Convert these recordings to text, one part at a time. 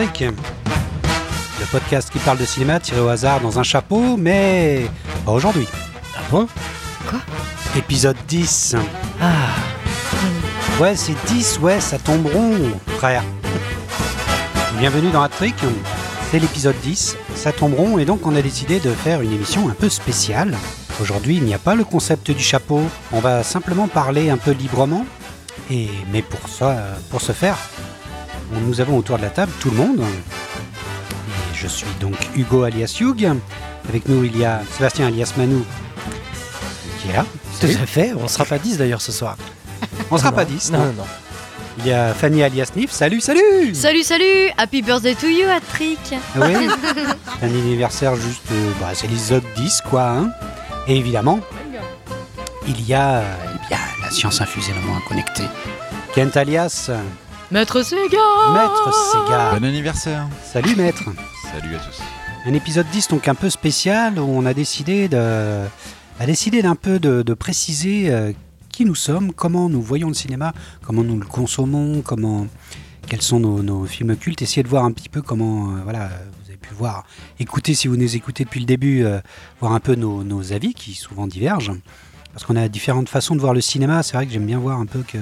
Le podcast qui parle de cinéma tiré au hasard dans un chapeau, mais pas aujourd'hui. Ah bon? Épisode 10. Ah, Ouais, c'est 10, ouais, ça tombe rond, frère. Bienvenue dans Trick, c'est l'épisode 10, ça tombe rond, et donc on a décidé de faire une émission un peu spéciale. Aujourd'hui, il n'y a pas le concept du chapeau, on va simplement parler un peu librement, et, mais pour, ça, pour ce faire, nous avons autour de la table tout le monde. Et je suis donc Hugo alias Hugh. Avec nous, il y a Sébastien alias Manu qui est là. tout à fait. On sera pas 10 d'ailleurs ce soir. On sera Non, pas 10. Non, non. non. Il y a Fanny alias Nif. Salut, salut Salut, salut Happy birthday to you, Patrick Ah Oui, un anniversaire juste, euh, bah, c'est l'épisode 10 quoi. hein. Et évidemment, il y a, euh, eh bien, la science infusée, le moins connecté. Kent alias Maître Sega Maître Sega. Bon anniversaire Salut maître. Salut à tous. Un épisode 10 donc un peu spécial où on a décidé de, a décidé d'un peu de, de préciser euh, qui nous sommes, comment nous voyons le cinéma, comment nous le consommons, comment, quels sont nos, nos films cultes, essayer de voir un petit peu comment, euh, voilà, vous avez pu voir, écouter si vous nous écoutez depuis le début, euh, voir un peu nos, nos avis qui souvent divergent, parce qu'on a différentes façons de voir le cinéma. C'est vrai que j'aime bien voir un peu que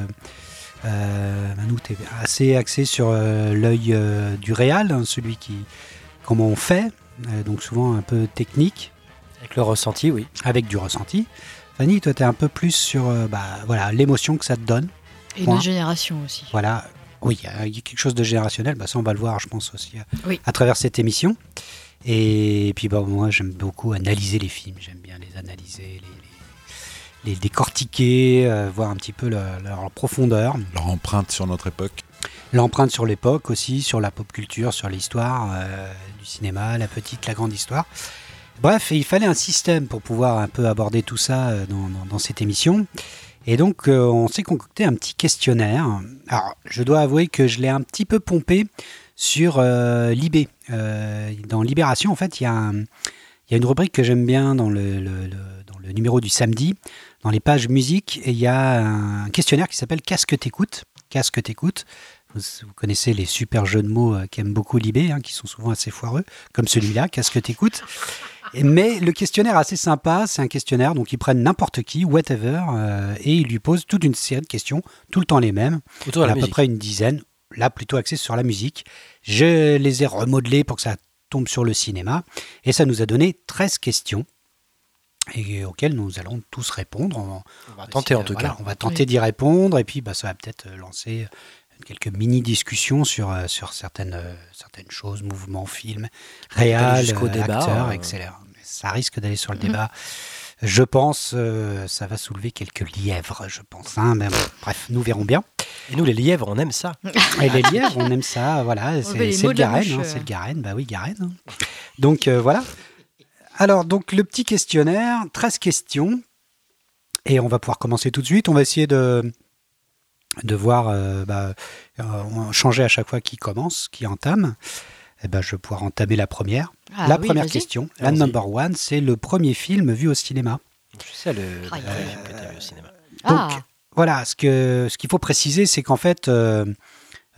euh, Manu, t'es assez axé sur euh, l'œil euh, du réal, hein, celui qui, comment on fait, euh, donc souvent un peu technique, Avec le ressenti, oui. avec du ressenti. Fanny, toi, tu es un peu plus sur euh, bah, voilà, l'émotion que ça te donne. Et Point. notre génération aussi. Voilà. Oui, il y a- quelque chose de générationnel. Bah, ça, on va le voir, je pense, aussi Oui. à travers cette émission. Et puis, bah, moi, j'aime beaucoup analyser les films. J'aime bien les analyser, les, décortiquer, euh, voir un petit peu leur, leur profondeur. Leur empreinte sur notre époque. L'empreinte sur l'époque aussi, sur la pop culture, sur l'histoire euh, du cinéma, la petite, la grande histoire. Bref, il fallait un système pour pouvoir un peu aborder tout ça euh, dans, dans- dans cette émission. Et donc, euh, on s'est concocté un petit questionnaire. Alors, je dois avouer que je l'ai un petit peu pompé sur Libé. Dans Libération, en fait, il y, a y une rubrique que j'aime bien dans le, le- le- dans le numéro du samedi, dans les pages musique, il y a un questionnaire qui s'appelle Qu'est-ce que t'écoutes Qu'est-ce que t'écoutes vous, vous connaissez les super jeux de mots euh, qu'aime beaucoup Libé, hein, qui sont souvent assez foireux, comme celui-là, Qu'est-ce que t'écoutes Mais le questionnaire est assez sympa, c'est un questionnaire, donc ils prennent n'importe qui, whatever, euh, et ils lui posent toute une série de questions, tout le temps les mêmes, Autour de à la peu musique. près une dizaine, là plutôt axé sur la musique. Je les ai remodelés pour que ça tombe sur le cinéma, et ça nous a donné 13 questions, et auxquelles nous allons tous répondre. On, On va tenter en tout voilà, cas. On va tenter d'y répondre, et puis bah, ça va peut-être euh, lancer quelques mini-discussions sur, euh, sur certaines, euh, certaines choses, mouvements, films, euh, débat, acteurs, euh. etc. Ça risque d'aller sur le Mhm. débat. Je pense, euh, ça va soulever quelques lièvres, je pense. hein, mais bon, bref, nous verrons bien. Et nous, les lièvres, on aime ça. Et les lièvres, on aime ça, voilà. C'est le Garenne, hein, euh. c'est le Garenne, bah oui, Garenne. hein. Donc euh, voilà. Alors, donc le petit questionnaire, 13 questions. Et on va pouvoir commencer tout de suite. On va essayer de, de voir, euh, bah, euh, on va changer à chaque fois qui commence, qui entame. Et ben, je vais pouvoir entamer la première. Ah la oui, première question, la number one, c'est le premier film vu au cinéma. Je sais le, le Aïe. premier film que tu as vu au cinéma. Ah, Donc, Voilà, ce que ce qu'il faut préciser, c'est qu'en fait,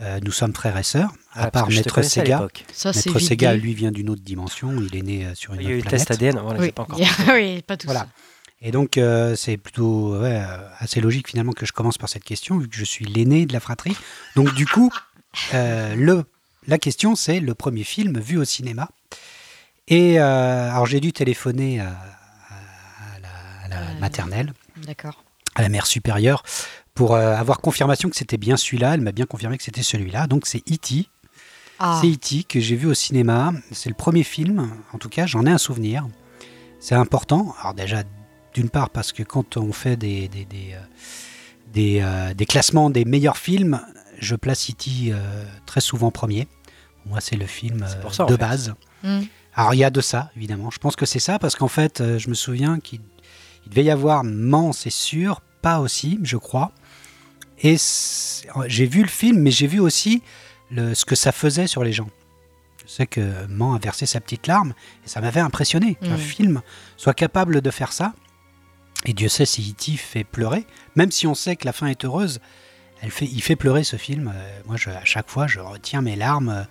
euh, nous sommes frères et sœurs, à Ah, part Maître Sega. ça Maître Sega, dit. lui, vient d'une autre dimension. Il est né euh, sur une Il y a eu autre le test planète. ADN, on Oui. pas encore. oui, pas tous. Voilà. Et donc, euh, c'est plutôt ouais, assez logique finalement que je commence par cette question, vu que je suis l'aîné de la fratrie. Donc, du coup, euh, le, la question, c'est le premier film vu au cinéma. Et euh, alors, j'ai dû téléphoner à, à- à la, à la Euh, maternelle, D'accord. à la mère supérieure, pour euh, avoir confirmation que c'était bien celui-là. Elle m'a bien confirmé que c'était celui-là. Donc, c'est E.T. Ah, C'est E.T. que j'ai vu au cinéma. C'est le premier film, en tout cas, j'en ai un souvenir. C'est important. Alors déjà, d'une part, parce que quand on fait des, des, des, euh, des, euh, des classements des meilleurs films, je place E.T. euh, très souvent premier. Pour Moi, c'est le film euh, pour ça, de base. hmm. Alors, il y a de ça, évidemment. Je pense que c'est ça, parce qu'en fait, euh, je me souviens qu'il il devait y avoir Mans, c'est sûr, pas aussi, je crois. Et j'ai vu le film, mais j'ai vu aussi le- ce que ça faisait sur les gens. Je sais que Mans a versé sa petite larme, et ça m'avait impressionné qu'un Mm. film soit capable de faire ça. Et Dieu sait si E.T. fait pleurer, même si on sait que la fin est heureuse, elle fait, il fait pleurer ce film. Euh, moi, je, à chaque fois, je retiens mes larmes euh,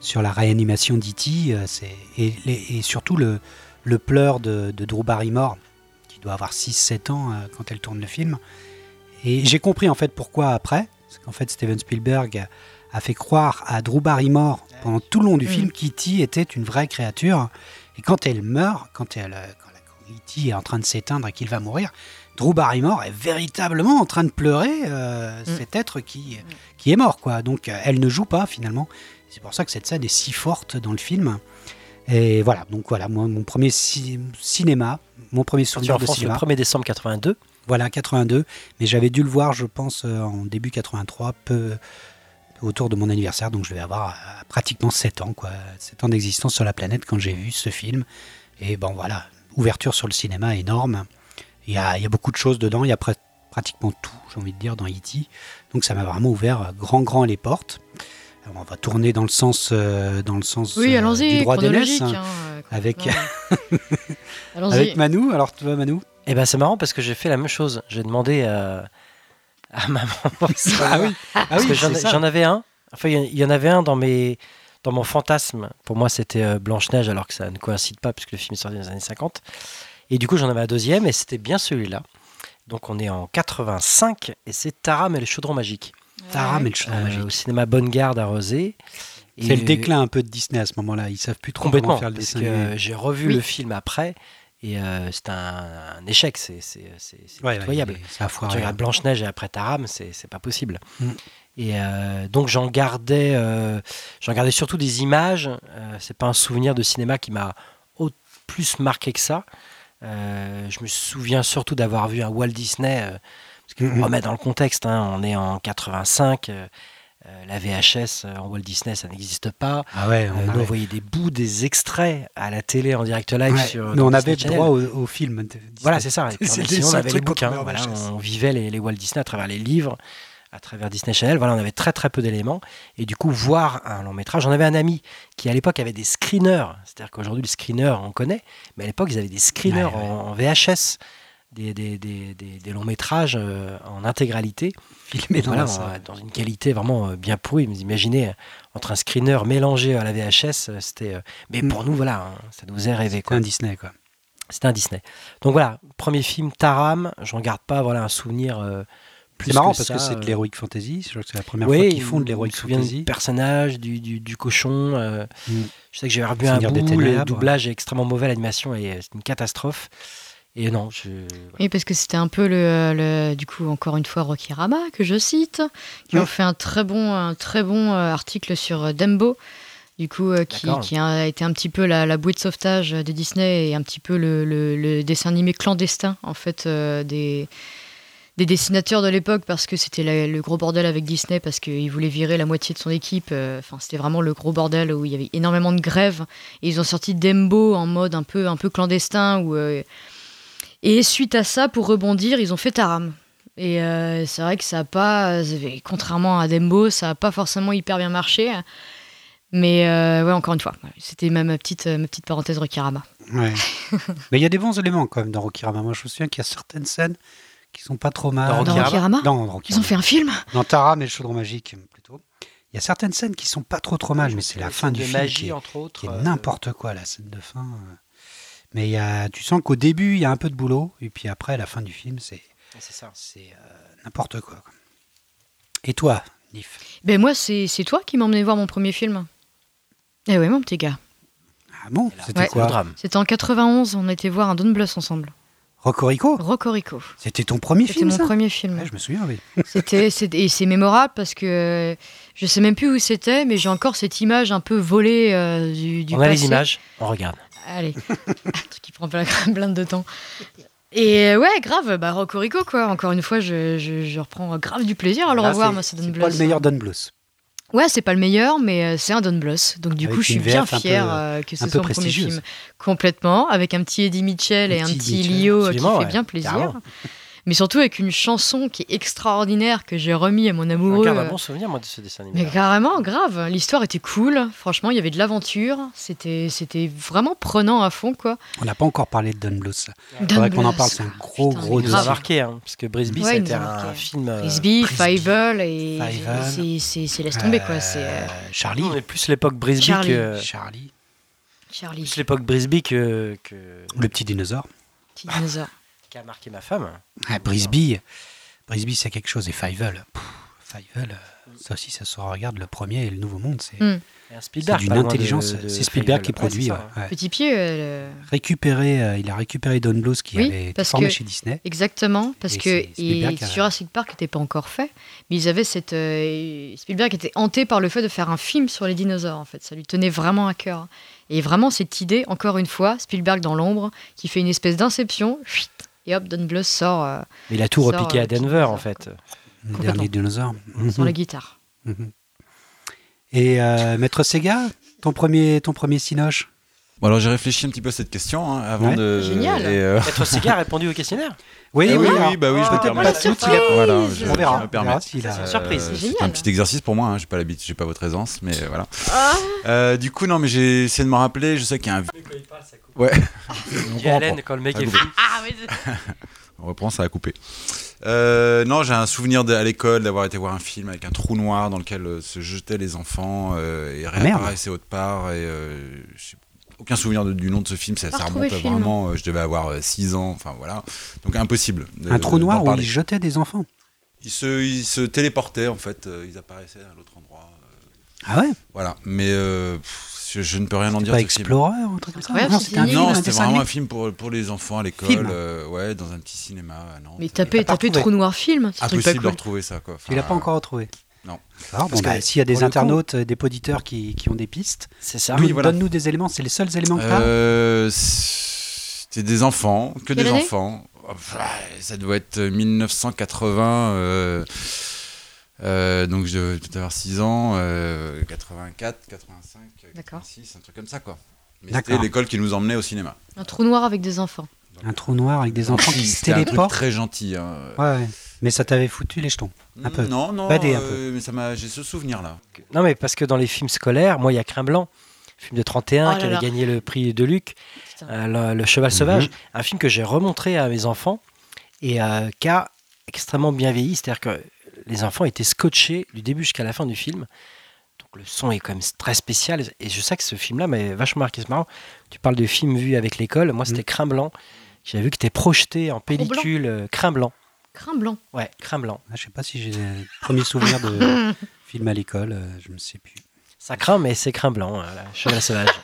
sur la réanimation d'E.T. euh, et, surtout le, le pleur de, de Drew Barrymore, qui doit avoir 6-7 ans euh, quand elle tourne le film. Et j'ai compris en fait pourquoi après. Parce qu'en fait, Steven Spielberg a, fait croire à Drew Barrymore pendant tout le long du Mm. film qu'E.T. était une vraie créature. Et quand elle meurt, quand, elle, quand, la- quand E.T. est en train de s'éteindre et qu'il va mourir, Drew Barrymore est véritablement en train de pleurer euh, Mm. cet être qui, qui est mort. quoi. Donc euh, elle ne joue pas finalement. C'est pour ça que cette scène est si forte dans le film. Et voilà, donc voilà, moi, mon premier ci- cinéma, mon premier souvenir en de France le cinéma. 1er décembre 82. Voilà, 82. Mais j'avais dû le voir, je pense, euh, en début 83, peu autour de mon anniversaire. Donc je devais avoir euh, pratiquement 7 ans, quoi. 7 ans d'existence sur la planète quand j'ai vu ce film. Et bon, voilà, ouverture sur le cinéma énorme. Il y a, il y a beaucoup de choses dedans. Il y a pr- pratiquement tout, j'ai envie de dire, dans E.T. Donc ça m'a vraiment ouvert euh, grand, grand les portes. Alors, on va tourner dans le sens, euh, dans le sens Oui, euh, du droit d'aînesse. hein, hein, avec- avec Manou. Alors, tu vois, Manou Et ben c'est marrant parce que j'ai fait la même chose. J'ai demandé à, à maman. Ah oui, ah oui j'en c'est ça. j'en avais un. Enfin, il y en- avait un dans mes dans mon fantasme. Pour moi, c'était euh, Blanche-Neige, alors que ça ne coïncide pas, puisque le film est sorti dans les années 50. Et du coup, j'en avais un deuxième, et c'était bien celui-là. Donc, on est en 85, et c'est Taram et le chaudron magique. Tara, mais le chaudron Euh, magique. au cinéma Bonne Garde à Rosé. C'est Et- le déclin un peu de Disney à ce moment-là. Ils savent plus trop comment faire le dessin. euh, j'ai revu Oui. le film après, et euh, c'est un, un échec, c'est Ouais, ouais, pitoyable. foiré. tu regardes Blanche-Neige et après Taram, c'est pas possible. Mm. Et euh, donc j'en gardais, euh, j'en gardais surtout des images. C'est pas un souvenir de cinéma qui m'a plus marqué que ça. Je me souviens surtout d'avoir vu un Walt Disney. parce que Mhm. on remet dans le contexte, hein, on est en 85. Euh, la VHS euh, en Walt Disney, ça n'existe pas. Ah ouais, Euh, on nous, on voyait des bouts, des extraits à la télé en direct live ouais, sur. nous, dans on Disney avait Channel. droit au, au film. de. Voilà, c'est ça. Puis, on- sinon, avait les bouquins. Voilà, on vivait les, les Walt Disney à travers les livres, à travers Disney Channel. Voilà, on avait très très peu d'éléments. Et du coup, voir un long métrage. J'en avais un ami qui à l'époque avait des screeners. C'est-à-dire qu'aujourd'hui, le screener, on connaît. Mais à l'époque, ils avaient des screeners Ouais, ouais. En, en VHS. Des, des, des, des- des longs métrages euh, en intégralité, filmé dans voilà, dans une qualité vraiment euh, bien pourrie. Vous imaginez, euh, entre un screener mélangé à la VHS, euh, c'était. Mais Mm. pour nous, voilà, hein, ça nous faisait rêver. C'est Quoi. un Disney, quoi. C'était un Disney. Donc voilà, premier film, Taram. J'en garde pas voilà, un souvenir euh, plus C'est marrant que parce ça, que c'est de l'heroic fantasy. Je crois que c'est la première fois qu'ils font de l'heroic fantasy. du personnage, du, du, du cochon. euh, Mm. Je sais que j'ai revu un bout, le doublage est extrêmement mauvais, l'animation est c'est une catastrophe. Et non, je... voilà. Oui, parce que c'était un peu le, le- du coup encore une fois Rocky Rama que je cite, qui Mm. ont fait un très bon, un très bon euh, article sur euh, Dembo, du coup euh, qui, a été un petit peu la, la bouée de sauvetage de Disney et un petit peu le, le- le dessin animé clandestin en fait euh, des des dessinateurs de l'époque parce que c'était le gros bordel avec Disney parce qu'il voulait virer la moitié de son équipe. euh, Enfin, c'était vraiment le gros bordel où il y avait énormément de grèves. Et ils ont sorti Dembo en mode un peu, un peu clandestin. Où, euh, et suite à ça, pour rebondir, ils ont fait Taram. Et euh, c'est vrai que ça a pas, contrairement à Dembo, ça a pas forcément hyper bien marché. Mais euh, ouais, encore une fois, c'était ma, ma petite, ma petite parenthèse Rokirama. Ouais. Mais il y a des bons éléments quand même dans Rocky Rama. Moi, je me souviens qu'il y a certaines scènes qui sont pas trop mal. Dans Rokirama Non, dans Ils ont fait un film Dans Tara, mais le chaudron magique, plutôt. Il y a certaines scènes qui sont pas trop trop mal, mais c'est la fin du de film magie, qui est, entre autres. qui est euh, n'importe quoi, la scène de fin. Mais il y a, tu sens qu'au début, il y a un peu de boulot, et puis après, la fin du film, c'est C'est ça. c'est euh, n'importe quoi. Et toi, Nif? Ben moi, c'est c'est toi qui m'as emmené voir mon premier film. Eh oui, mon petit gars. Ah bon? C'était Ouais. le quoi drame. C'était en 91, on était voir un Don Bluth ensemble. Rocorico? Rocorico. C'était ton premier C'était film, mon ça? premier film. Ouais, Je me souviens, oui. C'était, c'est- et c'est mémorable parce que euh, je sais même plus où c'était, mais j'ai encore cette image un peu volée euh, du, du On a les images, on regarde. Allez, un truc qui prend plein, plein de temps. Et euh, ouais, grave, bah Rocorico quoi. Encore une fois, je, je, je reprends grave du plaisir à le Là, revoir, moi, ce Don C'est Bluth. pas le meilleur Don Bluth. Ouais, c'est pas le meilleur, mais euh, c'est un Don Bluth. Donc du Avec coup, je suis bien peu- fière euh, que ce soit mon premier film. Complètement, avec un petit Eddie Mitchell et Un un petit Mitchell, Lio qui absolument, fait ouais, bien plaisir. carrément. Mais surtout avec une chanson qui est extraordinaire que j'ai remis à mon amoureux. Je garde un euh, bon souvenir, moi, de ce dessin animé. Mais carrément, grave. L'histoire était cool. Franchement, il y avait de l'aventure. C'était, c'était vraiment prenant à fond, quoi. On n'a pas encore parlé de Don Bluth. Don Faudrait qu'on en parle, c'est un gros, putain, gros dossier. marqué, hein, parce que Brisby, Ouais, c'était a un film. euh, Frisbee. Fievel et c'est, c'est, c'est laisse tomber, quoi. C'est euh, Euh, Charlie. On est plus l'époque Brisby Charlie. que. Charlie. Charlie, Plus l'époque Brisby que. que... Le petit dinosaure. petit dinosaure. Qui a marqué ma femme. Ah, Brisby. Brisby, c'est quelque chose. Et Fievel. Fievel, euh, ça aussi, ça se regarde. Le premier et le Nouveau Monde. C'est Mm. D'une intelligence. C'est Spielberg qui Fievel. Produit. c'est ouais, ça. ouais. Petit pied, euh, Récupéré, euh, il a récupéré Don Bluth qui Oui, avait été formé que- chez Disney. Exactement, parce Et que et a- Jurassic Park n'était pas encore fait, mais ils avaient cette euh, Spielberg était hanté par le fait de faire un film sur les dinosaures en fait, ça lui tenait vraiment à cœur. Et vraiment cette idée, encore une fois, Spielberg dans l'ombre, qui fait une espèce d'inception, chut, et hop, Don Bluth sort euh, Mais il a tout Sort, repiqué euh, à Denver, dinosaure, en fait. Le dernier dinosaure. sur Mhm. la guitare. Mhm. Et euh, Maître Sega, ton premier, ton premier cinoche? Bon, alors j'ai réfléchi un petit peu à cette question hein, avant Ouais. de. Génial. et, euh, a répondu au questionnaire. Oui, ah oui, oui, bah oui, je me Ah, permets. pas. Voilà, On je, on verra. je me verra a- C'est une surprise. Euh, un petit exercice pour moi, hein, j'ai pas l'habitude, j'ai pas votre aisance, mais euh, voilà. Ah Euh, du coup, non, mais j'ai essayé de me rappeler, je sais qu'il y a un. Ouais, Dit Allen, quand le mec est fou. Ah, mais on reprend, ça a coupé. Euh, non, j'ai un souvenir de- à l'école d'avoir été voir un film avec un trou noir dans lequel euh, se jetaient les enfants euh, et réapparaissaient autre part. Et euh, aucun souvenir de- du nom de ce film, ça, ça remonte film. vraiment. euh, je devais avoir 6 ans, enfin voilà. Donc impossible. de- Un trou noir où parler. il jetait des enfants. Ils se, ils se téléportaient en fait, euh, ils apparaissaient à l'autre endroit. euh, Ah ouais voilà, mais euh, pff, je, je ne peux rien en dire. pas. Explorer un truc comme ça Non, c'était vraiment animé. un film pour, pour les enfants à l'école, Film. euh, ouais, dans un petit cinéma. à Nantes. mais retrouvé. trou noir film, c'est Impossible de retrouver ça quoi. Tu l'as pas encore retrouvé non. Alors, bon, Parce que, bah, S'il y a des internautes, euh, des auditeurs qui, qui ont des pistes, C'est ça. Oui, donne- voilà. donne-nous des éléments. C'est les seuls éléments que tu as Euh, C'était des enfants, que Quelle des enfants. Ça doit être 1980. euh, euh, donc je devais peut-être avoir 6 ans, euh, 84, 85, D'accord. 86, un truc comme ça quoi. Mais D'accord. c'était l'école qui nous emmenait au cinéma. Un trou noir avec des enfants. Un trou noir avec des enfants qui se C'était un truc téléportent. très gentil. hein. Ouais, ouais. Mais ça t'avait foutu les jetons. un peu. Non, non, Badé un euh, mais ça m'a, j'ai ce souvenir là. Non, mais parce que dans les films scolaires, moi, il y a Crin Blanc, film de 31 Oh là qui avait là. gagné le prix de Luc, euh, le, le Cheval Mhm. Sauvage, un film que j'ai remontré à mes enfants et euh, qui a extrêmement bien vieilli. C'est-à-dire que les enfants étaient scotchés du début jusqu'à la fin du film. Donc le son est quand même très spécial. Et je sais que ce film-là m'avait vachement marqué. C'est marrant. Tu parles de film vu avec l'école. Moi, c'était Crin Blanc. J'avais vu que était projeté en pellicule Crin Blanc. Crin blanc. Ouais, Crin Blanc. Ah, je sais pas si j'ai des premiers souvenirs de film à l'école. euh, je ne sais plus. Ça craint, mais c'est Crin Blanc, euh, la Cheval Sauvage.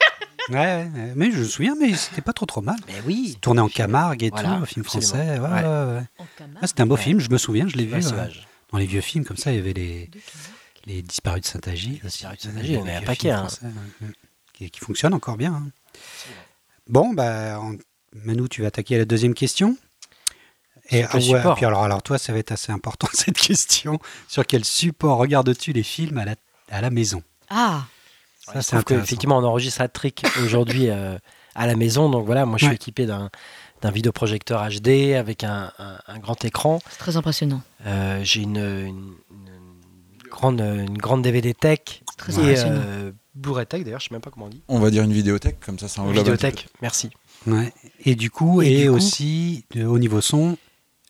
Ouais, ouais, ouais. mais je me souviens, mais c'était pas trop trop mal. mais oui. Tourné en Camargue et Voilà, tout, un film absolument. français. Ouais, Ouais. ouais, ouais. En Camargue. Ah, c'était un beau Ouais. film, je me souviens, je l'ai vu. Sauvage. Dans les vieux films, comme ça, il y avait les, les Disparus de. Les aussi. Disparus de Saint-Agy, il y en a un paquet, hein. ouais. Qui, qui fonctionnent encore bien. hein. Bon, bah, Manu, tu vas attaquer à la deuxième question? Et, ah ouais, puis alors, alors, toi, ça va être assez important cette question. Sur quel support regardes-tu les films à la, à la maison? Ah, Ça, il c'est que, effectivement, on enregistre à Trick aujourd'hui euh, à la maison. Donc voilà, moi je suis Ouais. équipé d'un d'un vidéoprojecteur HD avec un, un- un grand écran. c'est très impressionnant. Euh, J'ai une, une- une grande, une grande DVD tech Très et impressionnant. euh, Blu-ray tech d'ailleurs, je sais même pas comment on dit. On va dire une vidéothèque, comme ça, ça englobe Vidéothèque, merci. Ouais. Et du coup, Et et, du coup- aussi, de- au niveau son,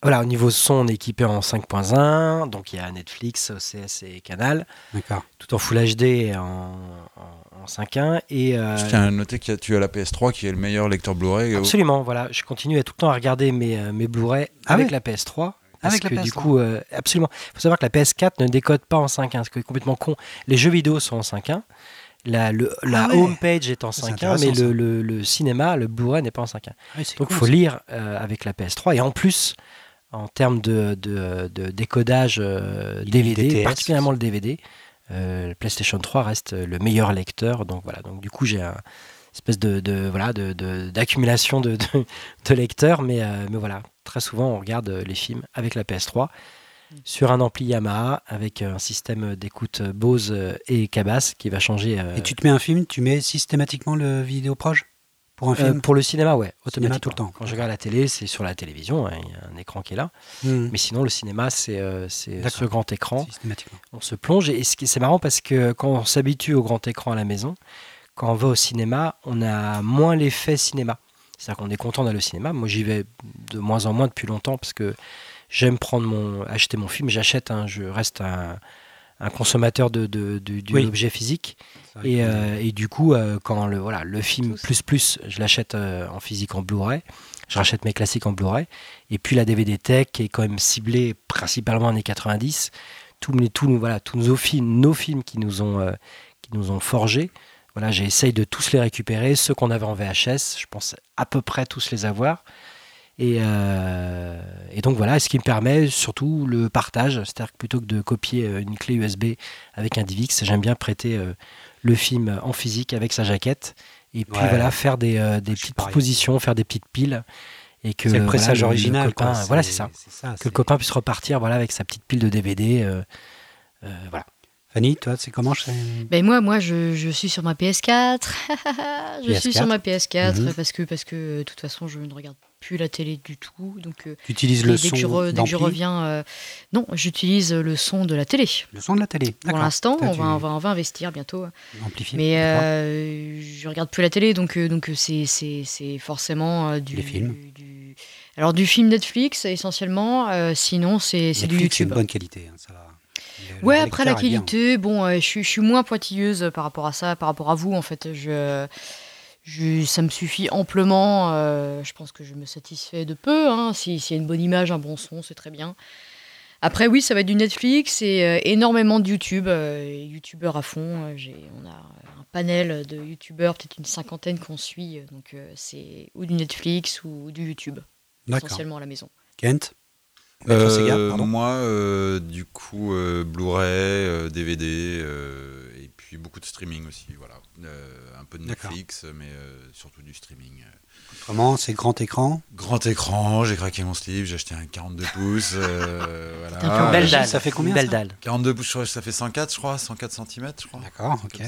Voilà, au niveau son, on est équipé en 5.1, donc il y a Netflix, OCS et Canal, d'accord. tout en Full HD et en, en, en 5.1. Et, euh, Je tiens à noter que tu as la PS3 qui est le meilleur lecteur Blu-ray. Absolument, voilà. Je continue à tout le temps à regarder mes, euh, mes Blu-ray Ah avec ouais la PS3. Parce Avec la que du PS3. coup, euh, absolument. Il faut savoir que la PS4 ne décode pas en 5.1, ce qui est complètement con. Les jeux vidéo sont en 5.1. La, le, la Ah ouais. homepage est en Ça, c'est 5.1, intéressant, mais le, le- le cinéma, le Blu-ray n'est pas en 5.1. Ouais, c'est Donc il cool, faut ça. lire euh, avec la PS3. Et en plus, en termes de, de- de décodage euh, DVD, DTS. particulièrement le DVD, euh, le PlayStation 3 reste le meilleur lecteur. Donc voilà. Donc du coup, j'ai un espèce de, de- voilà d'accumulation de, lecteurs, mais, euh, mais voilà, très souvent on regarde les films avec la PS3 sur un ampli Yamaha avec un système d'écoute Bose et Cabas qui va changer. euh, Et tu te mets un film, tu mets systématiquement le vidéo proche pour un Euh, pour le cinéma, ouais, Cinéma automatiquement. tout le temps. Quand je regarde la télé, c'est sur la télévision, hein, il y a un écran qui est là. Hmm. Mais sinon, le cinéma, c'est euh, ce grand écran. On se plonge. Et c'est marrant parce que quand on s'habitue au grand écran à la maison, quand on va au cinéma, on a moins l'effet cinéma. C'est-à-dire qu'on est content d'aller au cinéma. Moi, j'y vais de moins en moins depuis longtemps parce que j'aime prendre mon, acheter mon film. J'achète, un- je reste un, un consommateur de, de, de- de Oui. l'objet physique. Et, euh, et du coup, euh, quand le, voilà, le film plus plus, je l'achète euh, en physique en Blu-ray. Je rachète mes classiques en Blu-ray. Et puis la DVD Tech est quand même ciblée principalement années 90. Tous, mes- tous, nos- voilà, tous nos films, nos films qui nous ont, euh, qui nous ont forgés. Voilà, j'essaye de tous les récupérer. Ceux qu'on avait en VHS, je pense à peu près tous les avoir. Et, euh, et donc voilà, ce qui me permet surtout le partage, c'est-à-dire que plutôt que de copier euh, une clé USB avec un DivX, j'aime bien prêter euh, le film en physique avec sa jaquette et puis Ouais. voilà faire des, des petites pareil. propositions, faire des petites piles et que c'est le voilà, pressage le- le original. copain- quoi. voilà, c'est ça. ça Que c'est- le copain puisse repartir voilà avec sa petite pile de DVD. euh, euh, voilà. Fanny, toi, c'est comment je Ben moi, moi je, je suis sur ma PS4. je suis PS4. sur ma PS4 Mhm. parce que parce que de toute façon je ne regarde plus la télé du tout. Donc euh, Tu utilises le dès son que je, re- dès que je reviens, euh, non, j'utilise le son de la télé. Le son de la télé. Pour l'instant, on tu va, on va on va investir bientôt. amplifies. Mais euh, je regarde plus la télé, donc donc c'est c'est forcément du Les films. du- alors du film Netflix essentiellement. euh, sinon c'est du Netflix, c'est YouTube. une bonne qualité. hein, ça va. Le- le Ouais, après la bien. qualité, bon, je, suis, je suis moins pointilleuse par rapport à ça, par rapport à vous, en fait. Je, je, ça me suffit amplement. euh, je pense que je me satisfais de peu. Hein. Si- S'il y a une bonne image, un bon son, c'est très bien. Après, oui, ça va être du Netflix et euh, énormément de YouTube. euh, YouTubeurs à fond. euh, on a un panel de YouTubeurs, peut-être une cinquantaine qu'on suit. Donc, euh, c'est ou du Netflix ou du YouTube, essentiellement à la maison. Kent? Maître Sega, pardon. moi, euh, du coup, euh, Blu-ray, euh, DVD, euh, puis beaucoup de streaming aussi. Voilà. Euh, un peu de. Netflix, mais euh, surtout du streaming. Autrement, c'est grand écran? Grand écran, j'ai craqué mon slip, j'ai acheté un 42 pouces. euh, voilà. Ah, belle j'ai- dalle. ça fait combien, Belle ça? dalle. 42 pouces, ça fait 104, je crois, 104 cm, je crois. D'accord, ok.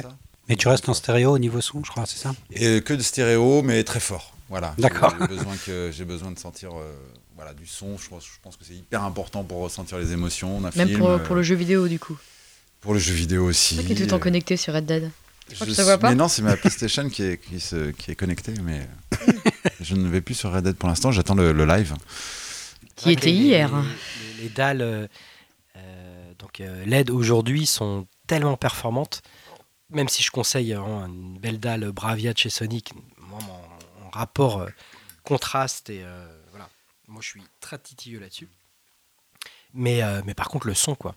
Mais tu restes en stéréo au niveau son, je crois, c'est ça? Et que de stéréo, mais très fort. Voilà. D'accord. J'ai besoin, que, j'ai besoin de sentir euh, voilà, du son. Je pense, je pense que c'est hyper important pour ressentir les émotions d'un Même film. pour, euh, pour le jeu vidéo, du coup. Pour le jeu vidéo aussi. Qu'il est tout le temps connecté sur Red Dead. Je crois que je te vois pas Mais non, c'est ma PlayStation qui est, qui, se- qui est connectée, mais je ne vais plus sur Red Dead pour l'instant. J'attends le, le live. Qui était Les- hier. Les, les dalles euh, euh, donc euh, LED aujourd'hui sont tellement performantes. Même si je conseille vraiment une belle dalle Bravia de chez Sonic, moi, mon, mon rapport euh, contraste et euh, voilà, moi je suis très titilleux là-dessus. Mais, euh, mais par contre le son quoi,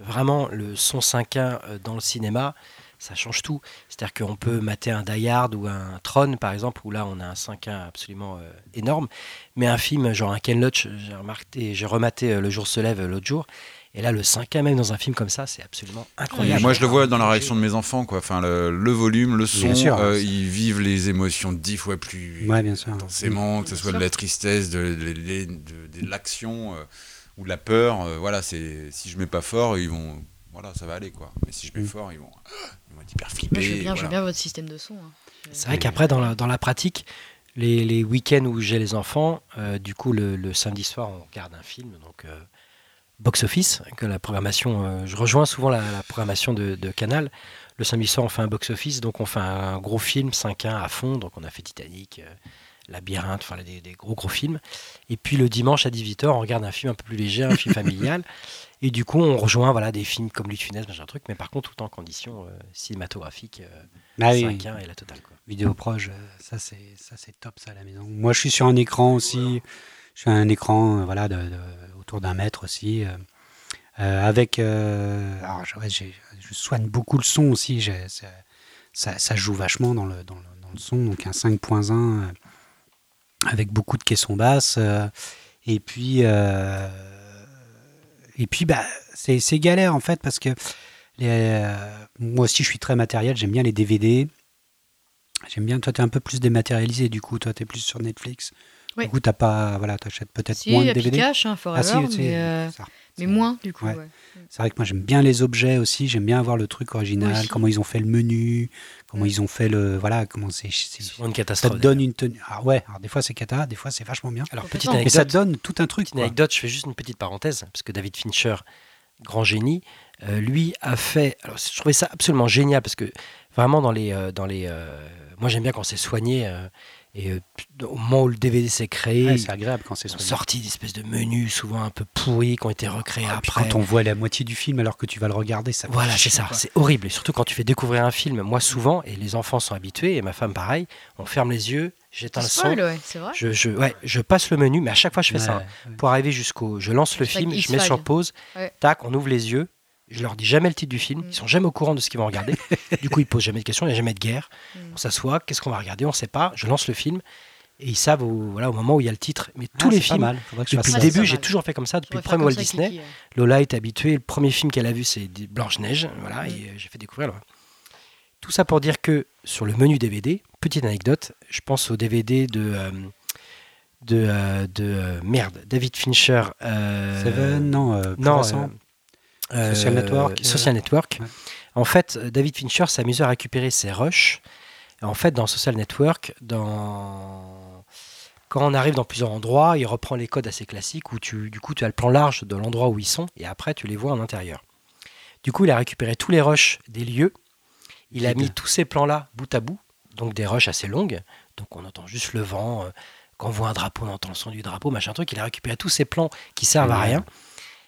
vraiment le son 5.1 euh, dans le cinéma, ça change tout. C'est-à-dire qu'on peut mater un Die Hard ou un Tron par exemple, où là on a un 5.1 absolument euh, énorme. Mais un film genre un Ken Loach, j'ai remarqué, j'ai rematé euh, Le jour se lève l'autre jour. Et là, le 5 même dans un film comme ça, c'est absolument incroyable. moi, je le vois dans la réaction de mes enfants. Quoi. Enfin, le, le volume, le son, sûr. euh, ils vivent les émotions dix fois plus Ouais, bien sûr. intensément, que ce soit de la tristesse, de, de- de- de- de l'action euh, ou de la peur. euh, voilà, c'est si je mets pas fort, ils vont. Voilà, ça va aller quoi. Mais si je mets Mm. fort, ils vont, ils vont être hyper flippés. Moi, je veux bien, voilà. bien votre système de son. hein. C'est vrai qu'après, dans la, dans la pratique, les, les week-ends où j'ai les enfants, euh, du coup, le, le samedi soir, on regarde un film, donc euh, box-office, que la programmation, euh, je rejoins souvent la, la programmation de, de Canal. Le samedi soir, on fait un box-office, donc on fait un gros film 5-1 à fond, donc on a fait Titanic, euh, Labyrinthe, enfin des, des gros gros films. Et puis le dimanche à 18h, on regarde un film un peu plus léger, un film familial. Et du coup, on rejoint voilà, des films comme Luc de Funès, machin truc, mais par contre, tout en conditions euh, cinématographiques, euh, Ah oui, 5-1 et la totale. Quoi. vidéo proche, euh, ça c'est ça c'est top ça à la maison. Moi je suis sur un écran aussi, je suis à un écran euh, voilà de, de- autour d'un mètre aussi, euh, avec alors je, ouais, je soigne beaucoup le son aussi, ça, ça, joue vachement dans le, dans le, dans le son, donc un 5.1 euh, avec beaucoup de caissons basses euh, et puis euh, et puis bah c'est galère en fait parce que euh, moi aussi je suis très matériel, j'aime bien les DVD. J'aime bien, toi tu un peu plus dématérialisé du coup, toi tu plus sur Netflix. Oui. Du coup, t'as pas, voilà, t'achètes peut-être Si, moins de DVD. Pikachu, hein, Forever, Ah si, si, mais, euh, ça. mais moins du coup. Ouais. ouais. C'est vrai que moi j'aime bien les objets aussi, j'aime bien avoir le truc original, Oui. comment ils ont fait le menu, comment Mm. ils ont fait le. Voilà, comment c'est. c'est- une Ça catastrophe. te donne une tenue. Ah ouais, alors des fois c'est cata, des fois c'est vachement bien. Alors, petite anecdote. ça te donne tout un truc. Petite quoi. anecdote, je fais juste une petite parenthèse, parce que David Fincher, grand génie, euh, lui a fait. Alors, je trouvais ça absolument génial, parce que vraiment, dans les. euh, dans les euh, moi, j'aime bien quand c'est soigné, euh, et euh, au moment où le DVD s'est créé, Ouais, c'est agréable quand c'est sorti des espèces de menus, souvent un peu pourris, qui ont été recréés Ah, puis après. quand on voit la moitié du film alors que tu vas le regarder, ça. Voilà, c'est ça, c'est horrible. Et surtout quand tu fais découvrir un film, moi souvent, et les enfants sont habitués, et ma femme pareil, on ferme les yeux, j'éteins le son, spoil, ouais, c'est vrai. je, je, ouais, je passe le menu, mais à chaque fois je fais ça. hein. Pour arriver jusqu'au. Je lance le film, je mets sur pause, Ouais. tac, on ouvre les yeux. Je leur dis jamais le titre du film, Mm. ils sont jamais au courant de ce qu'ils vont regarder. du coup, ils posent jamais de questions, il n'y a jamais de guerre. Mm. On s'assoit, qu'est-ce qu'on va regarder, on sait pas. Je lance le film et ils savent au, voilà, au moment où il y a le titre. Mais tous Ah, les c'est pas films, depuis le ça. début, j'ai toujours fait comme ça, depuis le premier Walt Disney. Kiki, ouais. Lola est habituée. Le premier film qu'elle a vu, c'est Blanche-Neige. Voilà, Mm. et euh, j'ai fait découvrir. Tout ça pour dire que sur le menu DVD, petite anecdote, je pense au DVD de. euh, de, euh, de euh, merde, David Fincher. euh, Seven, non, euh, non, euh, Social euh, Network, euh, Social Network. ouais. En fait, David Fincher s'amuse à récupérer ses rushs. En fait, dans Social Network, dans... quand on arrive dans plusieurs endroits, il reprend les codes assez classiques où tu, du coup, tu as le plan large de l'endroit où ils sont et après, tu les vois en intérieur. Du coup, il a récupéré tous les rushs des lieux. Il a mis tous ces plans-là bout à bout, donc des rushs assez longues. Donc, on entend juste le vent. euh, quand on voit un drapeau, on entend le son du drapeau, machin truc. Il a récupéré tous ces plans qui servent à rien.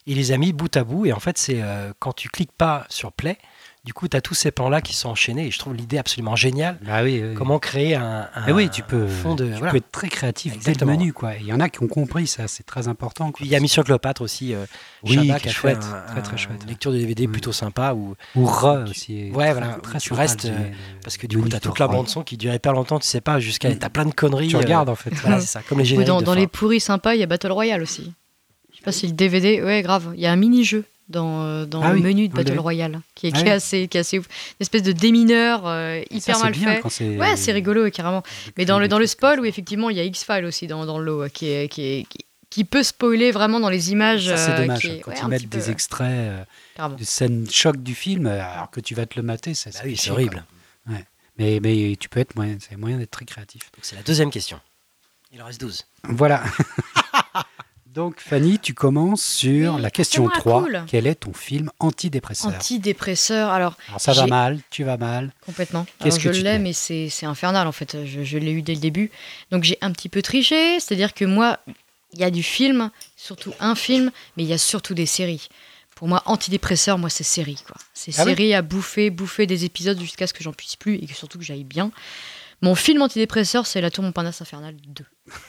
Il les a mis bout à bout. Et en fait, c'est euh, quand tu cliques pas sur Play, du coup, tu as tous ces plans-là qui sont enchaînés. Et je trouve l'idée absolument géniale. Bah oui, oui. Comment créer un, un- Eh oui, tu peux, un fond de. tu voilà. peux être très créatif dès le Exactement. menu. Quoi. Il y en a qui ont compris ça, c'est très important. quoi. Puis il y a Mission Cléopâtre aussi. euh, Oui, qui a est chouette, un- très très chouette. une lecture de DVD Mm. plutôt sympa. Où, Ou Re Tu- aussi. Ouais, très- voilà, très tu sympa, restes, le- euh, parce que du coup, tu as toute la bande-son qui dure hyper longtemps. Tu sais pas jusqu'à. Mm. Tu as plein de conneries. Tu euh, regardes en fait. Voilà, c'est ça. Comme les génériques. dans, de dans fin. les pourris sympas, il y a Battle Royale aussi. Si le DVD, ouais, grave. Il y a un mini-jeu dans, euh, dans Ah le oui, menu de Battle. Royale qui est, Ah qui est oui. assez, qui est assez ouf. Une espèce de démineur euh, Et hyper ça, c'est mal fait. quand c'est- Ouais, c'est rigolo, carrément. Mais dans le, dans le spoil, où effectivement, il y a X-Files aussi dans, dans le lot, qui, est, qui, est, qui, qui peut spoiler vraiment dans les images. Ça, c'est euh, dommage. qui est- quand ouais, ils mettent des peu, extraits euh, de scènes choc du film, alors que tu vas te le mater, ça, Bah oui, c'est chier, horrible. quoi. Mais, mais tu peux être moyen, c'est moyen d'être très créatif. Donc, C'est la deuxième question. Il en reste 12. Voilà. Donc Fanny, tu commences sur Oui, la question c'est moi, 3. cool. Quel est ton film antidépresseur Antidépresseur, alors Alors ça va mal, tu vas mal. complètement. Alors, que je tu l'ai, fais mais c'est infernal en fait. Je, je l'ai eu dès le début. Donc j'ai un petit peu triché, c'est-à-dire que moi, il y a du film, surtout un film, mais il y a surtout des séries. Pour moi, antidépresseur, moi, c'est série. quoi. C'est Ah oui série à bouffer, bouffer des épisodes jusqu'à ce que j'en puisse plus et que surtout que j'aille bien. Mon film antidépresseur, c'est La Tour Montparnasse Infernale 2.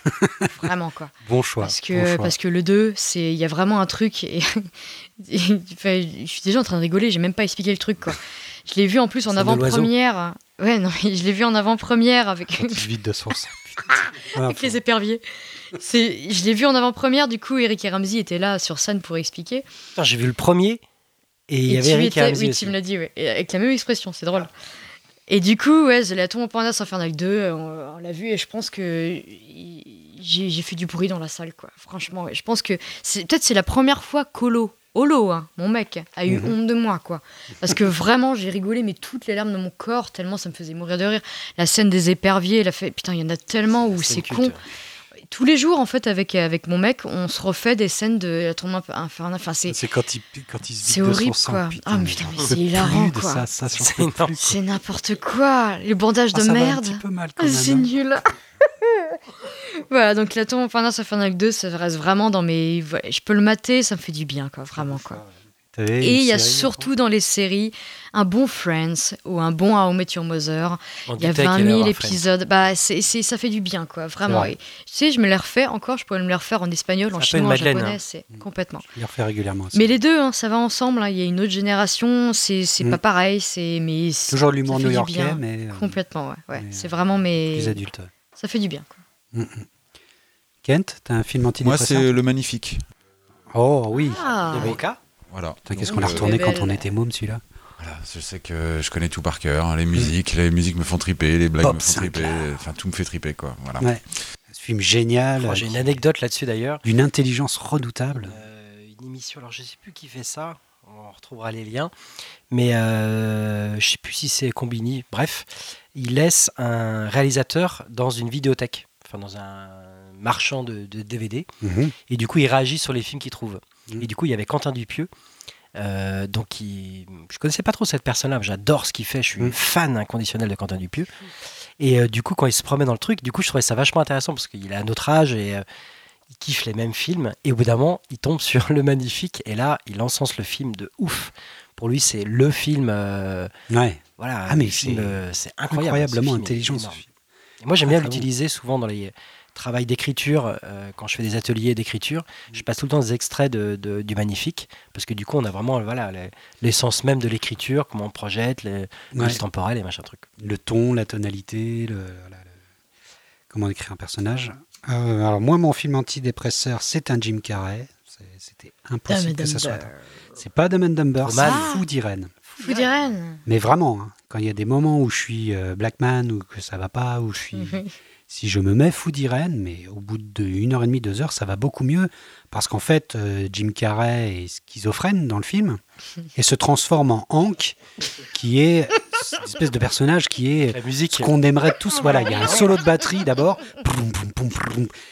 Vraiment, quoi. Bon choix. Parce bon que, choix. parce que le 2, c'est il y a vraiment un truc. Et, je suis déjà en train de rigoler, j'ai même pas expliqué le truc. Quoi. Je l'ai vu en plus en avant-première. Ouais, non, je l'ai vu en avant-première avec, vide de. Voilà, avec les éperviers. C'est, je l'ai vu en avant-première, du coup, Eric et Ramsey étaient là sur scène pour expliquer. J'ai vu le premier et il y avait Eric et Ramsey Oui, aussi. tu me l'as dit, ouais. Avec la même expression, c'est drôle. Et du coup, ouais, The La Tour Montparnasse Infernale 2, on, on l'a vu et je pense que j'ai fait du bruit dans la salle, quoi. Franchement, ouais. je pense que c'est peut-être c'est la première fois qu'Olo, Olo, hein, mon mec, a eu Mhm. honte de moi, quoi. Parce que vraiment, j'ai rigolé, mais toutes les larmes de mon corps, tellement ça me faisait mourir de rire. La scène des éperviers, la fait, putain, il y en a tellement où c'est con. Tous les jours, en fait, avec, avec mon mec, on se refait des scènes de la tour infernale. Enfin, c'est C'est quand il, quand il se c'est son horrible, sang. quoi. Putain, Ah, mais putain, mais c'est hilarant, quoi. Ça, ça, C'est n'importe quoi. Les bandages Ah, de ça un merde. petit peu mal quand même. c'est nul. voilà, donc la tour Montparnasse Infernale 2, ça reste vraiment dans mes. voilà, Je peux le mater, ça me fait du bien, quoi, vraiment, quoi. Et il y a surtout dans les séries un bon Friends ou un bon How I Met Your Mother. On Il y a doutait 20 qu'il allait 000 avoir Friends. épisodes. Bah, c'est, ça fait du bien, quoi, vraiment. vrai. Et, tu sais, je me les refais encore, je pourrais me les refaire en espagnol, en chinois, en Madeleine, japonais, hein. c'est complètement. Je les refais régulièrement aussi. Mais les deux, hein, ça va ensemble. hein. Il y a une autre génération, c'est, Mm. pas pareil, c'est mais Toujours de l'humour new-yorkais, mais euh, complètement, ouais. ouais. mais, c'est euh, vraiment mes. plus adulte. Ça fait du bien. Quoi. Mm, mm. Kent, t'as un film Moi, antidépresseur c'est Le Magnifique. Oh oui. Ah, Voilà. Qu'est-ce qu'on a euh, retourné quand on était môme celui-là Voilà, je sais que je connais tout par cœur. hein, Les musiques, les musiques me font triper, les blagues Bob me font triper. Enfin, tout me fait triper, quoi. Voilà. Ouais. Ce film génial, Oh, J'ai une anecdote là-dessus d'ailleurs. d'une intelligence redoutable. Euh, une émission, alors je sais plus qui fait ça, on retrouvera les liens, mais euh, je sais plus si c'est Combini. Bref, il laisse un réalisateur dans une vidéothèque, enfin dans un marchand de, de DVD, Mhm. et du coup il réagit sur les films qu'il trouve. Mhm. Et du coup il y avait Quentin Dupieux. euh, donc, il... je connaissais pas trop cette personne-là, mais j'adore ce qu'il fait. Je suis Mhm. fan inconditionnel de Quentin Dupieux. Et euh, du coup, quand il se promet dans le truc, du coup, je trouvais ça vachement intéressant parce qu'il a un autre âge et euh, il kiffe les mêmes films. Et au bout d'un moment, il tombe sur Le Magnifique et là, il encense le film de ouf. Pour lui, c'est le film. euh, Ouais, voilà, Ah, mais c'est c'est incroyable. incroyablement Ce film est intelligent. ce énorme. film. Et moi, j'aime bien l'utiliser souvent dans les travails d'écriture. euh, quand je fais des ateliers d'écriture, je passe tout le temps des extraits de, de- du Magnifique parce que du coup, on a vraiment voilà les- l'essence même de l'écriture, comment on projette, les Ouais. le temporel et machin truc. Le ton, la tonalité, le, voilà, le- comment écrire un personnage. Euh, alors moi, mon film antidépresseur, c'est un Jim Carrey. C'était impossible que ça soit. C'est pas Dumb and Dumber, c'est Roman. Fou d'Irène. Fou d'Irène. Mais vraiment, hein, quand il y a des moments où je suis euh, Black Man ou que ça va pas, où je suis, si je me mets fou d'Irène, mais au bout de une heure et demie, deux heures, ça va beaucoup mieux parce qu'en fait, euh, Jim Carrey est schizophrène dans le film et se transforme en Hank, qui est cette espèce de personnage qui est La musique. ce qu'on aimerait tous. Voilà, il y a un solo de batterie d'abord,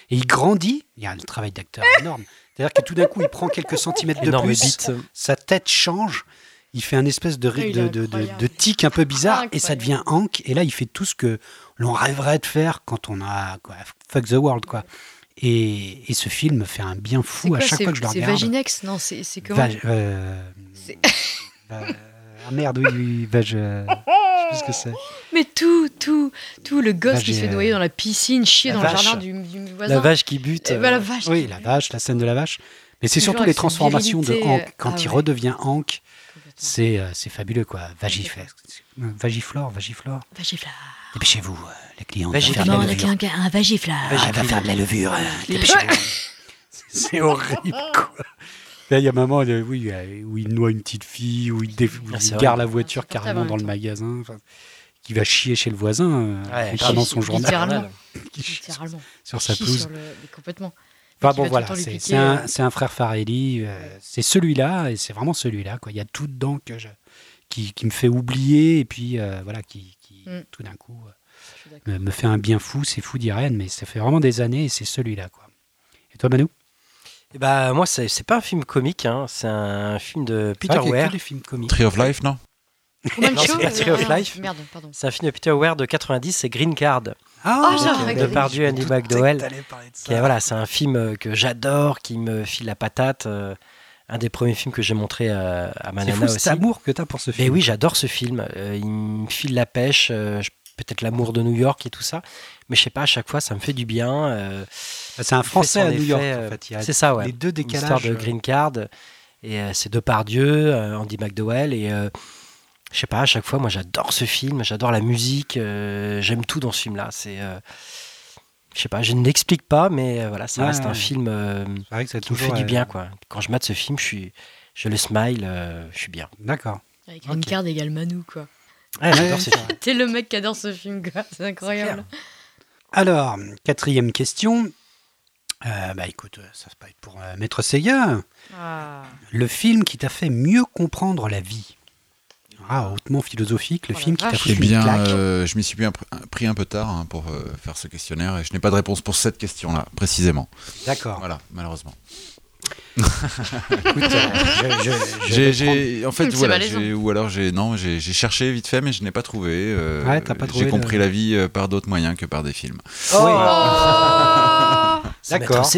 et il grandit. Il y a un travail d'acteur énorme. C'est-à-dire que tout d'un coup, il prend quelques centimètres de plus sa tête change, il fait un espèce de, Ah, de, est de, de- incroyable. de tic un peu bizarre et ça devient Hank. Et là, il fait tout ce que l'on rêverait de faire quand on a quoi, fuck the world quoi. Et, et ce film me fait un bien C'est fou quoi à chaque C'est fois que je le c'est regarde. Vaginex Non, c'est c'est comment Vag- euh, C'est- va- ah merde, oui, oui, euh, je sais plus ce que c'est. Mais tout, tout, tout, le gosse qui se fait noyer dans la piscine, chier La dans vache. le jardin du, du voisin. La vache qui bute. Euh, la vache. Oui, la vache, la scène de la vache. Mais c'est surtout les transformations de Hank. euh, Quand ah il ouais. redevient Hank, c'est euh, c'est fabuleux quoi. Vagiflore, Vagiflore. Vagiflore. Dépêchez-vous, euh, les clients. Vagiflore. faire de la Non, levure. avec un, un vagiflore. Ah, elle va faire de la levure. euh, dépêchez-vous. C'est horrible, quoi. Là, il y a un moment euh, oui, euh, où il noie une petite fille, où il, dé- où Ah, il gare la voiture Insupportable carrément en dans le magasin, enfin, qui va chier chez le voisin, Ouais, en prenant son journal littéralement. qui chie Littéralement. sur sa Chie pelouse. le- complètement. Enfin bon, voilà, c'est un, euh. frère Farelli. euh, c'est celui-là, et c'est vraiment celui-là. quoi. Il y a tout dedans que je- qui, qui me fait oublier, et puis euh, voilà, qui, qui, Mm. tout d'un coup euh, me, me fait un bien fou. C'est fou d'Irène, mais ça fait vraiment des années, et c'est celui-là. quoi. Et toi, Manu Eh bah, moi, c'est c'est pas un film comique, hein, c'est un film de Peter comiques. Tree of Life, non? Non, Show, euh, Tree of ah, Life. Merde, pardon. C'est un film de Peter Weir de 90, c'est Green Card. Ah, euh, regardé. Depardieu, Je Andy McDowell, de qui voilà, c'est un film euh, que j'adore, qui me file la patate. euh, un des premiers films que j'ai montré à, à ma C'est nana fou aussi. cet amour que tu as pour ce Mais film. oui, j'adore ce film. Euh, il me file la pêche, euh, peut-être l'amour de New York et tout ça. Mais je sais pas, à chaque fois, ça me fait du bien. euh, c'est un Français à New York, en fait. C'est ça, ouais. les deux décalages. de Green Card. Et c'est Depardieu, Andy McDowell. Et je sais pas, à chaque fois, moi, j'adore ce film. J'adore la musique. J'aime tout dans ce film-là. C'est. Euh, je sais pas, je ne l'explique pas, mais euh, voilà, ça Ouais, reste un film euh, vrai que qui me fait du euh, bien, quoi. Quand je mate ce film, je suis, je le smile, euh, je suis bien. D'accord. Avec une Ok. carte égale Manu, quoi. Ouais, j'adore Ouais, ce c'est film. T'es le mec qui adore ce film, quoi. C'est incroyable. Alors, quatrième question. Euh, bah écoute, ça va pas être pour euh, Maître Seiya. Ah. Le film qui t'a fait mieux comprendre la vie? Ah, hautement philosophique, le Oh film qui t'a foutu Eh bien, une claque. euh, je m'y suis bien pr- pris un peu tard hein, pour euh, faire ce questionnaire et je n'ai pas de réponse pour cette question-là, précisément. D'accord. Voilà, malheureusement. Écoute, euh, je- je- je en fait, voilà, ou alors j'ai, non, j'ai, cherché vite fait, mais je n'ai pas trouvé. euh, Ouais, t'as pas trouvé J'ai le- compris la vie euh, par d'autres moyens que par des films. Oh C'est D'accord.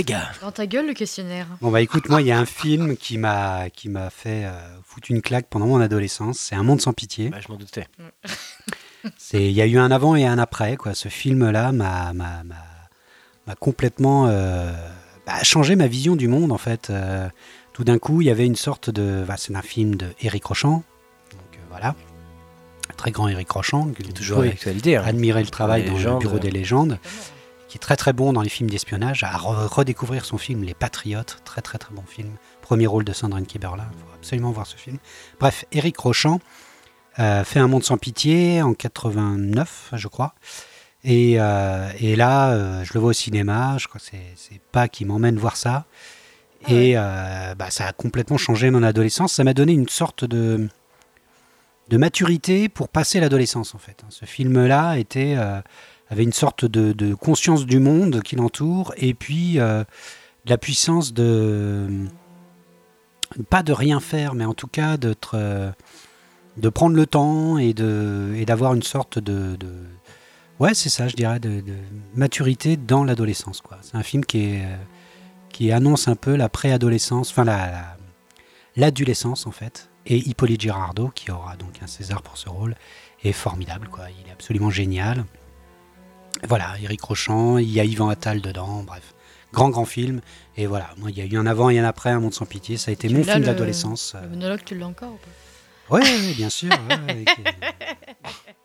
Dans ta gueule, le questionnaire. Bon bah écoute, moi il y a un film qui m'a qui m'a fait euh, foutre une claque pendant mon adolescence. C'est Un monde sans pitié. Bah, je m'en doutais. C'est il y a eu un avant et un après quoi. Ce film-là m'a m'a m'a m'a complètement euh, bah, changé ma vision du monde en fait. Euh, tout d'un coup, il y avait une sorte de bah, c'est un film de Éric Rochant. Donc euh, voilà, un très grand Éric Rochant. que Il est toujours d'actualité. hein. admirer le travail Les dans le bureau des légendes. Qui est très très bon dans les films d'espionnage, à re- redécouvrir son film Les Patriotes, très très très bon film. Premier rôle de Sandrine Kiberlin, il faut absolument voir ce film. Bref, Éric Rochant euh, fait Un monde sans pitié en 89, je crois. Et, euh, et là, euh, je le vois au cinéma. Je crois que c'est- pas qui m'emmène voir ça. Et euh, bah, ça a complètement changé mon adolescence. Ça m'a donné une sorte de, de maturité pour passer l'adolescence, en fait. Ce film-là était, avait une sorte de, conscience du monde qui l'entoure et puis euh, la puissance de. Pas de rien faire, mais en tout cas d'être. euh, de prendre le temps et d'avoir une sorte de, ouais c'est ça je dirais de, maturité dans l'adolescence quoi c'est un film qui est euh, qui annonce un peu la préadolescence enfin la- l'adolescence en fait et Hippolyte Girardot qui aura donc un César pour ce rôle est formidable quoi il est absolument génial voilà Eric Rochant il y a Yvan Attal dedans bref grand grand film et voilà moi il y a eu un avant et un après un monde sans pitié ça a été Tu mon film le- d'adolescence Le monologue, tu l'as encore ou pas? Oui, oui, bien sûr. ouais, ouais,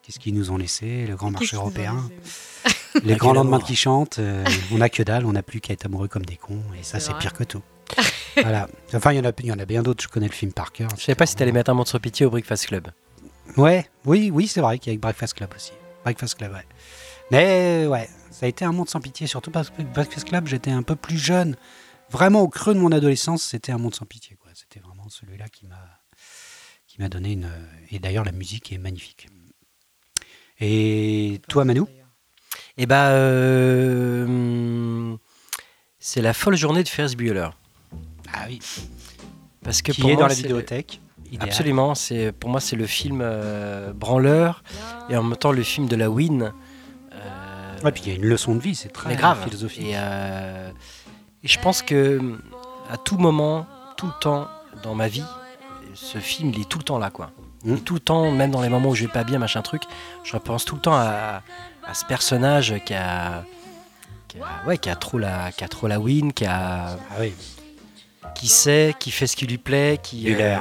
Qu'est-ce qu'ils nous ont laissé Le grand marché européen, les Ah, grands lendemains qui chantent. euh, on n'a que dalle, on n'a plus qu'à être amoureux comme des cons. Et ça, C'est pire que tout. voilà. Enfin, il y en a, il y en a bien d'autres. Je connais le film par cœur. Je savais pas si t'allais mettre un monde sur pitié au Breakfast Club. Ouais, oui, oui, c'est vrai qu'il y a Breakfast Club aussi. Breakfast Club, ouais. Mais ouais, ça a été un monde sans pitié, surtout parce que Breakfast Club, j'étais un peu plus jeune. Vraiment au creux de mon adolescence, c'était un monde sans pitié. quoi. C'était vraiment celui-là qui m'a qui m'a donné une. Et d'ailleurs, la musique est magnifique. Et toi, Manu? Et bah, euh, hum, c'est la folle journée de Ferris Bueller. Ah oui. Parce que Qui pour est moi, dans la c'est- vidéothèque. idéal. Absolument, c'est pour moi c'est le film euh, branleur et en même temps le film de la Win. Ouais, puis il y a une leçon de vie, c'est très grave. philosophique. Et, euh, et je pense que à tout moment, tout le temps dans ma vie, ce film il est tout le temps là quoi. Il est Mm. tout le temps, même dans les moments où je vais pas bien, machin truc, je repense tout le temps à, à ce personnage qui a, qui a, ouais, qui a trop la, qui a trop la win, qui a, Ah oui. qui sait, qui fait ce qui lui plaît, qui, euh,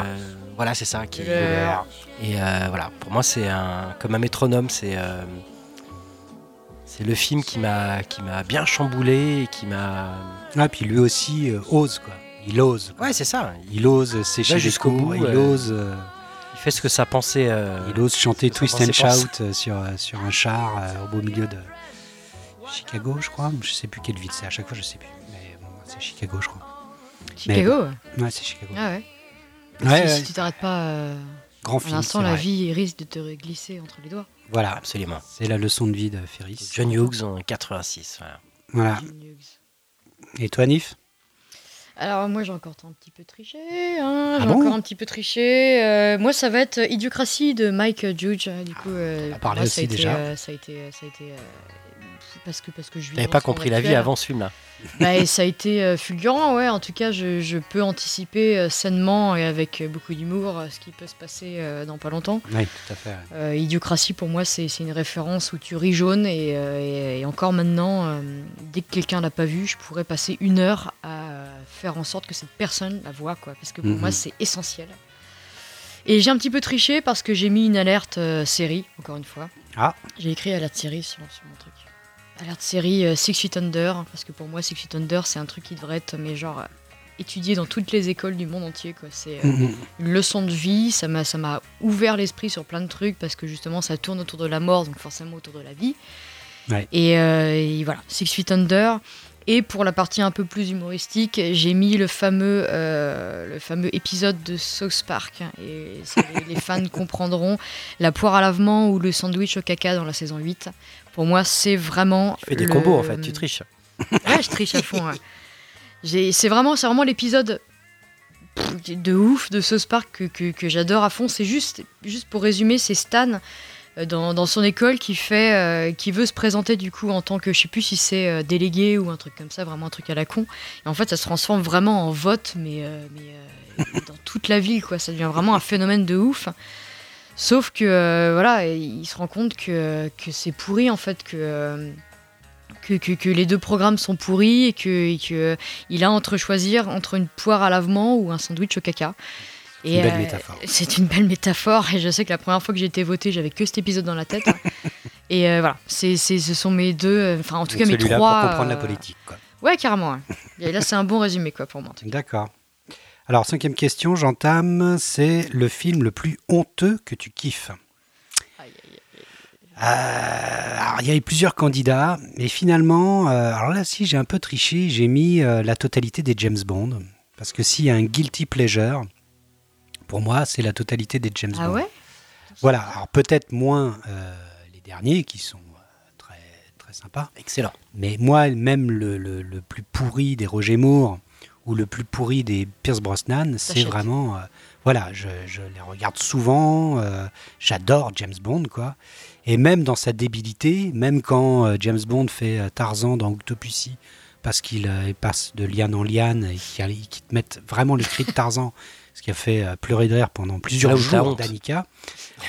voilà, c'est ça. Qui, et euh, voilà, pour moi c'est un, comme un métronome, c'est, euh, c'est le film qui m'a, qui m'a bien chamboulé et qui m'a, Ah, puis lui aussi euh, ose, quoi. Il ose. quoi. ouais, c'est ça. Il ose sécher Va les jusqu'au bout, il euh, ose. euh, Il fait ce que ça pensait. euh, Il ose chanter Twist and. Shout euh, sur, euh, sur un char euh, au beau milieu de Chicago, je crois. Je sais plus quelle ville c'est, à chaque fois je sais plus. Mais bon, c'est Chicago, je crois. Chicago Ouais, c'est Chicago. Ah ouais. Ouais, si, ouais, si tu t'arrêtes pas euh, grand un film. instant, c'est la vie risque de te glisser entre les doigts. Voilà, Absolument. c'est la leçon de vie de Ferris. John Hughes en 86. Voilà. Et toi, Nif? Alors moi j'ai encore un petit peu triché, hein, Ah j'ai bon? encore un petit peu triché. Euh, moi ça va être Idiocratie de Mike Judge. Du coup, euh, on a parlé aussi ça a été, déjà. euh, ça a été, ça a été euh, parce que parce que je dans pas compris la vie avant ce film-là. Bah, et ça a été euh, fulgurant, ouais. En tout cas, je, je peux anticiper euh, sainement et avec euh, beaucoup d'humour euh, ce qui peut se passer euh, dans pas longtemps. Oui, tout à fait. ouais. Euh, Idiocratie, pour moi, c'est une référence où tu ris jaune. Et, euh, et- et encore maintenant, euh, dès que quelqu'un l'a pas vu, je pourrais passer une heure à faire en sorte que cette personne la voit, quoi. Parce que pour Mhm. moi, c'est essentiel. Et j'ai un petit peu triché parce que j'ai mis une alerte euh, série, encore une fois. Ah. J'ai écrit alerte série sur, sur mon truc. Alerte série euh, Six Feet Under, parce que pour moi, Six Feet Under, c'est un truc qui devrait être, mais genre, euh, étudié dans toutes les écoles du monde entier, quoi. C'est. euh, une leçon de vie, ça m'a ça m'a ouvert l'esprit sur plein de trucs parce que justement ça tourne autour de la mort, donc forcément autour de la vie. Ouais. Et, euh, et voilà, Six Feet Under. Et pour la partie un peu plus humoristique, j'ai mis le fameux, euh, le fameux épisode de South Park. Et ça, les, les fans comprendront la poire à lavement ou le sandwich au caca dans la saison 8. Pour moi, c'est vraiment. Tu fais des le- combos en fait, tu triches. Ouais, je triche à fond. ouais. C'est vraiment, c'est vraiment l'épisode de ouf de South Park que, que, que j'adore à fond. C'est juste, juste pour résumer, c'est Stan euh, dans, dans son école qui fait, euh, qui veut se présenter du coup en tant que, je sais plus si c'est euh, délégué ou un truc comme ça, vraiment un truc à la con. Et en fait, ça se transforme vraiment en vote, mais, euh, mais dans toute la ville, quoi. Ça devient vraiment un phénomène de ouf. Sauf que euh, voilà, il se rend compte que, que c'est pourri en fait, que, euh, que, que, que les deux programmes sont pourris et que, et que il a entre choisir entre une poire à lavement ou un sandwich au caca. Une belle euh, métaphore. C'est une belle métaphore et je sais que la première fois que j'ai été votée, j'avais que cet épisode dans la tête. et euh, voilà, c'est, c'est- ce sont mes deux, euh, enfin en tout Donc cas mes trois. pour comprendre la euh, politique. quoi. Ouais, carrément. ouais. Et là, c'est un bon résumé quoi pour moi. D'accord. Alors, cinquième question, j'entame. C'est le film le plus honteux que tu kiffes Euh, alors, il y avait plusieurs candidats, mais finalement, euh, alors là, si j'ai un peu triché, j'ai mis euh, la totalité des James Bond. Parce que s'il y a un guilty pleasure, pour moi, c'est la totalité des James Ah Bond. ouais? Voilà, alors peut-être moins euh, les derniers qui sont très, très sympas. Excellent. Mais moi, même le, le- le plus pourri des Roger Moore ou le plus pourri des Pierce Brosnan, c'est vraiment. euh, voilà, je, je les regarde souvent. euh, J'adore James Bond, quoi. Et même dans sa débilité, même quand euh, James Bond fait euh, Tarzan dans Octopussy, parce qu'il euh, il passe de liane en liane et qu'il te mette vraiment le cri de Tarzan, ce qui a fait euh, pleurer de rire pendant plusieurs là où t'as jours honte. d'Annika.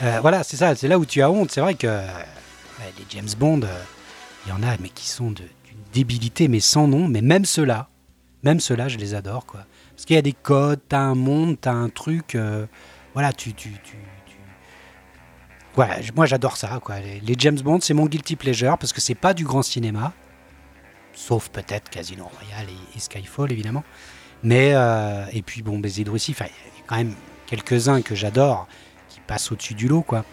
Euh, voilà, c'est ça, c'est là où tu as honte. C'est vrai que euh, les James Bond, euh, il y en a, mais qui sont de- d'une débilité, mais sans nom. Mais même ceux-là, même ceux-là, je les adore, quoi. Parce qu'il y a des codes, t'as un monde, t'as un truc. euh, voilà, tu, tu, tu, tu- Voilà, moi j'adore ça, quoi. Les, James Bond, c'est mon guilty pleasure parce que c'est pas du grand cinéma, sauf peut-être Casino Royale et, Skyfall, évidemment. Mais euh, et puis bon, Baiser de Russie, il y a quand même quelques-uns que j'adore qui passent au-dessus du lot, quoi.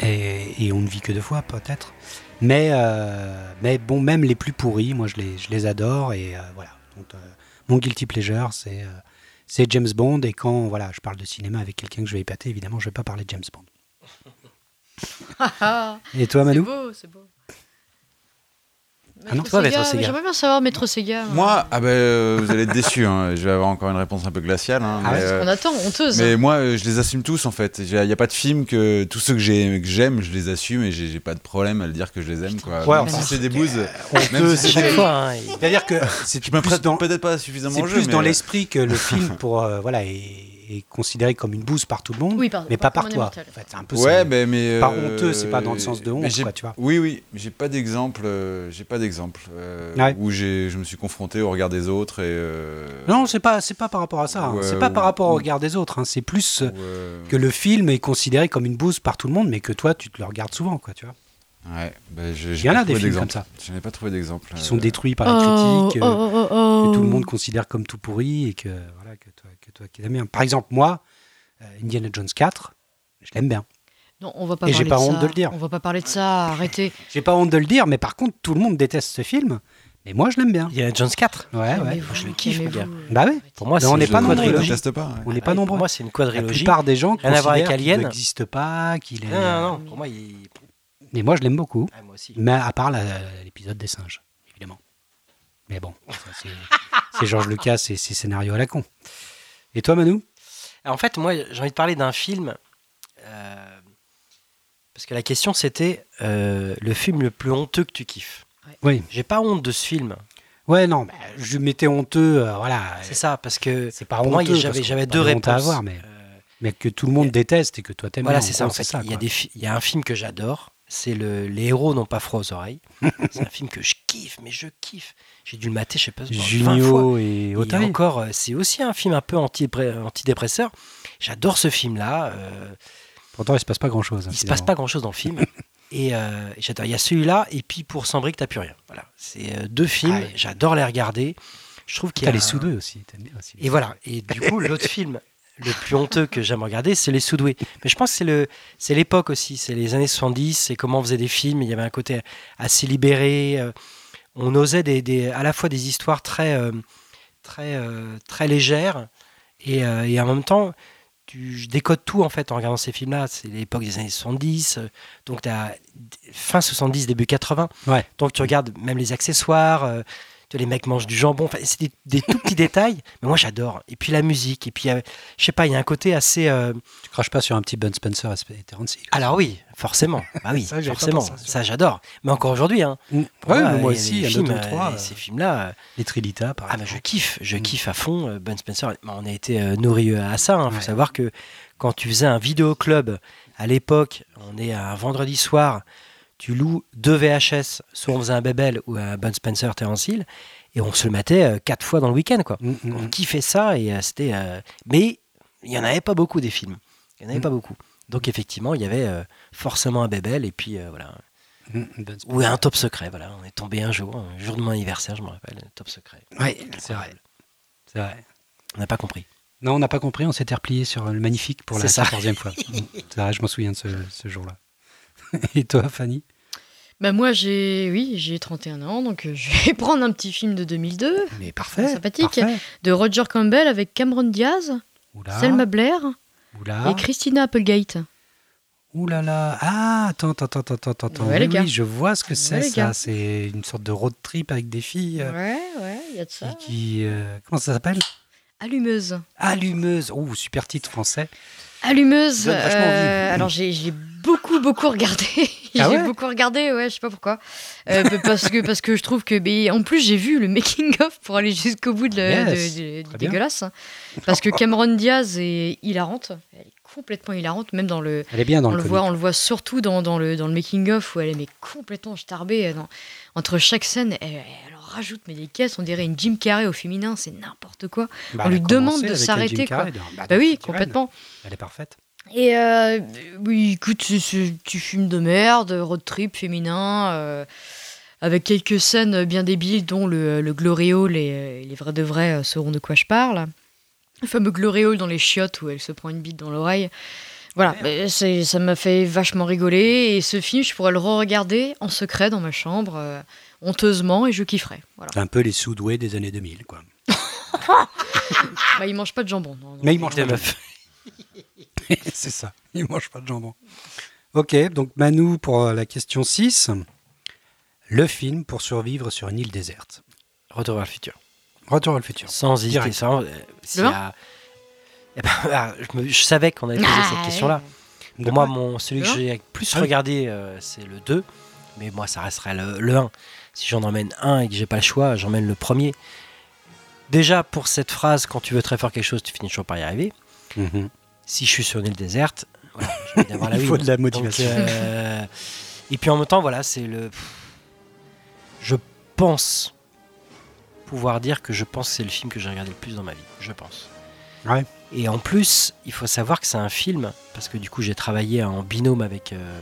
Et on ne vit que deux fois, peut-être. Mais, euh, mais bon, même les plus pourris, moi je les, je les adore. Et euh, voilà. Donc, euh, mon guilty pleasure, c'est c'est James Bond. Et quand voilà, je parle de cinéma avec quelqu'un que je vais épater, évidemment, je vais pas parler de James Bond. Et toi, c'est Manu beau, c'est beau. Ah non, toi, Maître Sega, Sega. J'aimerais bien savoir Maître Sega. Moi, ah ben, euh, vous allez être déçus. hein. Je vais avoir encore une réponse un peu glaciale. hein, Ah mais, ouais, euh, On attend, honteuse. mais moi, euh, je les assume tous en fait. Il n'y a pas de film que tous ceux que j'ai- que j'aime, je les assume et j'ai pas de problème à le dire que je les aime. Quoi. Ouais, Même si c'est des bouses, honteux, même si c'est c'est- fois, hein, C'est-à-dire que c'est je me plus prête dans, peut-être pas suffisamment c'est plus dans mais- l'esprit que le film pour euh, voilà est considéré comme une bouse par tout le monde, Oui, par- mais pas par toi. En fait, c'est un peu Ouais, ça. mais, mais Pas euh, honteux, c'est pas dans le sens de honte, mais quoi, tu vois. Oui, oui, mais j'ai pas d'exemple. euh, j'ai pas d'exemple euh, Ouais. où j'ai, je me suis confronté au regard des autres et. euh, Non, c'est pas c'est pas par rapport à ça. hein. Ouais, c'est pas par ou- rapport au regard des autres. hein. C'est plus que le film est considéré comme une bouse par tout le monde, mais que toi tu te le regardes souvent, quoi. Tu vois. Ouais, bah, j'ai, Il y en a des films comme ça. Je n'ai pas trouvé d'exemple. Qui sont détruits par la Oh, critique, oh, oh, oh, oh. que tout le monde considère comme tout pourri et que voilà que toi que toi qui l'aimes bien. Par exemple, moi, euh, Indiana Jones 4, je l'aime bien. Non, on va pas Et j'ai pas de honte ça. de le dire. On va pas parler de ça, arrêtez. J'ai pas honte de le dire, mais par contre, tout le monde déteste ce film. Mais moi, je l'aime bien. il y a Jones 4. Ouais, ouais. Je le kiffe, le calmez-vous. Bah oui. Pour moi, on une n'est pas nombreux. Pas. ouais. On n'est pas Ouais, nombreux. Pour moi, c'est une La quadrilogie. plupart des gens Rien à voir avec Alien. n'existe pas, qu'il est. Non, non, non. Pour moi, il... Mais moi, je l'aime beaucoup. Ah, moi aussi. Mais à part la- l'épisode des singes, évidemment. Mais bon, c'est Georges Lucas et ses scénarios à la con. Et toi, Manu Alors, en fait, moi, j'ai envie de parler d'un film. euh, parce que la question, c'était euh, le film le plus honteux que tu kiffes. Oui. J'ai pas honte de ce film. Ouais, non, mais je m'étais honteux, euh, voilà. C'est ça, parce que C'est pas pour honteux. moi, j'avais deux réponses. à avoir, mais, Euh, mais que tout le monde déteste et que toi t'aimes Voilà, c'est ça. En fait, ça, il y, a quoi. des fi- il y a un film que j'adore. C'est le Les héros n'ont pas froid aux oreilles. c'est un film que je kiffe, mais je kiffe. J'ai dû le mater, je sais pas, genre 20 fois. Junio et Et Otari. encore, euh, c'est aussi un film un peu anti- antidépresseur. J'adore ce film-là. euh, Pourtant, il se passe pas grand chose. il se passe pas grand-chose dans le film. Et, euh, j'adore. Il y a celui-là, et puis pour Sambrique, t'as plus rien. Voilà. C'est deux films. Ah, J'adore les regarder. Je trouve qu'il y a les un- sous-deux aussi. Et voilà. Et du coup, l'autre film le plus honteux que j'aime regarder, c'est Les Soudoués. Mais je pense que c'est l'époque aussi. C'est les années 70. C'est comment on faisait des films. Il y avait un côté assez libéré. euh, On osait des, des- à la fois des histoires très, euh, très, euh, très légères et, euh, et en même temps. Tu, je décode tout en fait en regardant ces films-là. C'est l'époque des années 70, euh, donc tu as fin 70, début 80. Ouais. Donc tu regardes même les accessoires, les mecs mangent du jambon. Enfin, c'est des, des tout petits détails, mais moi j'adore. Et puis la musique, et puis euh, je sais pas, il y a un côté assez. euh, Tu craches pas sur un petit Bun Spencer et Terence Hill. Alors oui, forcément. Ah oui, Ça, forcément. ça. Ça j'adore. Mais encore aujourd'hui, hein. Mm. Ouais, il moi y a aussi, des il y a films, deux ou euh, trois. euh, Ces films-là. Les Trilita, par ah mais je exemple. kiffe, je Mm. kiffe à fond Ben Spencer. On a été nourris à ça. Il faut Ouais. savoir que quand tu faisais un vidéoclub à l'époque, on est un vendredi soir, tu loues deux VHS, soit on faisait un Bebel ou un Ben Spencer Terence Hill, et on se le matait euh, quatre fois dans le week-end. quoi. Mm, mm, On mm. kiffait ça et euh, c'était. euh, Mais il y en avait pas beaucoup des films. Il y en avait Mm. pas beaucoup. Donc effectivement, il y avait forcément un Bebel et puis voilà. Mm, Spencer. Ou un top secret. Voilà, on est tombé un jour, un jour de mon anniversaire, je me rappelle, top secret. Ouais, c'est vrai. C'est vrai. On n'a pas compris. Non, on n'a pas compris, on s'était replié sur le magnifique pour la C'est ça. 14e fois. C'est vrai, je m'en souviens de ce, ce jour-là. Et toi, Fanny? Bah moi j'ai oui j'ai 31 ans donc euh, je vais prendre un petit film de 2002 Mais parfait. Sympathique. parfait. de Roger Campbell avec Cameron Diaz, Oula. Selma Blair Oula. et Christina Applegate. Ouh là là. Ah, attends, attends, attends, attends, attends. Ouais, oui, oui, je vois ce que c'est Ouais, ça. C'est une sorte de road trip avec des filles euh, Ouais ouais il y a de ça. qui, euh, comment ça s'appelle? Allumeuse. Allumeuse. Ouh, super titre français. Allumeuse. Euh, alors j'ai beaucoup beaucoup regardé. j'ai Ah ouais beaucoup regardé, ouais, je sais pas pourquoi. Euh, parce que parce que je trouve que mais en plus j'ai vu le making of pour aller jusqu'au bout de, la- Yes. de- de- dégueulasse. Parce que Cameron Diaz est hilarante. Elle est complètement hilarante, même dans le. Elle est bien dans on le voit, on le voit surtout dans, dans le dans le making of où elle est mais complètement starbée. euh, dans- entre chaque scène, elle, elle en rajoute mais des caisses. On dirait une Jim Carrey au féminin, c'est n'importe quoi. Bah, on lui demande de s'arrêter, bah, Bah oui, complètement. Elle est parfaite. Et euh, oui, écoute, c'est c'est un petit film de merde, road trip féminin, euh, avec quelques scènes bien débiles, dont le, le glory hole, et les vrais de vrais euh, sauront de quoi je parle. Le fameux glory hole dans les chiottes où elle se prend une bite dans l'oreille. Voilà, mais c'est- ça m'a fait vachement rigoler. Et ce film, je pourrais le re-regarder en secret dans ma chambre, euh, honteusement, et je kifferais. Voilà. Un peu les sous-doués des années 2000, quoi. Bah, il mange pas de jambon. non, non. Mais il mange Des meufs. C'est ça, il mange pas de jambon. Ok, donc Manu pour euh, la question 6. Le film pour survivre sur une île déserte. Retour vers le futur. Retour à le futur. Sans hésiter. Sans, euh, Eh ben, ah, je, me- je savais qu'on allait poser Ah, cette ouais. question-là. Pour moi, mon, celui que j'ai plus Ah regardé, euh, c'est le 2. Mais moi, ça resterait le, le 1. Si j'en emmène un et que j'ai pas le choix, j'emmène le premier. Déjà, pour cette phrase, quand tu veux très fort quelque chose, tu finis toujours par y arriver. Mhm. Si je suis sur une île déserte, voilà, envie d'avoir la Il faut de la Donc, motivation. euh, et puis en même temps, voilà, c'est le. Je pense pouvoir dire que je pense que c'est le film que j'ai regardé le plus dans ma vie. Je pense. Ouais. Et en plus, il faut savoir que c'est un film, parce que du coup, j'ai travaillé en binôme avec euh,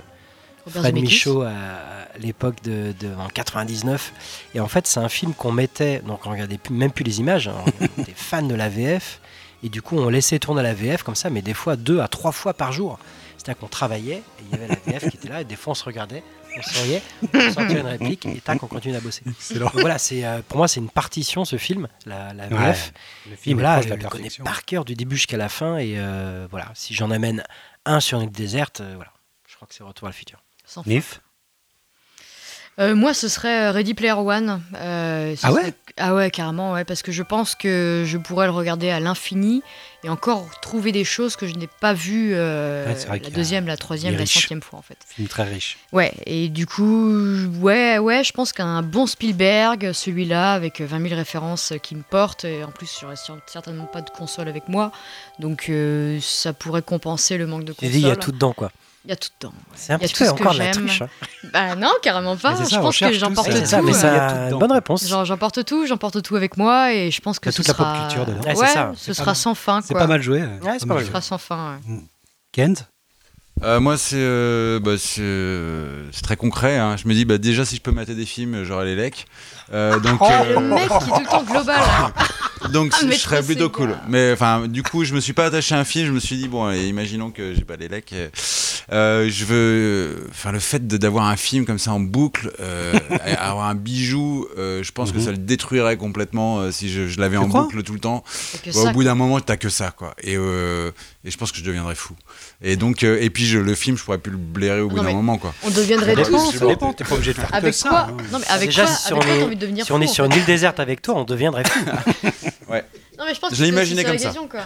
Fred. Michaud à, à l'époque de, de- en 99. Et en fait, c'est un film qu'on mettait, donc on regardait plus- même plus les images, hein, on était fan de la VF. Et du coup, on laissait tourner la VF comme ça, mais des fois deux à trois fois par jour. C'est-à-dire qu'on travaillait, et il y avait la VF qui était là, et des fois on se regardait, on souriait, on sortait une réplique, et tac, on continue à bosser. Donc voilà, c'est, euh, pour moi, c'est une partition ce film, la, la Ouais, VF. Le Et film est voilà, je le connais par cœur du début jusqu'à la fin. Et euh, voilà, si j'en amène un sur une île déserte, euh, voilà, je crois que c'est Retour à le futur. Sans. Nif? Euh, moi, ce serait Ready Player One. Euh, Ah ouais serait- Ah ouais, carrément, ouais, parce que je pense que je pourrais le regarder à l'infini et encore trouver des choses que je n'ai pas vues euh, Ouais, la deuxième, la troisième, la centième fois en fait. Film très riche. Ouais, et du coup, ouais, ouais, je pense qu'un bon Spielberg, celui-là, avec 20 000 références qui me portent, et en plus, j'aurais cer- certainement pas de console avec moi, donc euh, ça pourrait compenser le manque de console. il y a tout dedans, quoi. Il y a tout dedans. C'est un petit peu ce que encore la j'aime. triche. hein. Bah non, carrément pas. Je ça, pense que j'emporte tout. Ça, mais euh, c'est il y a tout une dedans. bonne réponse. J'en- J'emporte tout, j'emporte tout avec moi et je pense que toute la pop sera... culture dedans. Ouais, ça. ce sera sans fin C'est quoi. pas mal joué. euh, Ouais, c'est pas mal Ce sera sans fin. ouais. Kent Euh, moi, c'est euh, bah, euh, c'est très concret. hein. Je me dis, bah, déjà, si je peux mater des films, j'aurai les lecs. Euh, donc, Oh, euh, le mec qui est tout le temps global. donc Ah, je mais serais plutôt cool. bien. Mais enfin, du coup, je me suis pas attaché à un film. Je me suis dit, bon, allez, imaginons que j'ai pas les lecs. Euh, je veux, enfin, le fait de- d'avoir un film comme ça en boucle, euh, avoir un bijou, euh, je pense que Mhm. ça le détruirait complètement euh, si je, je l'avais en boucle tout le temps. Bah, ça, au bout d'un moment, t'as que ça, quoi. Et, euh, et je pense que je deviendrais fou. Et donc, euh, et puis je, le film, je pourrais plus le blairer au bout Non, d'un moment, quoi. On deviendrait tous. ça dépend. T'es pas obligé de faire Avec que ça. quoi hein. Non mais avec Déjà, quoi Avec quoi envie de devenir Si on est sur une île déserte avec toi, on deviendrait fou. Non mais je pense que Je ça comme la ça. question, quoi.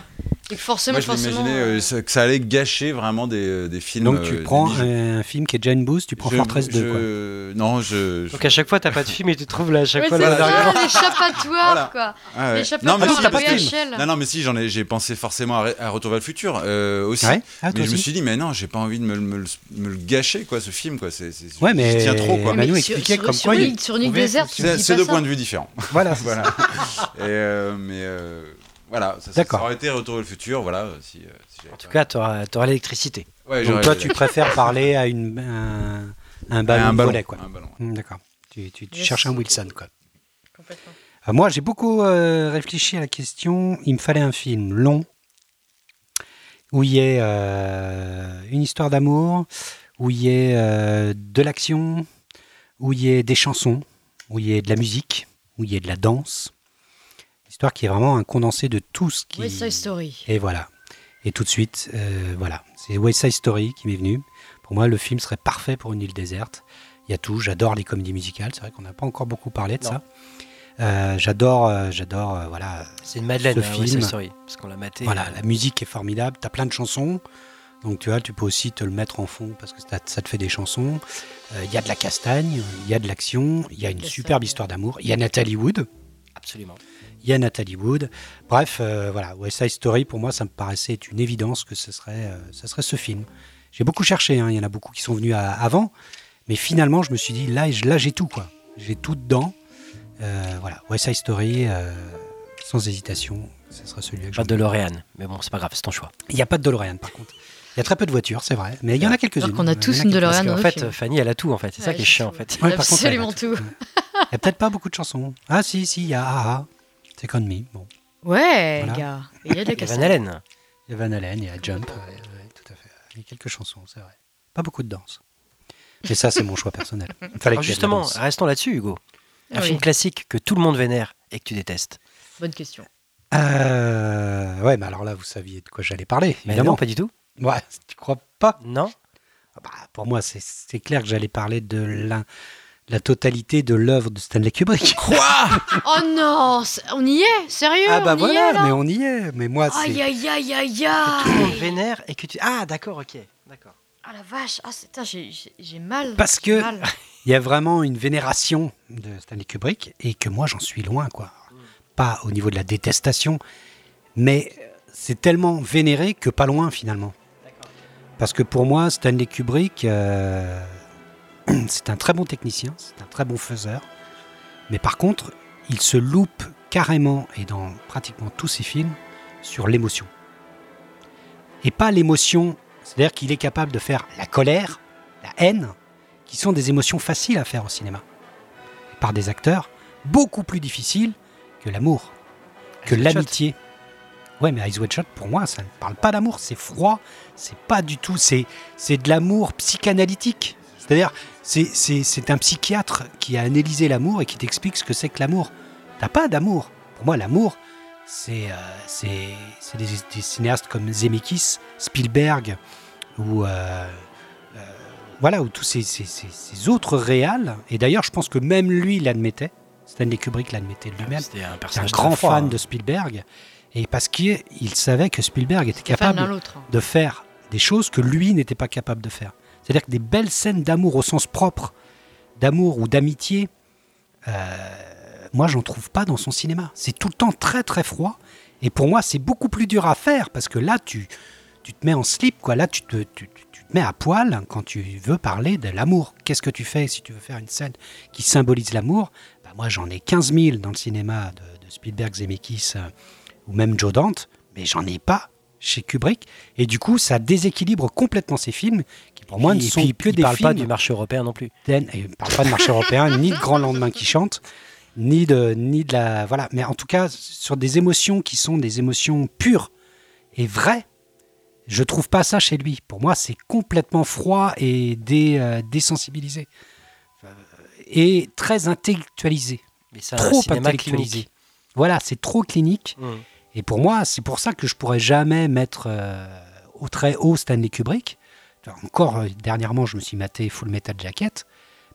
Et que forcément, Moi, je forcément. euh, euh, que ça allait gâcher vraiment des, euh, des films. Donc euh, tu des prends un film qui est Jane Booth, tu prends Je- Fortress 2 quoi. je- Non, je. je- Donc à chaque fois, t'as pas de film et tu trouves là, à chaque fois c'est l'échappatoire, Voilà. quoi. Ah ouais. L'échappatoire, Non, mais si, de. Non, non, mais si, j'en ai, j'ai pensé forcément à, à Retour vers le futur euh, aussi. Ouais. Ah, mais je me suis dit, mais non, j'ai pas envie de me, le- me le- me le gâcher, quoi, ce film, quoi. C'est, c'est- Ouais, mais- je tiens trop, quoi. Mais Manu expliquait comme sur quoi une il- île- Sur une île déserte, C'est, deux points de vue différents. Voilà. voilà. Euh, mais euh, voilà, ça, ça, D'accord. ça aurait été Retour vers le futur, voilà. Si, euh, si j'avais En tout pas- cas, t'auras t'auras l'électricité. ouais, Donc toi tu préfères parler à une un, un ballon un ballon, volet quoi. un ballon. Hmm, D'accord. Tu, tu- tu Yes. cherches un Wilson quoi. Complètement. Euh, moi j'ai beaucoup euh, réfléchi à la question. Il me fallait un film long où il y ait euh, une histoire d'amour, où il y ait euh, de l'action, où il y ait des chansons, où il y ait de la musique, où il y ait de la danse. Histoire qui est vraiment un condensé de tout ce qui. West Side Story. Et voilà. Et tout de suite, euh, voilà, c'est West Side Story qui m'est venu. Pour moi, le film serait parfait pour une île déserte. Il y a tout. J'adore les comédies musicales. C'est vrai qu'on n'a pas encore beaucoup parlé de Non. ça. Euh, j'adore, euh, j'adore, euh, voilà, C'est une Madeleine, Ce hein, West Side film. Story, parce qu'on l'a maté. voilà, euh, la musique est formidable. T'as plein de chansons. Donc tu vois, tu peux aussi te le mettre en fond parce que ça, ça te fait des chansons. Euh, Il y a de la castagne, il y a de l'action, il y a une Castagne. superbe histoire d'amour. Il y a Nathalie Wood. Absolument. Il y a Nathalie Wood. Bref, euh, voilà, West Side Story, pour moi, ça me paraissait une évidence que ce serait, euh, ce serait ce film. J'ai beaucoup cherché, hein, il y en a beaucoup qui sont venus à- avant, mais finalement, je me suis dit, là, là j'ai tout, quoi. J'ai tout dedans. Euh, voilà, West Side Story, euh, sans hésitation, ce sera celui-là que je Pas de L'Oréal, mais bon, c'est pas grave, c'est ton choix. Il n'y a pas de DeLorean, par contre. Il y a très peu de voitures, c'est vrai, mais il y en a quelques-unes. Qu'on a en tous une DeLorean le fait, film. Fanny, elle a tout, en fait. C'est ça qui est chiant, en fait. Ouais, contre, Absolument tout. Il n'y a peut-être pas beaucoup de chansons. Ah, si, si, il y a Ah, c'est con me. Bon. Ouais, Voilà. gars. Il y a de la Et Van. Halen. Il y a Van Halen, il y a Jump, ouais, ouais, tout à fait. Il y a quelques chansons, c'est vrai. Pas beaucoup de danse. Mais ça, c'est mon choix personnel. Alors justement, danse. restons là-dessus, Hugo. Un oui, film classique que tout le monde vénère et que tu détestes. Bonne question. Euh, ouais, mais alors là, vous saviez de quoi j'allais parler, Mais évidemment. non, pas du tout. Ouais, tu crois pas? Non Ah bah, Pour moi, c'est- c'est clair que j'allais parler de la, la totalité de l'œuvre de Stanley Kubrick. Quoi? Oh non, on y est Sérieux ah bah on y est, voilà, là mais on y est. Mais moi, Aïe c'est... aïe aïe aïe Tout le monde aïe vénère et que tu. Ah, d'accord, ok. D'accord. Ah la vache, ah, c'est- j'ai- j'ai j'ai mal. Parce que-. Il y a vraiment une vénération de Stanley Kubrick et que moi j'en suis loin quoi. Pas au niveau de la détestation, mais c'est tellement vénéré que pas loin finalement. Parce que pour moi Stanley Kubrick euh, c'est un très bon technicien, c'est un très bon faiseur, mais par contre il se loupe carrément et dans pratiquement tous ses films sur l'émotion. Et pas l'émotion, c'est-à-dire qu'il est capable de faire la colère, la haine, qui sont des émotions faciles à faire au cinéma. Par des acteurs beaucoup plus difficiles que l'amour, que l'amitié. Ouais, mais Eyes Wide Shut, pour moi, ça ne parle pas d'amour, c'est froid, c'est pas du tout, c'est, c'est de l'amour psychanalytique. C'est-à-dire, c'est, c'est, c'est un psychiatre qui a analysé l'amour et qui t'explique ce que c'est que l'amour. T'as pas d'amour. Pour moi, l'amour, c'est, euh, c'est, c'est des, des cinéastes comme Zemeckis, Spielberg, ou euh, euh, voilà, ou tous ces, ces- ces- ces autres réals. Et d'ailleurs, je pense que même lui l'admettait. Stanley Kubrick l'admettait lui-même. C'était un C'est un grand fan hein. de Spielberg. Et parce qu'il il savait que Spielberg était capable de faire des choses que lui n'était pas capable de faire. C'est-à-dire que des belles scènes d'amour au sens propre, d'amour ou d'amitié, euh, moi j'en trouve pas dans son cinéma. C'est tout le temps très très froid. Et pour moi c'est beaucoup plus dur à faire parce que là tu, tu te mets en slip, quoi. Là tu te, tu, tu- te mets à poil quand tu veux parler de l'amour. Qu'est-ce que tu fais si tu veux faire une scène qui symbolise l'amour? Bah, Moi j'en ai 15 000 dans le cinéma de, de Spielberg, Zemeckis euh, ou même Joe Dante, mais j'en ai pas chez Kubrick. Et du coup, ça déséquilibre complètement ces films qui, pour moi, ne sont puis, que il des parle films. pas du marché européen non plus. et Il parle pas de marché européen, ni de Grand Lendemain qui chante, ni de, ni de la. Voilà. Mais en tout cas, sur des émotions qui sont des émotions pures et vraies, je trouve pas ça chez lui. Pour moi, c'est complètement froid et dé- euh, désensibilisé. Euh, Et très intellectualisé. Mais c'est Trop cinéma intellectualisé. clinique. Voilà, c'est trop clinique. Mmh. Et pour moi, c'est pour ça que je pourrais jamais mettre euh, au très haut Stanley Kubrick. Encore euh, dernièrement, je me suis maté Full Metal Jacket,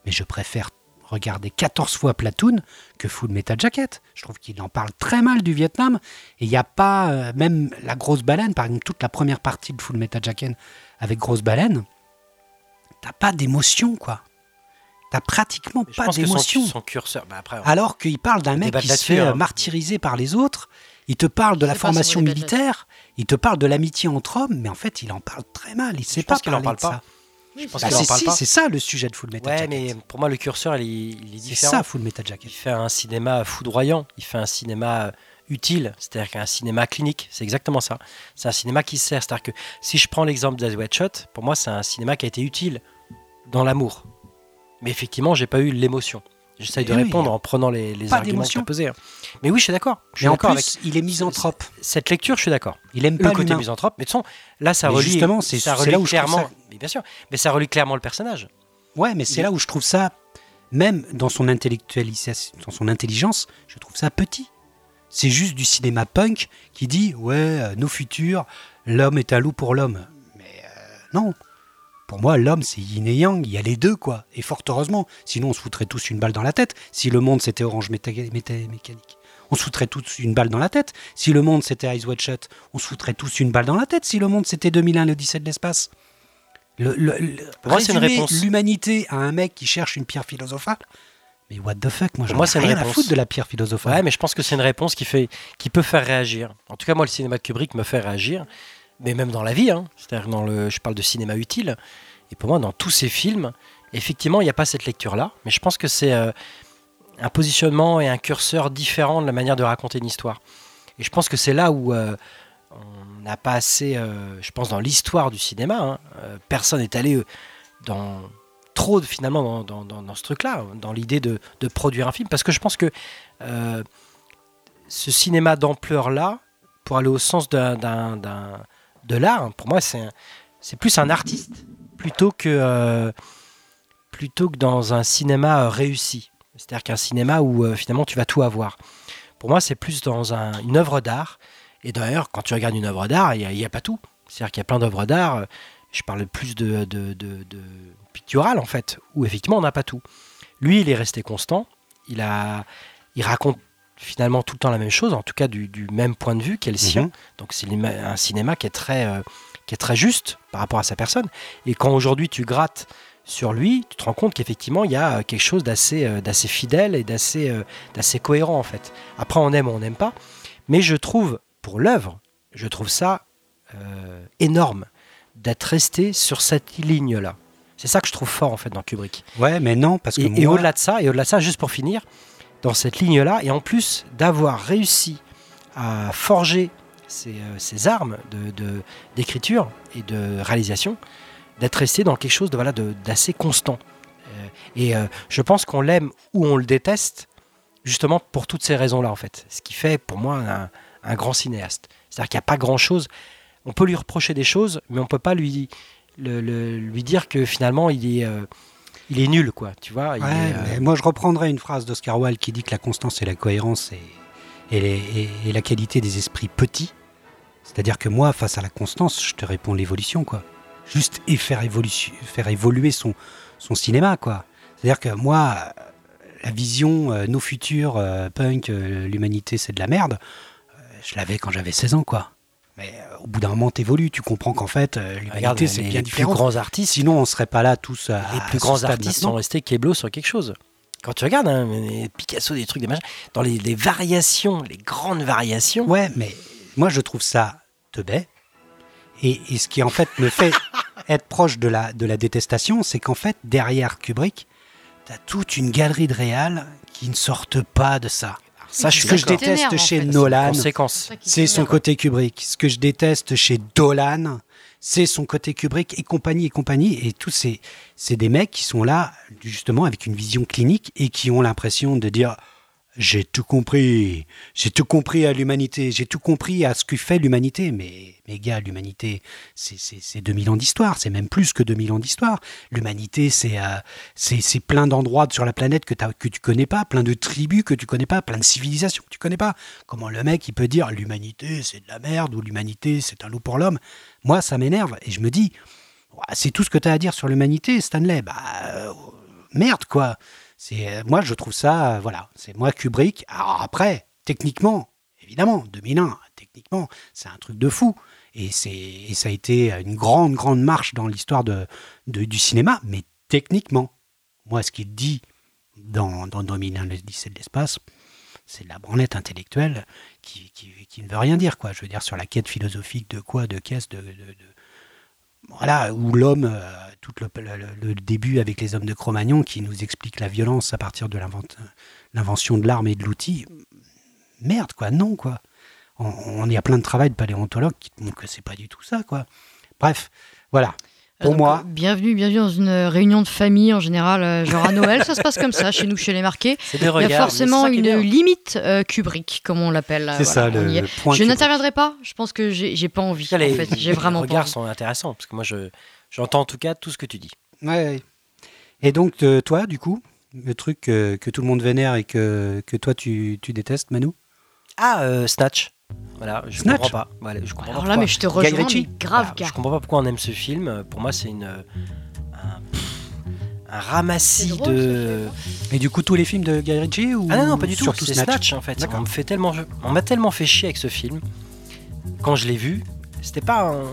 mais je préfère regarder 14 fois Platoon que Full Metal Jacket. Je trouve qu'il en parle très mal du Vietnam. Et il n'y a pas, euh, même la grosse baleine, par exemple, toute la première partie de Full Metal Jacket avec grosse baleine, t'as pas d'émotion, quoi. T'as pratiquement Mais pas que son, d'émotion. son curseur. Bah après, Alors qu'il parle d'un mec qui se fait hein. martyriser par les autres, il te parle de la C'est formation militaire, il te parle de l'amitié entre hommes, mais en fait il en parle très mal, il sait Je pas pense qu'il en parler parle de pas. ça. Oui, pense c'est Bah, c'est parle si, pas. c'est ça le sujet de Full Metal ouais, Jacket. mais pour moi, le curseur, il, est- il est c'est différent. ça Full Metal Il Jacket. fait un cinéma foudroyant, il fait un cinéma utile, c'est-à-dire qu'un cinéma clinique, c'est exactement ça. C'est un cinéma qui sert, c'est-à-dire que si je prends l'exemple d'As Wet Shot, pour moi c'est un cinéma qui a été utile dans l'amour. Mais effectivement, j'ai pas eu l'émotion. J'essaye de Eh oui, répondre en prenant les, arguments que d'émotion. tu as posés. hein. Mais oui, je suis d'accord. En plus, il est misanthrope. cette lecture, je suis d'accord. Il aime Le pas côté l'humain. misanthrope, mais de toute façon, là ça Mais relie, justement, c'est- là où je clairement. ça- Mais bien sûr. Mais ça relie clairement le personnage. Ouais, mais c'est là où je trouve ça, même dans son intellectualisation, dans son intelligence, je trouve ça petit. C'est juste du cinéma punk qui dit ouais, euh, nos futurs, l'homme est un loup pour l'homme. Mais euh, non. Pour moi, l'homme, c'est yin et yang, il y a les deux, quoi. Et fort heureusement, sinon on se foutrait tous une balle dans la tête. Si le monde c'était Orange Méta- Méta- Mécanique, on se foutrait tous une balle dans la tête. Si le monde c'était Eyes Wide Shut, on se foutrait tous une balle dans la tête. Si le monde c'était 2001, l'Odyssée de l'espace. Le, le- le- Pour moi, c'est une résumer réponse. l'humanité à un mec qui cherche une pierre philosophale. Mais what the fuck, moi moi, c'est rien à foutre de la pierre philosophale. Ouais, mais je pense que c'est une réponse qui, fait, qui peut faire réagir. En tout cas, moi, le cinéma de Kubrick me fait réagir. Mais même dans la vie, hein. c'est-à-dire dans le, je parle de cinéma utile. Et pour moi, dans tous ces films, effectivement, il n'y a pas cette lecture-là. Mais je pense que c'est euh, un positionnement et un curseur différent de la manière de raconter une histoire. Et je pense que c'est là où euh, on n'a pas assez, euh, je pense, dans l'histoire du cinéma, hein, personne n'est allé dans trop finalement dans, dans- dans- dans ce truc-là, dans l'idée de, de produire un film, parce que je pense que ce cinéma d'ampleur-là, pour aller au sens d'un- de l'art, hein, pour moi, c'est c'est plus un artiste plutôt que, euh, plutôt que dans un cinéma euh, réussi. C'est-à-dire qu'un cinéma où euh, finalement tu vas tout avoir. Pour moi, c'est plus dans un- une œuvre d'art. Et d'ailleurs, quand tu regardes une œuvre d'art, il n'y a, pas tout. C'est-à-dire qu'il y a plein d'œuvres d'art. Je parle plus de, de, de, de pictural, en fait, où effectivement, on n'a pas tout. Lui, il est resté constant. Il, a, il raconte finalement tout le temps la même chose, en tout cas du, du même point de vue qu'est le sien. Mhm. Donc c'est un cinéma qui est, très, euh, qui est très juste par rapport à sa personne. Et quand aujourd'hui tu grattes sur lui, tu te rends compte qu'effectivement il y a euh, quelque chose d'assez euh, d'assez fidèle et d'assez euh, d'assez cohérent en fait. Après on aime ou on n'aime pas, mais je trouve pour l'œuvre, je trouve ça énorme d'être resté sur cette ligne-là. C'est ça que je trouve fort en fait dans Kubrick. Ouais, mais non, parce que Et, moi, et au-delà de ça, et au-delà de ça, juste pour finir, dans cette ligne-là, et en plus d'avoir réussi à forger ces, euh, armes de- de- d'écriture et de réalisation, d'être resté dans quelque chose de voilà de- d'assez constant. Euh, et euh, je pense qu'on l'aime ou on le déteste, justement pour toutes ces raisons-là en fait. Ce qui fait pour moi un, grand cinéaste. C'est-à-dire qu'il n'y a pas grand-chose. On peut lui reprocher des choses, mais on peut pas lui lui dire que finalement il est il est nul, quoi, tu vois. il Ouais, est, euh, moi je reprendrais une phrase d'Oscar Wilde qui dit que la constance et la cohérence et, et, les- et- et la qualité des esprits petits. C'est-à-dire que moi, face à la constance, je te réponds l'évolution, quoi. Juste et faire, évolu- faire évoluer son, son cinéma, quoi. C'est-à-dire que moi, euh, la vision, euh, nos futurs, euh, punk, l'humanité c'est de la merde, je l'avais quand j'avais 16 ans, quoi. Mais euh, au bout d'un moment, t'évolues, tu comprends qu'en fait, euh, l'humanité c'est les, bien les plus grands artistes, Sinon, on serait pas là tous à les plus grands artistes maintenant. sont restés keblo sur quelque chose. Quand tu regardes hein, Picasso, des trucs, des machins, dans les, les variations, les grandes variations, Ouais, mais moi je trouve ça teubé. Et, et ce qui en fait me fait être proche de la, de la détestation, c'est qu'en fait, derrière Kubrick, t'as toute une galerie de réals qui ne sortent pas de ça. Ça, je Ce que je déteste en chez fait. Nolan, c'est son côté Kubrick. Ce que je déteste chez Dolan, c'est son côté Kubrick et compagnie et compagnie. Et tous ces, c'est des mecs qui sont là, justement, avec une vision clinique et qui ont l'impression de dire J'ai tout compris, j'ai tout compris à l'humanité, j'ai tout compris à ce que fait l'humanité. Mais, mes gars, l'humanité, c'est, c'est, c'est 2000 ans d'histoire, c'est même plus que 2000 ans d'histoire. L'humanité, c'est, euh, plein d'endroits sur la planète que, t'as- que tu connais pas, plein de tribus que tu connais pas, plein de civilisations que tu connais pas. Comment le mec, il peut dire l'humanité, c'est de la merde ou l'humanité, c'est un loup pour l'homme Moi, ça m'énerve et je me dis, c'est tout ce que tu as à dire sur l'humanité, Stanley. Bah, euh, merde, quoi. Euh, moi, je trouve ça, euh, voilà, c'est moi Kubrick. Alors après, techniquement, évidemment, 2001, techniquement, c'est un truc de fou. Et, et ça a été une grande, grande marche dans l'histoire de, du cinéma, mais techniquement, moi, ce qu'il dit dans, dans 2001, l'Odyssée de l'espace, c'est de la branlette intellectuelle qui, qui, ne veut rien dire, quoi. Je veux dire, sur la quête philosophique de quoi, de qu'est-ce, de- voilà, où l'homme, euh, tout le, début avec les hommes de Cro-Magnon qui nous expliquent la violence à partir de l'invent- l'invention de l'arme et de l'outil. Merde, quoi, non, quoi. On, on y a plein de travail de paléontologues qui montrent que c'est pas du tout ça, quoi. Bref, voilà. Pour Donc, moi. euh, Bienvenue, bienvenue dans une euh, réunion de famille en général. euh, genre à Noël, ça se passe comme ça chez nous, chez les marqués. C'est des Il y regards. a forcément une limite euh, Kubrick, comme on l'appelle. C'est ça, Voilà, le point. Je n'interviendrai pas. Je pense que j'ai pas envie. Ça, les, en fait, j'ai les vraiment pas regards envie. sont intéressants parce que moi, je, j'entends en tout cas tout ce que tu dis. Ouais. Et donc, euh, toi, du coup, le truc euh, que tout le monde vénère et que, que toi, tu, tu détestes, Manu? Ah, euh, Snatch. Voilà, je Snatch comprends pas. Voilà, je comprends Alors pas là, pourquoi. mais je te rejoins, Ritchie mais grave, Voilà. Je comprends pas pourquoi on aime ce film. Pour moi, c'est une euh, un, un ramassis drôle, de. Et du coup, tous les films de Guy Ritchie ou Ah non, non, pas du tout. Surtout C'est Snatch. Snatch. en fait. On me fait tellement, on m'a tellement fait chier avec ce film. Quand je l'ai vu, c'était pas, un-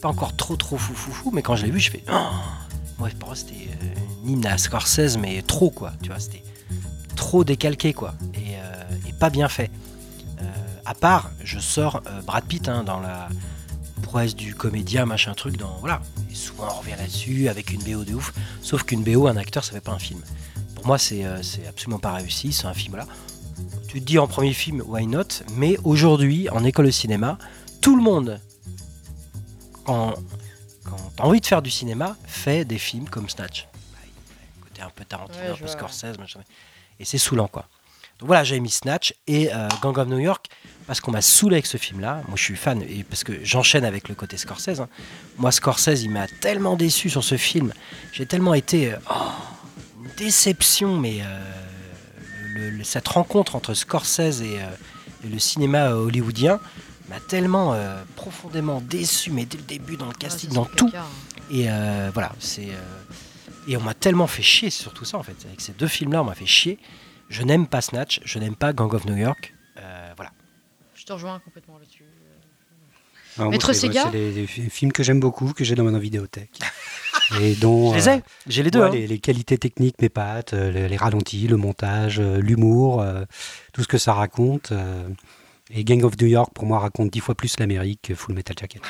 pas encore trop trop fou fou fou, mais quand je l'ai vu, je fais. Oh ouais, pour moi, c'était euh, une hymne à Scorsese, mais trop quoi. Tu vois, c'était trop décalqué quoi, et, euh, et pas bien fait. À part, je sors euh, Brad Pitt hein, dans la prouesse du comédien, machin truc, dans voilà. Et souvent on revient là-dessus avec une BO de ouf. Sauf qu'une BO, un acteur, ça fait pas un film. Pour moi, c'est euh, absolument pas réussi. C'est un film là. Tu te dis en premier film, why not? Mais aujourd'hui, en école de cinéma, tout le monde, quand, quand t'as envie de faire du cinéma, fait des films comme Snatch. Côté un peu Tarantino, Ouais, un peu. Scorsese, machin. Et c'est saoulant quoi. Donc voilà, j'ai mis Snatch et euh, Gang of New York parce qu'on m'a saoulé avec ce film-là. Moi, je suis fan et parce que j'enchaîne avec le côté Scorsese. hein. Moi, Scorsese, il m'a tellement déçu sur ce film. J'ai tellement été euh, oh, une déception, mais euh, le- le- cette rencontre entre Scorsese et, et le cinéma hollywoodien m'a tellement profondément déçu, mais dès le début dans le Ah, casting, dans tout. hein. Et voilà, c'est. et on m'a tellement fait chier sur tout ça en fait. Avec ces deux films-là, on m'a fait chier. Je n'aime pas Snatch, je n'aime pas Gang of New York. Euh, voilà. Je te rejoins complètement là-dessus. Alors, Maître c'est- Sega C'est des, des fi- films que j'aime beaucoup, que j'ai dans ma vidéothèque. et dont. Je les euh, ai, j'ai les deux. ouais, hein. les, les qualités techniques m'épatent, euh, les, les ralentis, le montage, euh, l'humour, euh, tout ce que ça raconte. euh, et Gang of New York, pour moi, raconte dix fois plus l'Amérique que Full Metal Jacket.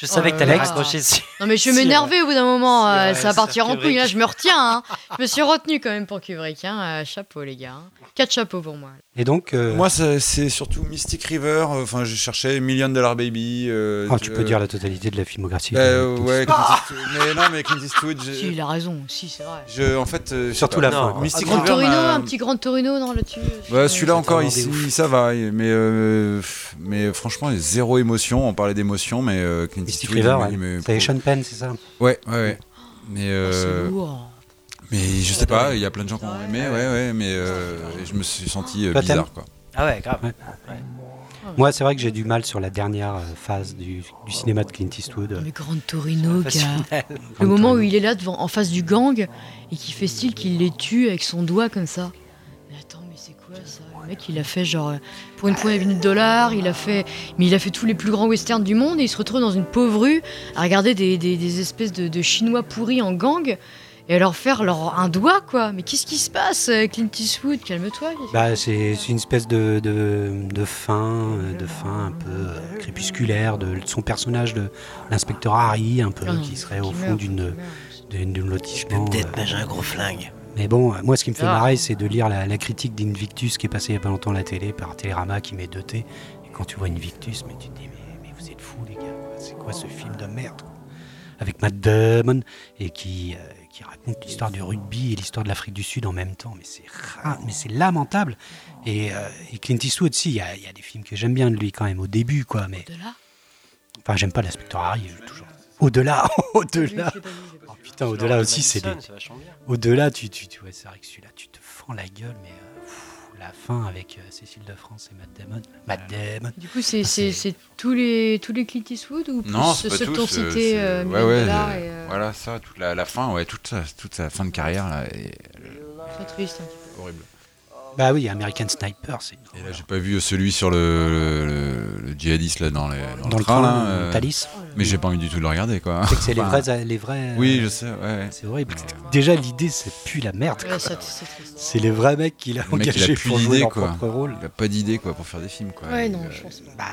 Je savais Oh que t'allais raccrocher dessus. Non mais je vais m'énerver au bout d'un moment, euh, ça va partir en couille, là je me retiens, hein. je me suis retenu quand même pour Kubrick, hein. euh, chapeau les gars, hein. quatre chapeaux pour moi. Et donc, euh, Moi, c'est surtout Mystic River. euh, Enfin, je cherchais Million Dollar Baby. euh, ah, tu peux euh, dire la totalité de la filmographie. de- ouais, Clint Eastwood. mais non, mais Clint Eastwood. je- Si, il a raison, si c'est vrai. je, en fait, euh, Surtout la fin. Mystic Grand River. Torino, un petit Grand Torino non là-dessus. Bah, celui-là encore ici, ça va, mais, euh, mais franchement, il y a zéro émotion. On parlait d'émotion, mais euh, Clint Mystic Eastwood, River, ouais. c'est Sean Penn, c'est ça? Ouais, ouais, ouais. Mais, Oh, c'est lourd. Mais je sais pas, il y a plein de gens qui ont aimé, ouais, ouais, mais euh, je me suis senti euh, Toi, bizarre, quoi. Ah ouais, grave. Ouais. Moi, c'est vrai que j'ai du mal sur la dernière euh, phase du, du cinéma de Clint Eastwood. Mais Grand Torino, gars. Passionnel. Le moment où il est là devant, en face du gang et qui fait style qu'il les tue avec son doigt comme ça. Mais attends, mais c'est quoi ça? Le mec, il a fait genre pour une poignée de dollars, il a fait, mais il a fait tous les plus grands westerns du monde et il se retrouve dans une pauvre rue à regarder des, des- des espèces de, de chinois pourris en gang et à leur faire leur un doigt quoi. Mais qu'est-ce qui se passe, euh, Clint Eastwood? Calme-toi. Bah, c'est une espèce de, de, de fin, euh, de fin un peu euh, crépusculaire de son personnage de l'inspecteur Harry, un peu, Ah non, qui serait au qui fond d'une lotissement. Peut-être, euh, mais j'ai un gros flingue. Mais bon, moi, ce qui me fait Ah. marrer, c'est de lire la, la critique d'Invictus qui est passée il y a pas longtemps à la télé par Télérama qui met 2T. Et quand tu vois Invictus, mais tu te dis, mais, mais vous êtes fous, les gars, quoi. c'est quoi ce film de merde. Avec Matt Damon et qui, euh, qui raconte l'histoire du rugby et l'histoire de l'Afrique du Sud en même temps. Mais c'est mais c'est lamentable. Et, euh, et Clint Eastwood, si, il y, a- il y a des films que j'aime bien de lui quand même au début, quoi. Mais enfin, j'aime pas l'inspecteur Harry, toujours. Au-delà, au-delà. Oh, putain, au-delà aussi, c'est des, bien. au-delà, tu, tu, tu ouais, c'est vrai que celui-là, tu te fends la gueule, mais euh, la fin avec euh, Cécile de France et Matt Damon. Matt Damon. Du coup, c'est Ah, c'est- c'est- c'est tous les tous les Clint Eastwood ou plus Non, ceux c'est pas que cité ouais, ouais, euh, et, euh, voilà, ça, toute la, la fin, ouais, toute sa, toute sa fin de carrière, là, Très triste. un petit peu. horrible. Bah oui, American Sniper, c'est une Et là, j'ai pas vu celui sur le, le, le djihadiste, là, dans, les, dans, dans le train, là, train, euh, Thalys. mais j'ai pas envie du tout de le regarder, quoi. C'est que c'est les vrais, les vrais. Oui, euh, je sais, ouais, ouais. C'est horrible. Déjà, l'idée, c'est plus la merde. Ouais, quoi. ça, c'est les vrais mecs qui l'ont engagé plus pour jouer leur quoi. propre rôle. Il a pas d'idée, quoi, pour faire des films, quoi. Ouais, non, euh, je pense pas. Bah,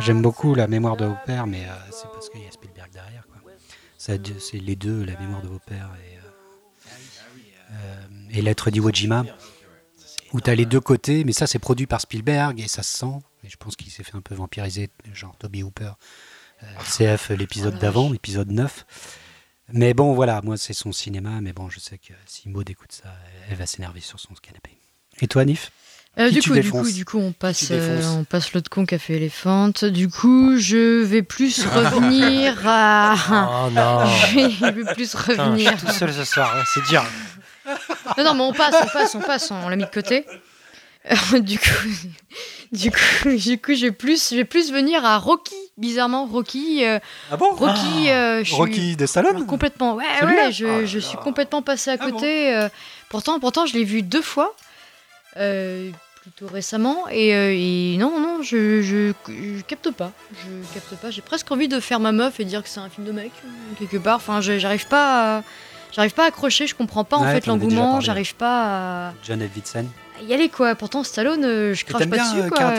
J'aime beaucoup la mémoire de vos pères, mais euh, c'est parce qu'il y a Spielberg derrière. Quoi. Ça, c'est les deux, la mémoire de vos pères et, euh, euh, et l'être d'Iwo Jima, où tu as les deux côtés, mais ça c'est produit par Spielberg et ça se sent. Et je pense qu'il s'est fait un peu vampiriser, genre Toby Hooper, euh, CF l'épisode Oh la d'avant, l'épisode 9. Mais bon, voilà, moi c'est son cinéma, mais bon, je sais que si Maud écoute ça, elle va s'énerver sur son canapé. Et toi, Nif? Euh, du, coup, du coup, du coup, on passe, euh, on passe l'autre con qui a fait Elephant. Du coup, je vais plus revenir à. Oh non. je vais plus Putain, je revenir. suis tout seul ce soir, c'est dur. Non, non, mais on passe, on passe, on passe, on l'a mis de côté. Euh, du coup, du coup, du coup, je vais plus, je vais plus venir à Rocky. Bizarrement, Rocky, euh, Ah bon Rocky, euh, je suis Rocky de Stallone complètement. Ouais, ouais, je, là je suis complètement passé à Ah bon côté. euh, pourtant, pourtant, je l'ai vu deux fois, euh, plutôt récemment, et, euh, et non, non, je, je, je capte pas. Je capte pas. J'ai presque envie de faire ma meuf et dire que c'est un film de mec euh, quelque part. Enfin, j'arrive pas. À... J'arrive pas à accrocher, je comprends pas en fait l'engouement, j'arrive pas à John à y aller quoi. Pourtant Stallone, euh, je crache pas bien, dessus euh, quoi.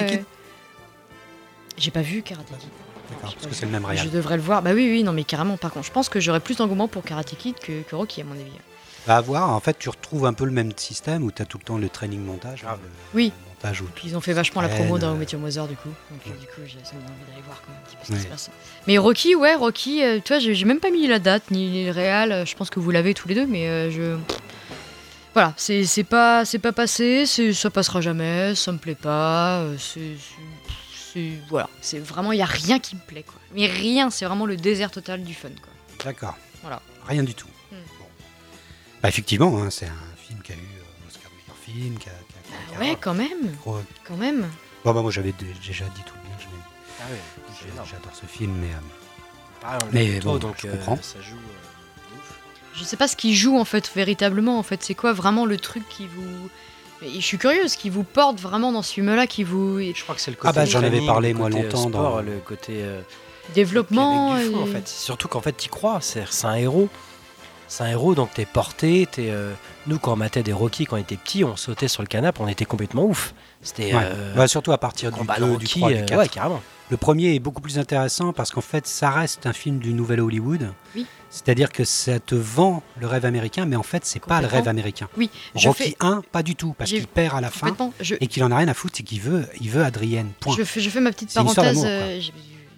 J'ai pas vu Karate Kid. D'accord, parce que c'est le même réel. Je devrais le voir. Bah oui, oui, non mais carrément. Par contre, je pense que j'aurais plus d'engouement pour Karate Kid que, que Rocky à mon avis. Bah, à voir, en fait, tu retrouves un peu le même système où tu as tout le temps le training montage. hein, le- Oui. Où ils ont fait vachement la promo dans Your Mother du coup. Donc euh, du coup, j'ai envie d'aller voir quand même un petit peu ce qui Ouais. se passe. Mais Rocky, ouais, Rocky, euh, tu vois, j'ai même pas mis la date ni le réal. euh, Je pense que vous l'avez tous les deux, mais euh, je. Voilà, c'est pas, pas passé, ça passera jamais, ça me plaît pas. c'est- Voilà, c'est vraiment, il y a rien qui me plaît quoi. Mais rien, c'est vraiment le désert total du fun quoi. D'accord. Voilà. Rien du tout. Hmm. Bon. Bah, effectivement, hein, c'est un film qui a eu euh, l'Oscar du meilleur film. Qui a- Ouais, quand même, gros- quand même. Bon, bah, moi, j'avais dé- déjà dit tout le bien. Ah ouais. J'adore ce film, mais. euh, l'a Mais bon, donc je euh, comprends. ça joue euh. Je sais pas ce qui joue en fait véritablement en fait. C'est quoi vraiment le truc qui vous. Mais je suis curieuse, qui vous porte vraiment dans ce film-là, qui vous. Je crois que c'est le Ah côté bah, j'en avais parlé, moi, longtemps dans- sport, le côté euh, Développement. fond, en et- fait. Surtout qu'en fait, t'y crois. C'est un héros. C'est un héros, donc t'es porté. T'es, euh, Nous, quand on matait des Rocky quand on était petits, on sautait sur le canapé, on était complètement ouf. C'était. ouais. euh, Bah, surtout à partir du combat 2, de du Rocky, 3, euh, du 4. ouais, carrément. Le premier est beaucoup plus intéressant parce qu'en fait, ça reste un film du nouvel Hollywood. Oui. C'est-à-dire que ça te vend le rêve américain, mais en fait, c'est pas le rêve américain. Oui, je Rocky fais 1, pas du tout, parce qu'il perd à la fin. Je, et qu'il en a rien à foutre, c'est qu'il veut, il veut Adrienne. Point. je, fais, je fais ma petite parenthèse. euh,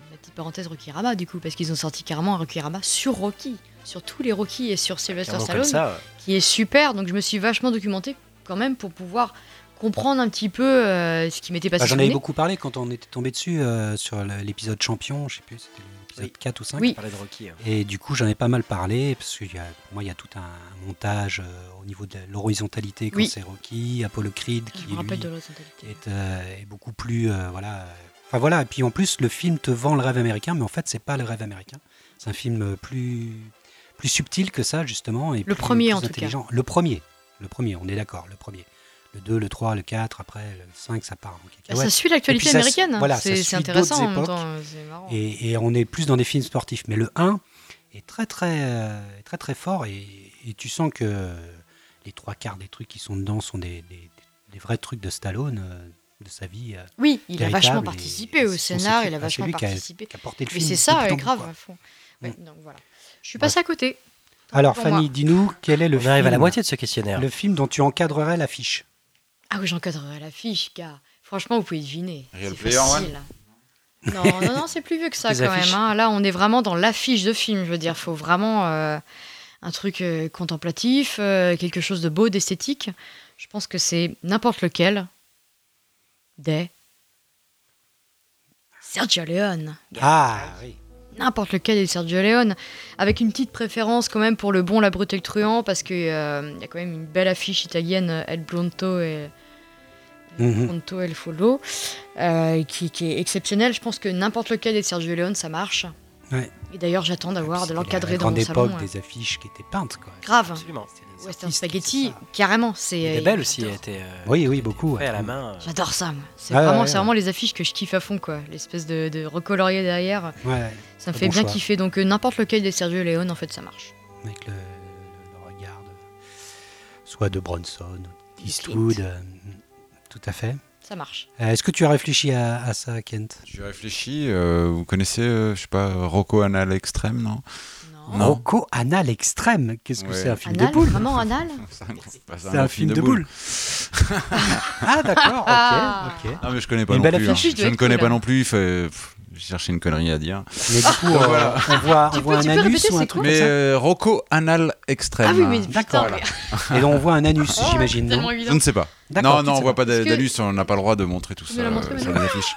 ma petite parenthèse Rocky Rama du coup, parce qu'ils ont sorti carrément un Rocky Rama sur Rocky, sur tous les Rocky et sur Sylvester Stallone, ça. ouais. qui est super. Donc je me suis vachement documenté quand même pour pouvoir comprendre un petit peu euh, ce qui m'était passé. Bah, J'en avais beaucoup parlé quand on était tombé dessus euh, sur l'épisode champion, je sais plus, c'était l'épisode Oui. 4 ou 5. Oui. On parlait de Rocky. hein. Et du coup, j'en ai pas mal parlé, parce que y a- pour moi, il y a tout un montage euh, au niveau de l'horizontalité quand Oui. c'est Rocky, Apollo Creed, qui lui, est, euh, est beaucoup plus. euh, voilà. Enfin voilà, et puis en plus, le film te vend le rêve américain, mais en fait, c'est pas le rêve américain. C'est un film plus, plus subtil que ça, justement. Et Le plus- premier, plus en tout cas. intelligent. Le premier, le premier, on est d'accord, le premier. Le 2, le 3, le 4, après le 5, ça part en cacahuète. Ça suit l'actualité Et ça- américaine. hein. voilà, c'est intéressant en même temps. marrant. Et, et on est plus dans des films sportifs. Mais le 1 est très très euh, très très fort et, et tu sens que les trois quarts des trucs qui sont dedans sont des, des- des vrais trucs de Stallone, euh, de sa vie. euh, Oui, il a vachement et- participé et au scénar, il a Ah, vachement participé. film c'est ça, ouais, grave, fond. Ouais, donc voilà. Je suis à côté. Alors pour Fanny, moi. dis-nous quel est le On film, arrive à la moitié de ce questionnaire. le film dont tu encadrerais l'affiche? Ah oui, j'encadrerai l'affiche, gars. Franchement, vous pouvez deviner. Real C'est Player One facile. Non, non, non, c'est plus vieux que ça Les quand affiches. même. hein. Là, on est vraiment dans l'affiche de film. Je veux dire, faut vraiment euh, un truc euh, contemplatif, euh, quelque chose de beau, d'esthétique. Je pense que c'est n'importe lequel des Sergio Leone. Ah oui. N'importe lequel des Sergio Leone, avec une petite préférence quand même pour le bon, la brute et le truand, parce qu'il y a quand même une belle affiche italienne, euh, El Pronto et Mhm. Pronto El Follow, euh, qui, qui est exceptionnelle. Je pense que n'importe lequel des Sergio Leone, ça marche. Ouais. Et d'ailleurs, j'attends d'avoir de C'était la- l'encadrer dans mon salon. époque euh. des affiches qui étaient peintes. Quoi. Grave. Absolument. Western Spaghetti, carrément. C'est euh, est belle aussi. Elle j'adore. était, euh, Oui, oui, beaucoup, à la main. euh. J'adore ça. moi. C'est vraiment, ouais, c'est ouais. vraiment les affiches que je kiffe à fond, quoi. L'espèce de, de recolorier derrière, Ouais, ça me fait bon bien choix. kiffer. Donc euh, n'importe lequel des Sergio Leone, en fait, ça marche. avec le, le regard de, soit de Bronson, Eastwood. euh, tout à fait. Ça marche. Euh, Est-ce que tu as réfléchi à, à ça, Kent? J'ai réfléchi, euh, vous connaissez, euh, je sais pas, Rocco Anal Extrême, non Non. Non? Rocco Anal Extrême. Qu'est-ce que Ouais. c'est un film Anal, de boule vraiment anal C'est un, film de boule. ah d'accord, ok, ok. Non mais je connais pas non belle plus. hein. Je ne être connais cool, pas hein. non plus. il fait- pff, J'ai cherché une connerie à dire. Mais du coup, euh, voilà. on voit, on Tu voit peux- un anus répéter, ou un truc Mais comme ça euh, Rocco anal extrême. Ah oui, mais D'accord. mais- Et donc on voit un anus, Oh, j'imagine. Je ne sais pas. D'accord, Non, non, on voit pas que- d'anus, on n'a pas le droit de montrer tout ça veux la montrer euh, sur les affiches.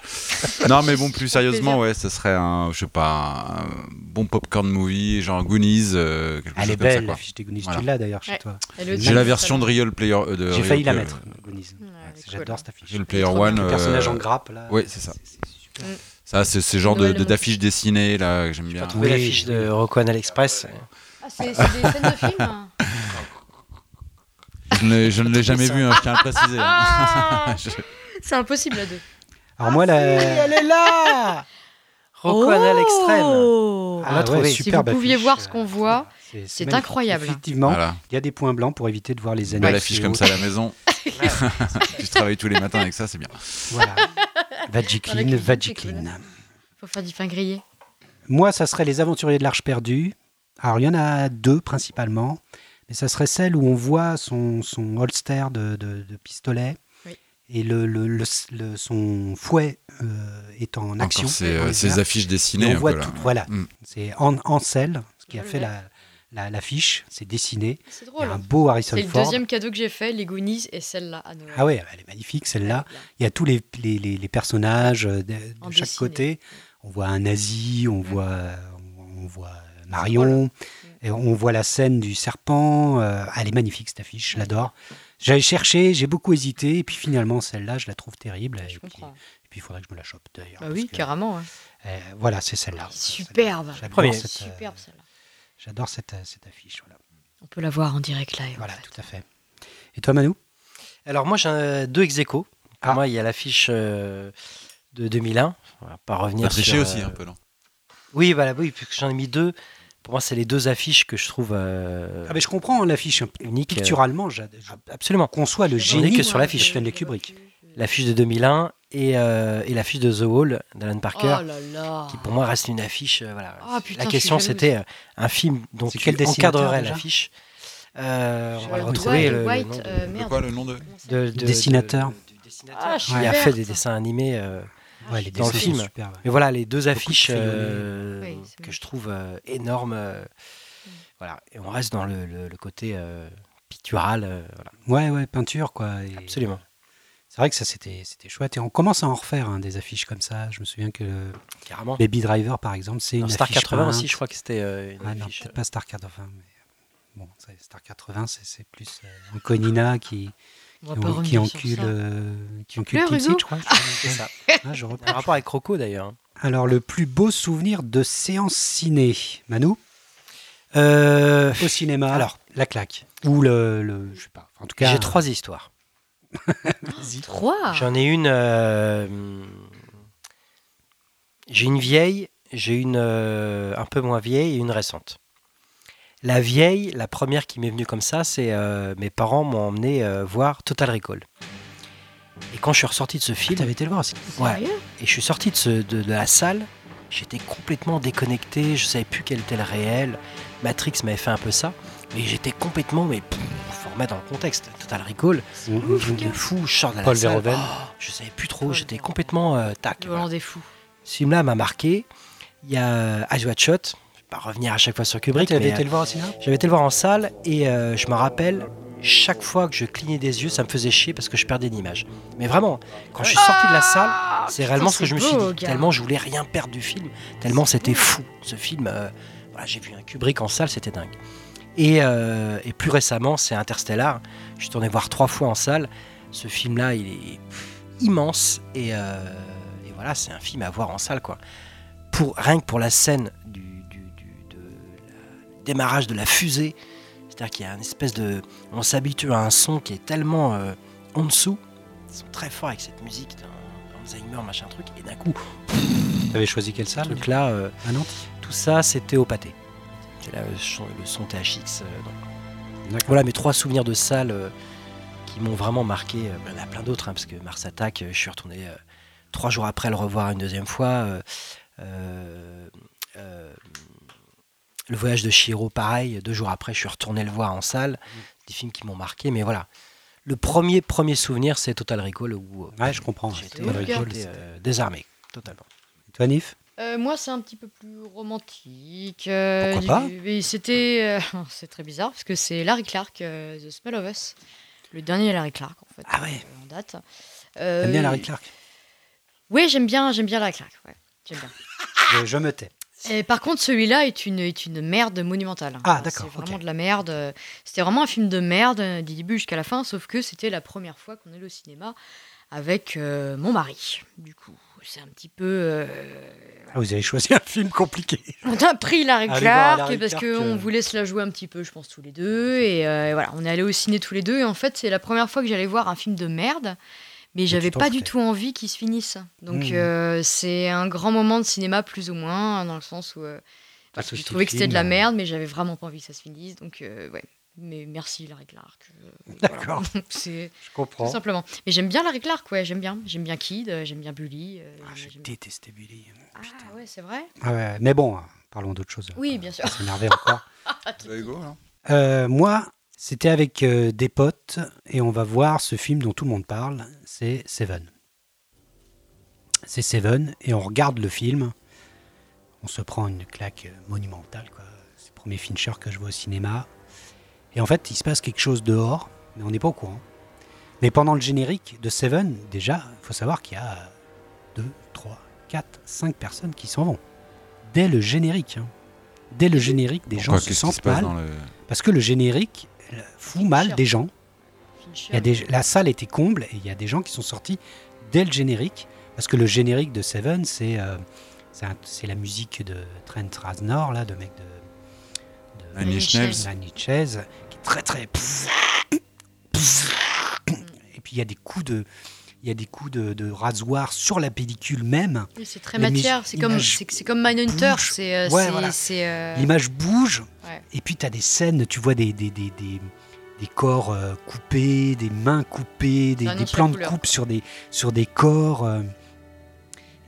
non, mais bon, plus sérieusement, ouais, ce serait un, je sais pas, un bon popcorn movie, genre Goonies, euh, quelque Elle chose est comme ça, belle, quoi. la fiche des Goonies. Voilà. Tu l'as d'ailleurs chez Ouais. toi. J'ai la version de. Real Player. euh, J'ai failli la mettre, Goonies. J'adore cette affiche. Real Player. One. Le euh, personnage en grappe, là. ouais, c'est ça. Ça, c'est ce genre de- d'affiches dessinées là que j'aime bien. Trouver Oui, l'affiche de Rocco Anal Express. Ah, c'est c'est des scènes de film hein Je ne l'ai- je ne l'ai jamais vu, hein, je tiens à le préciser. hein. Ah Je- C'est impossible à deux. Alors moi, la... Elle est là Rocco Anal Extrême. Oh On l'a trouvé. Si vous pouviez voir ce qu'on voit, c'est- incroyable. Effectivement, Voilà, il y a des points blancs pour éviter de voir les une anneaux. belle affiche comme ça à la maison. tu travailles tous les matins avec ça, c'est bien. Voilà. La c'est Vagiclean. faut faire du pain grillé. Moi, ça serait les aventuriers de l'Arche perdue. Alors, il y en a deux principalement. Mais ça serait celle où on voit son, son holster de, de- de pistolet. Oui. Et le, le- le- le- son fouet euh, est en action. Encore ces, euh, ces affiches Et dessinées. on voit là. tout. Voilà. Mm. C'est An- Ansel, ce qui a fait l'ai. La, la- l'affiche. C'est dessiné. C'est Il y drôle. a un beau Harrison C'est le Ford. deuxième cadeau que j'ai fait, les Goonies et celle-là à Noël. Ah ouais, elle est magnifique celle-là. Ouais. Il y a tous les, les, les- les personnages euh, de, chaque dessiné. côté. On voit un nazi, on Mm. voit, on voit Marion, et on voit la scène du serpent. euh, elle est magnifique cette affiche, je Ouais. l'adore. J'avais cherché, j'ai beaucoup hésité, et puis finalement celle-là, je la trouve terrible. Je et, puis, comprends. et puis il faudrait que je me la chope d'ailleurs. Bah oui, que, carrément. hein. euh, voilà, c'est celle-là. Superbe. Superbe celle-là. J'adore cette, euh, cette affiche. Voilà, On peut la voir en direct live. en voilà fait. tout à fait. Et toi, Manu Alors moi j'ai euh, deux ex aequo. Pour Ah. moi il y a l'affiche euh, de 2001. On va pas revenir sur, aussi euh, un peu, non? Oui, voilà, oui, puisque j'en ai mis deux. Pour moi c'est les deux affiches que je trouve euh, ah, mais Je comprends l'affiche. uniques. euh, Picturalement, absolument. conçois le On est génie que sur l'affiche. Stanley Kubrick. L'affiche de 2001 et, euh, et l'affiche de The Wall d'Alan Parker. Oh là là. qui pour moi reste une affiche. euh, voilà. Ah, putain, la question c'était euh, un film dont tu quel dessinateur, encadrerais l'affiche? Euh, on va le retrouver. White, le- White, nom de- euh, De merde. quoi le nom de Comment ça de- s'appelle de- dessinateur. de- du dessinateur. Ah, suis Il a fait des dessins animés. euh, Ouais, les Dans le film. sont super, ouais. Mais voilà, les deux de affiches euh, Oui, que je trouve euh, énormes. euh. Voilà, et on reste dans le, le- le côté euh, pictural. euh, voilà, Ouais, ouais, peinture, quoi. et- absolument. C'est vrai que ça, c'était c'était chouette. Et on commence à en refaire hein, des affiches comme ça. Je me souviens que le Carrément. Baby Driver, par exemple, c'est une Star affiche 80 aussi, je crois que c'était euh, une Ah non, affiche. peut-être pas Star 80, mais bon, ça, Star 80, c'est c'est plus euh, Anconina qui, On qui, en- qui encule, euh, qui encule Kid Hugo Seed, je crois. C'est ça. Ah, je. Un rapport avec Rocco d'ailleurs. hein. Alors, le plus beau souvenir de séance ciné, Manu Euh, Au cinéma, Alors. la claque. Ou le, le- je sais pas. En tout cas, J'ai trois histoires. Trois J'en ai une. euh, j'ai une vieille, j'ai une euh, un peu moins vieille et une récente. La vieille, la première qui m'est venue comme ça, c'est euh, mes parents m'ont emmené euh, voir Total Recall. Et quand je suis ressorti de ce Ah, film, T'avais été le voir aussi. ouais, Sérieux et je suis sorti de, ce- de, de la salle, j'étais complètement déconnecté, je savais plus quel était le réel. Matrix m'avait fait un peu ça, mais j'étais complètement, mais pff, remettre dans le contexte. Total Recall, de fou, je sors de la Paul salle, Verhoeven. oh, je savais plus trop, j'étais complètement euh, tac. Le voilà. Volant des fous. Ce film-là m'a marqué. Il y a euh, Eyes Wide Shut, je vais pas revenir à chaque fois sur Ah, Kubrick, T'avais mais été le voir au cinéma? j'avais été le voir en salle et euh, je me rappelle, chaque fois que je clignais des yeux, ça me faisait chier parce que je perdais une image. Mais vraiment, quand je suis sorti de la salle, Ah, c'est réellement ce que je me suis dit. gars. Tellement je voulais rien perdre du film, tellement c'était fou. Ce film, euh, voilà, j'ai vu un Kubrick en salle, c'était dingue. Et, euh, et plus récemment, c'est Interstellar. Je suis tourné voir trois fois en salle. Ce film-là, il est immense et, euh, et voilà, c'est un film à voir en salle, quoi. Pour rien que pour la scène du, du- du- de la- démarrage de la fusée, c'est-à-dire qu'il y a une espèce de, on s'habitue à un son qui est tellement euh, en dessous. Ils sont très forts avec cette musique d'Alzheimer, machin truc, et d'un coup, T'avais choisi quelle salle truc là, À Nantes? tout ça, c'était au pâté. C'est là le son, THX. euh, donc. Voilà mes trois souvenirs de salle euh, qui m'ont vraiment marqué. Euh, Il y en a plein d'autres, hein, parce que Mars Attack, euh, je suis retourné euh, trois jours après le revoir une deuxième fois. euh, euh, euh, le voyage de Shiro, pareil, deux jours après, je suis retourné le voir en salle. Des films qui m'ont marqué, mais voilà. Le premier, premier souvenir, c'est Total Recall où euh, Ouais, je comprends. j'étais Total j'étais, Recall, euh, désarmé, totalement. Et Toi, Nif? Euh, moi, c'est un petit peu plus romantique. euh, Pourquoi du- C'était. euh, c'est très bizarre parce que c'est Larry Clark, The Smell of Us. Le dernier Larry Clark, en fait. Ah ouais. en date. T'aimes bien Larry Clark? Oui, j'aime bien, j'aime bien Larry Clark. Ouais, j'aime bien. je, je me tais. Et par contre, celui-là est une, est une merde monumentale. Ah, d'accord, C'est vraiment de la merde. C'était vraiment un film de merde du début jusqu'à la fin, sauf que c'était la première fois qu'on allait au cinéma avec mon mari. Du coup, c'est un petit peu. euh, Ah, vous avez choisi un film compliqué. On a pris Larry Clark Larry parce qu'on euh. voulait se la jouer un petit peu, je pense, tous les deux. Et, euh, et voilà, on est allé au ciné tous les deux. Et en fait, c'est la première fois que j'allais voir un film de merde. Mais j'avais pas du tout envie qu'il se finisse. Donc Mmh. euh, c'est un grand moment de cinéma, plus ou moins, dans le sens où Parce que j'ai ce trouvé que c'était de la film, merde, mais j'avais vraiment pas envie que ça se finisse. Donc ouais. Mais merci Larry Clark. Euh, D'accord. voilà. c'est Je tout comprends. simplement. Mais j'aime bien Larry Clark, ouais, j'aime bien. J'aime bien Kid, euh, j'aime bien Bully. euh, Ah, J'ai détesté Billy. Ah ouais, c'est vrai Ah ouais, mais bon, euh, parlons d'autre chose. Oui, bien sûr. S'énerver encore. Hugo, alors? Euh, moi, c'était avec euh, des potes et on va voir ce film dont tout le monde parle, c'est Seven. C'est Seven et on regarde le film, on se prend une claque monumentale. quoi. C'est le premier Fincher que je vois au cinéma. Et en fait, il se passe quelque chose dehors, mais on n'est pas au courant. Mais pendant le générique de Seven, déjà, il faut savoir qu'il y a 2, 3, 4, 5 personnes qui s'en vont. Dès le générique. hein. Dès le générique, des gens Pourquoi se sentent mal. le. Parce que le générique fout mal des gens. Fincher. Il y a des, la salle était comble et il y a des gens qui sont sortis dès le générique. Parce que le générique de Seven, c'est euh, la musique de Trent Reznor, là, de mec de, Nails, qui est très très. Et puis il y a des coups de, il y a des coups de, de rasoir sur la pellicule même. Oui, c'est très Les matière. C'est comme, c'est, comme Mindhunter. C'est, euh, Ouais, voilà. euh, L'image bouge. Ouais. Et puis tu as des scènes, tu vois des, des, des, des, des corps euh, coupés, des mains coupées, des, des plans de coupe sur des, sur des corps. euh,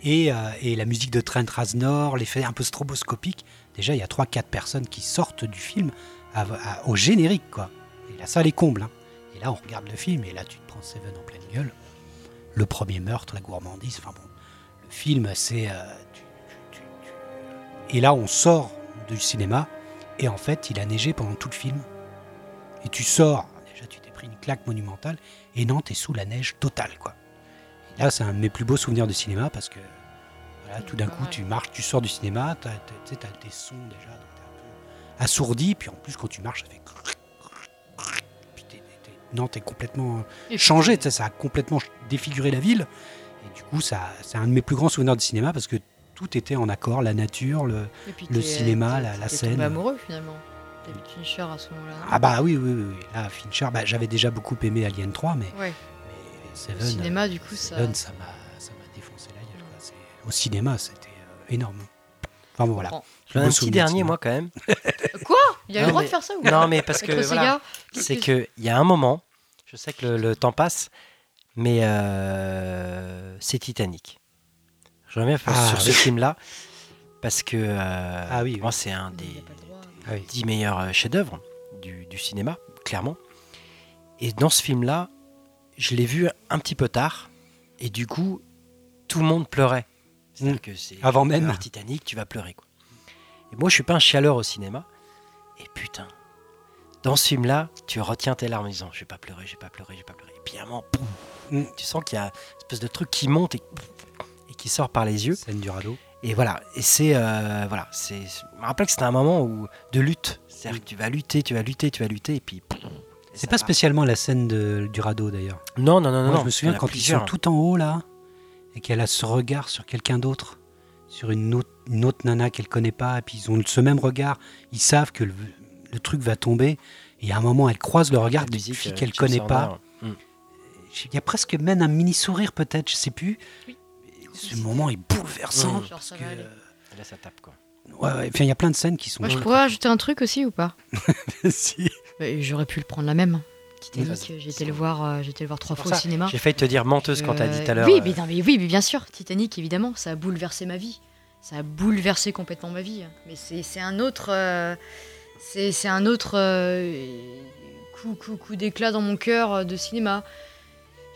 et, euh, et la musique de Trent Reznor, l'effet un peu stroboscopique. Déjà, il y a 3-4 personnes qui sortent du film au générique. quoi. Et la salle est comble. hein. Et là, on regarde le film et là, tu te prends Seven en pleine gueule. Le premier meurtre, la gourmandise. Enfin bon, le film, c'est. euh, Et là, on sort du cinéma et en fait, il a neigé pendant tout le film. Et tu sors, déjà, tu t'es pris une claque monumentale et non, t'es sous la neige totale, quoi. Et là, c'est un de mes plus beaux souvenirs de cinéma parce que tout d'un coup, tu marches, tu sors du cinéma, tu t'as tes sons déjà, donc t'es un peu assourdi, puis en plus, quand tu marches, ça fait. Puis t'es- t'es- non, t'es complètement changé, tu ça a complètement défiguré la ville. Et du coup, c'est un de mes plus grands souvenirs de cinéma parce que tout était en accord, la nature, le. cinéma, la- scène. tombé amoureux finalement. Fincher à ce moment-là. Ah bah oui, oui, oui. Là, Fincher, bah, j'avais déjà beaucoup aimé Alien 3, mais, Ouais. mais Seven, Le cinéma, du coup. Seven, ça m'a Au cinéma, c'était euh, énorme. Enfin bon, voilà. comprends. J'en ai Beau un petit dernier, moi, quand même. Quoi? Il y a Non, le droit mais- de faire ça ou Non, mais parce que. Voilà, c'est qu'il y a un moment, je sais que le, le temps passe, mais euh, c'est Titanic. Je reviens Ah, sur ce film-là, parce que euh, Ah oui, moi, c'est un Il des droit. Ah oui. dix meilleurs chefs-d'œuvre du, du cinéma, clairement. Et dans ce film-là, je l'ai vu un petit peu tard, et du coup, tout le monde pleurait. Mm. que Avant même. Titanic, tu vas pleurer. Quoi. Et moi, je suis pas un chialeur au cinéma, et putain, dans ce film-là, tu retiens tes larmes en disant, je vais pas pleurer, je vais pas pleurer, je vais pas pleurer. Et puis à un moment, Mm. tu sens qu'il y a une espèce de truc qui monte et, et qui sort par les yeux. Scène du radeau. Et voilà, et c'est euh, voilà, c'est je me rappelle que c'était un moment où de lutte, c'est-à-dire que tu vas lutter, tu vas lutter, tu vas lutter et puis C'est pas part. spécialement la scène de- du radeau d'ailleurs. Non non non non. Moi, non, je me souviens quand ils sont tout en haut là et qu'elle a ce regard sur quelqu'un d'autre, sur une autre, une autre nana qu'elle connaît pas, et puis ils ont ce même regard. Ils savent que le, le truc va tomber. Et à un moment, elle croise le regard La d'une fille euh, qu'elle connaît pas. Mm. Il y a presque même un mini sourire peut-être, je sais plus. Oui. Ce moment est bouleversant. Mm. Parce que, Là ça tape quoi. ouais, ouais, enfin, il y a plein de scènes qui sont. Moi, je pourrais ajouter un truc aussi ou pas? Si. J'aurais pu le prendre la même. Titanic, euh, été le voir, euh, été le voir trois fois au cinéma. J'ai failli te dire menteuse quand t'as dit tout à Euh, l'heure. Oui, euh, mais, non, mais oui, mais bien sûr, Titanic, évidemment, ça a bouleversé ma vie. Ça a bouleversé complètement ma vie. Mais c'est un autre, euh, c'est un autre euh, coup, coup, coup d'éclat dans mon cœur euh, de cinéma.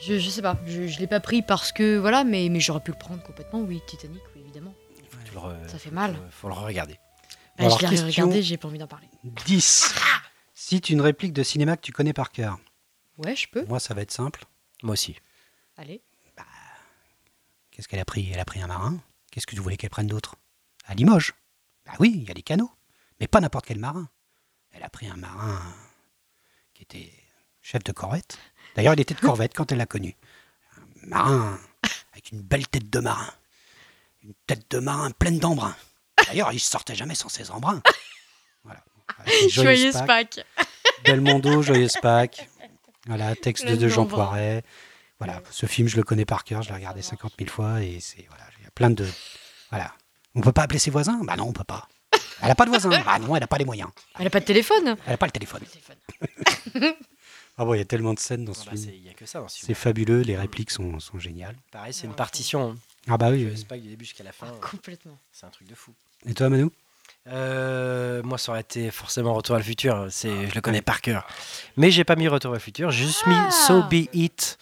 Je, je sais pas, je, je l'ai pas pris parce que voilà, mais, mais j'aurais pu le prendre complètement. Oui, Titanic, oui, évidemment. Ça fait mal. Faut, faut le regarder. Bah, Alors, je l'ai regardé, j'ai pas envie d'en parler. 10. Cite une réplique de cinéma que tu connais par cœur. Ouais, je peux. Moi, ça va être simple. Moi aussi. Allez. Qu'est-ce qu'elle a pris? Elle a pris un marin. Qu'est-ce que tu voulais qu'elle prenne d'autre? À Limoges. Bah oui, il y a des canaux. Mais pas n'importe quel marin. Elle a pris un marin qui était chef de corvette. D'ailleurs, il était de corvette quand elle l'a connu. Un marin avec une belle tête de marin. Une tête de marin pleine d'embruns. D'ailleurs, il sortait jamais sans ses embruns. Voilà. Joyeuse Joyeuse Pâques. Pâques. Belmondo, Joyeuse Pâques. Voilà, texte Pleine de Jean. Poiret. Voilà, ce film, je le connais par cœur, je l'ai regardé 50 000 fois et c'est voilà, il y a plein de voilà. On peut pas appeler ses voisins? Bah non, on peut pas. Elle a pas de voisins? Bah non, elle a pas les moyens. Elle a pas de téléphone? Elle a pas le téléphone. Ah bon, il y a tellement de scènes dans Ah ce bah, c'est- film. Il n'y a que ça dans ce film. C'est fabuleux, les répliques sont, sont géniales. Pareil, c'est une partition. hein. Ah bah oui. Je oui. sais pas du début jusqu'à la fin. Complètement. C'est un truc de fou. Et toi, Manu? Euh, moi, ça aurait été forcément Retour à le futur. C'est, je le connais par cœur. Mais j'ai pas mis Retour à le futur. J'ai juste mis So Be It.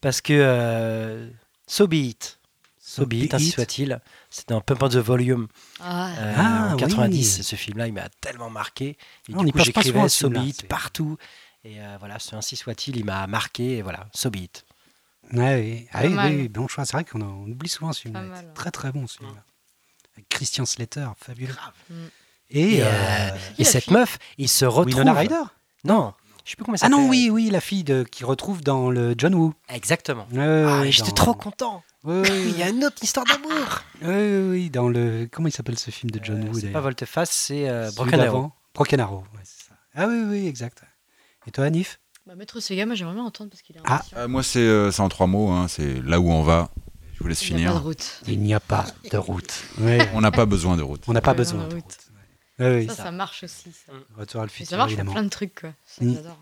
Parce que euh, So Be It. So Be It, ainsi soit-il. C'était un Pump on the Volume Ah, euh, Ah, en 90. oui. Ce film-là, il m'a tellement marqué. Et Ah, on du y coup, passe pas souvent, j'écrivais So Be film-là, It partout. Et euh, voilà, ce ainsi soit-il, il m'a marqué. Et voilà, So Be It. Ouais, oui. Ah oui, bon choix. C'est vrai qu'on oublie souvent ce film. Pas mal, ouais. Très très bon ce film. Avec Christian Slater, fabuleux. Mm. Et, Et, euh, euh, Et Et la cette fille meuf, il se retrouve. Winona Ryder. Non, je sais plus comment ça Ah non, oui, oui, la fille de, qui retrouve dans le John Woo. Exactement. Ouais, Ah, J'étais dans- trop content. Ouais, Il y a une autre histoire d'amour. ouais, ouais, dans le. Comment il s'appelle ce film de John Euh, Woo c'est pas d'ailleurs Volteface, c'est euh, Broken Arrow. Broken Arrow, ouais, c'est ça. Ah oui, oui, exact. Et toi, Anif? Bah, Maître Sega, moi j'aimerais bien entendre parce qu'il est en Ah. Euh, moi, c'est euh, c'est en trois mots. hein, c'est là où on va. Je vous laisse Il n'y a pas de finir. route. Il n'y a pas de route. Ouais, On n'a pas besoin de route. on n'a pas Ouais, besoin de route. Ouais, oui, Ça, ça. ça marche aussi. Ça. Retour à le Et futur, ça marche pour évidemment. plein de trucs, quoi. Ça, Mm. j'adore.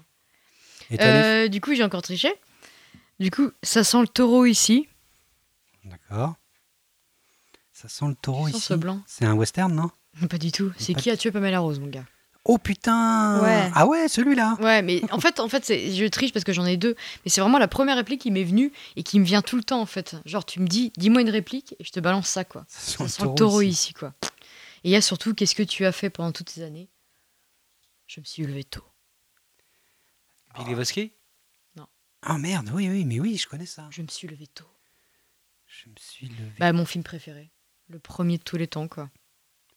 Euh, du coup, j'ai encore triché. Du coup, ça sent le taureau ici. D'accord. Ça sent le taureau Tu sens ici. ce blanc C'est un western, non? Pas du tout. C'est qui a tué Pamela Rose, mon gars? Oh putain Ouais. Ah ouais, celui-là Ouais, mais en fait, en fait je triche parce que j'en ai deux. Mais c'est vraiment la première réplique qui m'est venue et qui me vient tout le temps, en fait. Genre, tu me dis, dis-moi une réplique et je te balance ça, quoi. Ça Ça sent le taureau ici, quoi. Et il y a surtout, qu'est-ce que tu as fait pendant toutes ces années? Je me suis levé tôt. Big Lebowski Ah merde, oui, oui, mais oui, je connais ça. Je me suis levé tôt. Je me suis levé. Bah, mon film préféré. Le premier de tous les temps, quoi.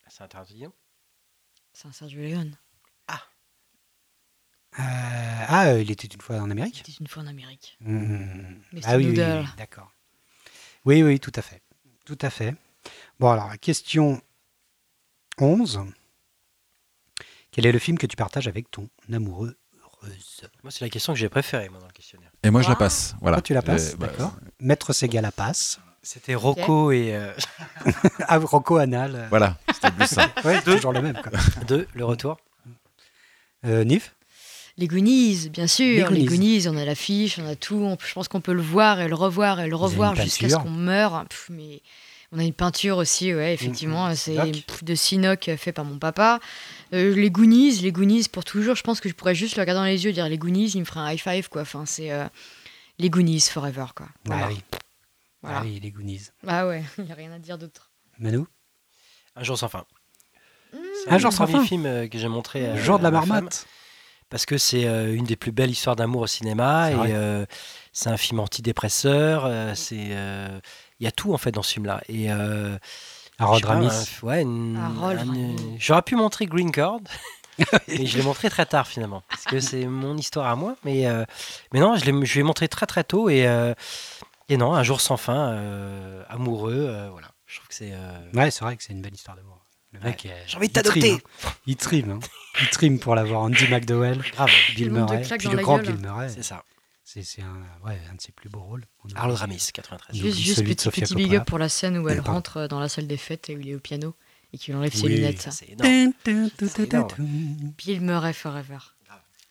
C'est un Tarantino. C'est un Sergio Leone. Euh, ah, euh, il était une fois en Amérique C'était une fois en Amérique. Mmh. Ah oui, oui, d'accord. Oui, oui, tout à fait. Tout à fait. Bon, alors, question 11. Quel est le film que tu partages avec ton amoureux heureuse Moi, c'est la question que j'ai préférée, moi, dans le questionnaire. Et moi, je la Ah. passe. Voilà. Toi, tu la passes, Euh, bah, d'accord. Maître Sega la passe. C'était Rocco et euh, Ah, Rocco Anal. Voilà, c'était plus ça. Ouais, toujours le même. Quoi. deux, le retour. Euh, Nif Les Goonies, bien sûr. Les Les Goonies. On a l'affiche, on a tout. On- je pense qu'on peut le voir et le revoir et le revoir jusqu'à ce qu'on meure. Pff, mais on a une peinture aussi, ouais, effectivement. Mhm. C'est Sinoc. pff, de Sinoc euh, fait par mon papa. Euh, les Goonies, les Goonies pour toujours. Je pense que je pourrais juste le regarder dans les yeux, dire les Goonies, il me ferait un high five, quoi. Enfin, c'est euh, les Goonies forever, quoi. Voilà. Ah oui. Voilà. Ah oui, les Goonies. Ah ouais, il n'y a rien à dire d'autre. Manu Un jour sans fin. C'est Un jour sans fin. films euh, que j'ai montré. Le à- jour de la marmotte. Parce que c'est euh, une des plus belles histoires d'amour au cinéma. Et euh, c'est un film antidépresseur. euh, c'est, euh, Il y a tout, en fait, dans ce film-là. Et. euh, Harold Ramis. un- ouais. J'aurais pu montrer Green Card, mais je l'ai montré très tard finalement, parce que c'est mon histoire à moi. Mais, euh, mais non, je l'ai je l'ai montré très très tôt et, euh, et non, un jour sans fin, euh, amoureux, euh, voilà. Je trouve que c'est. euh, Ouais, c'est vrai que c'est une belle histoire d'amour. Le mec, Ouais. euh, J'ai envie de il trime, t'adopter. hein. Il trime. hein. Il trime pour l'avoir. Andy McDowell, grave, Bill Murray. Puis le grand gueule. Bill Murray. c'est ça. C'est un, ouais, un de ses plus beaux rôles. Oublie- Ramis, 93. Il Juste, juste celui de petit, Sofia petit big Coppola. up pour la scène où elle rentre dans la salle des fêtes et où il est au piano et qu'il enlève ses lunettes. C'est énorme. C'est énorme. Bill Murray forever.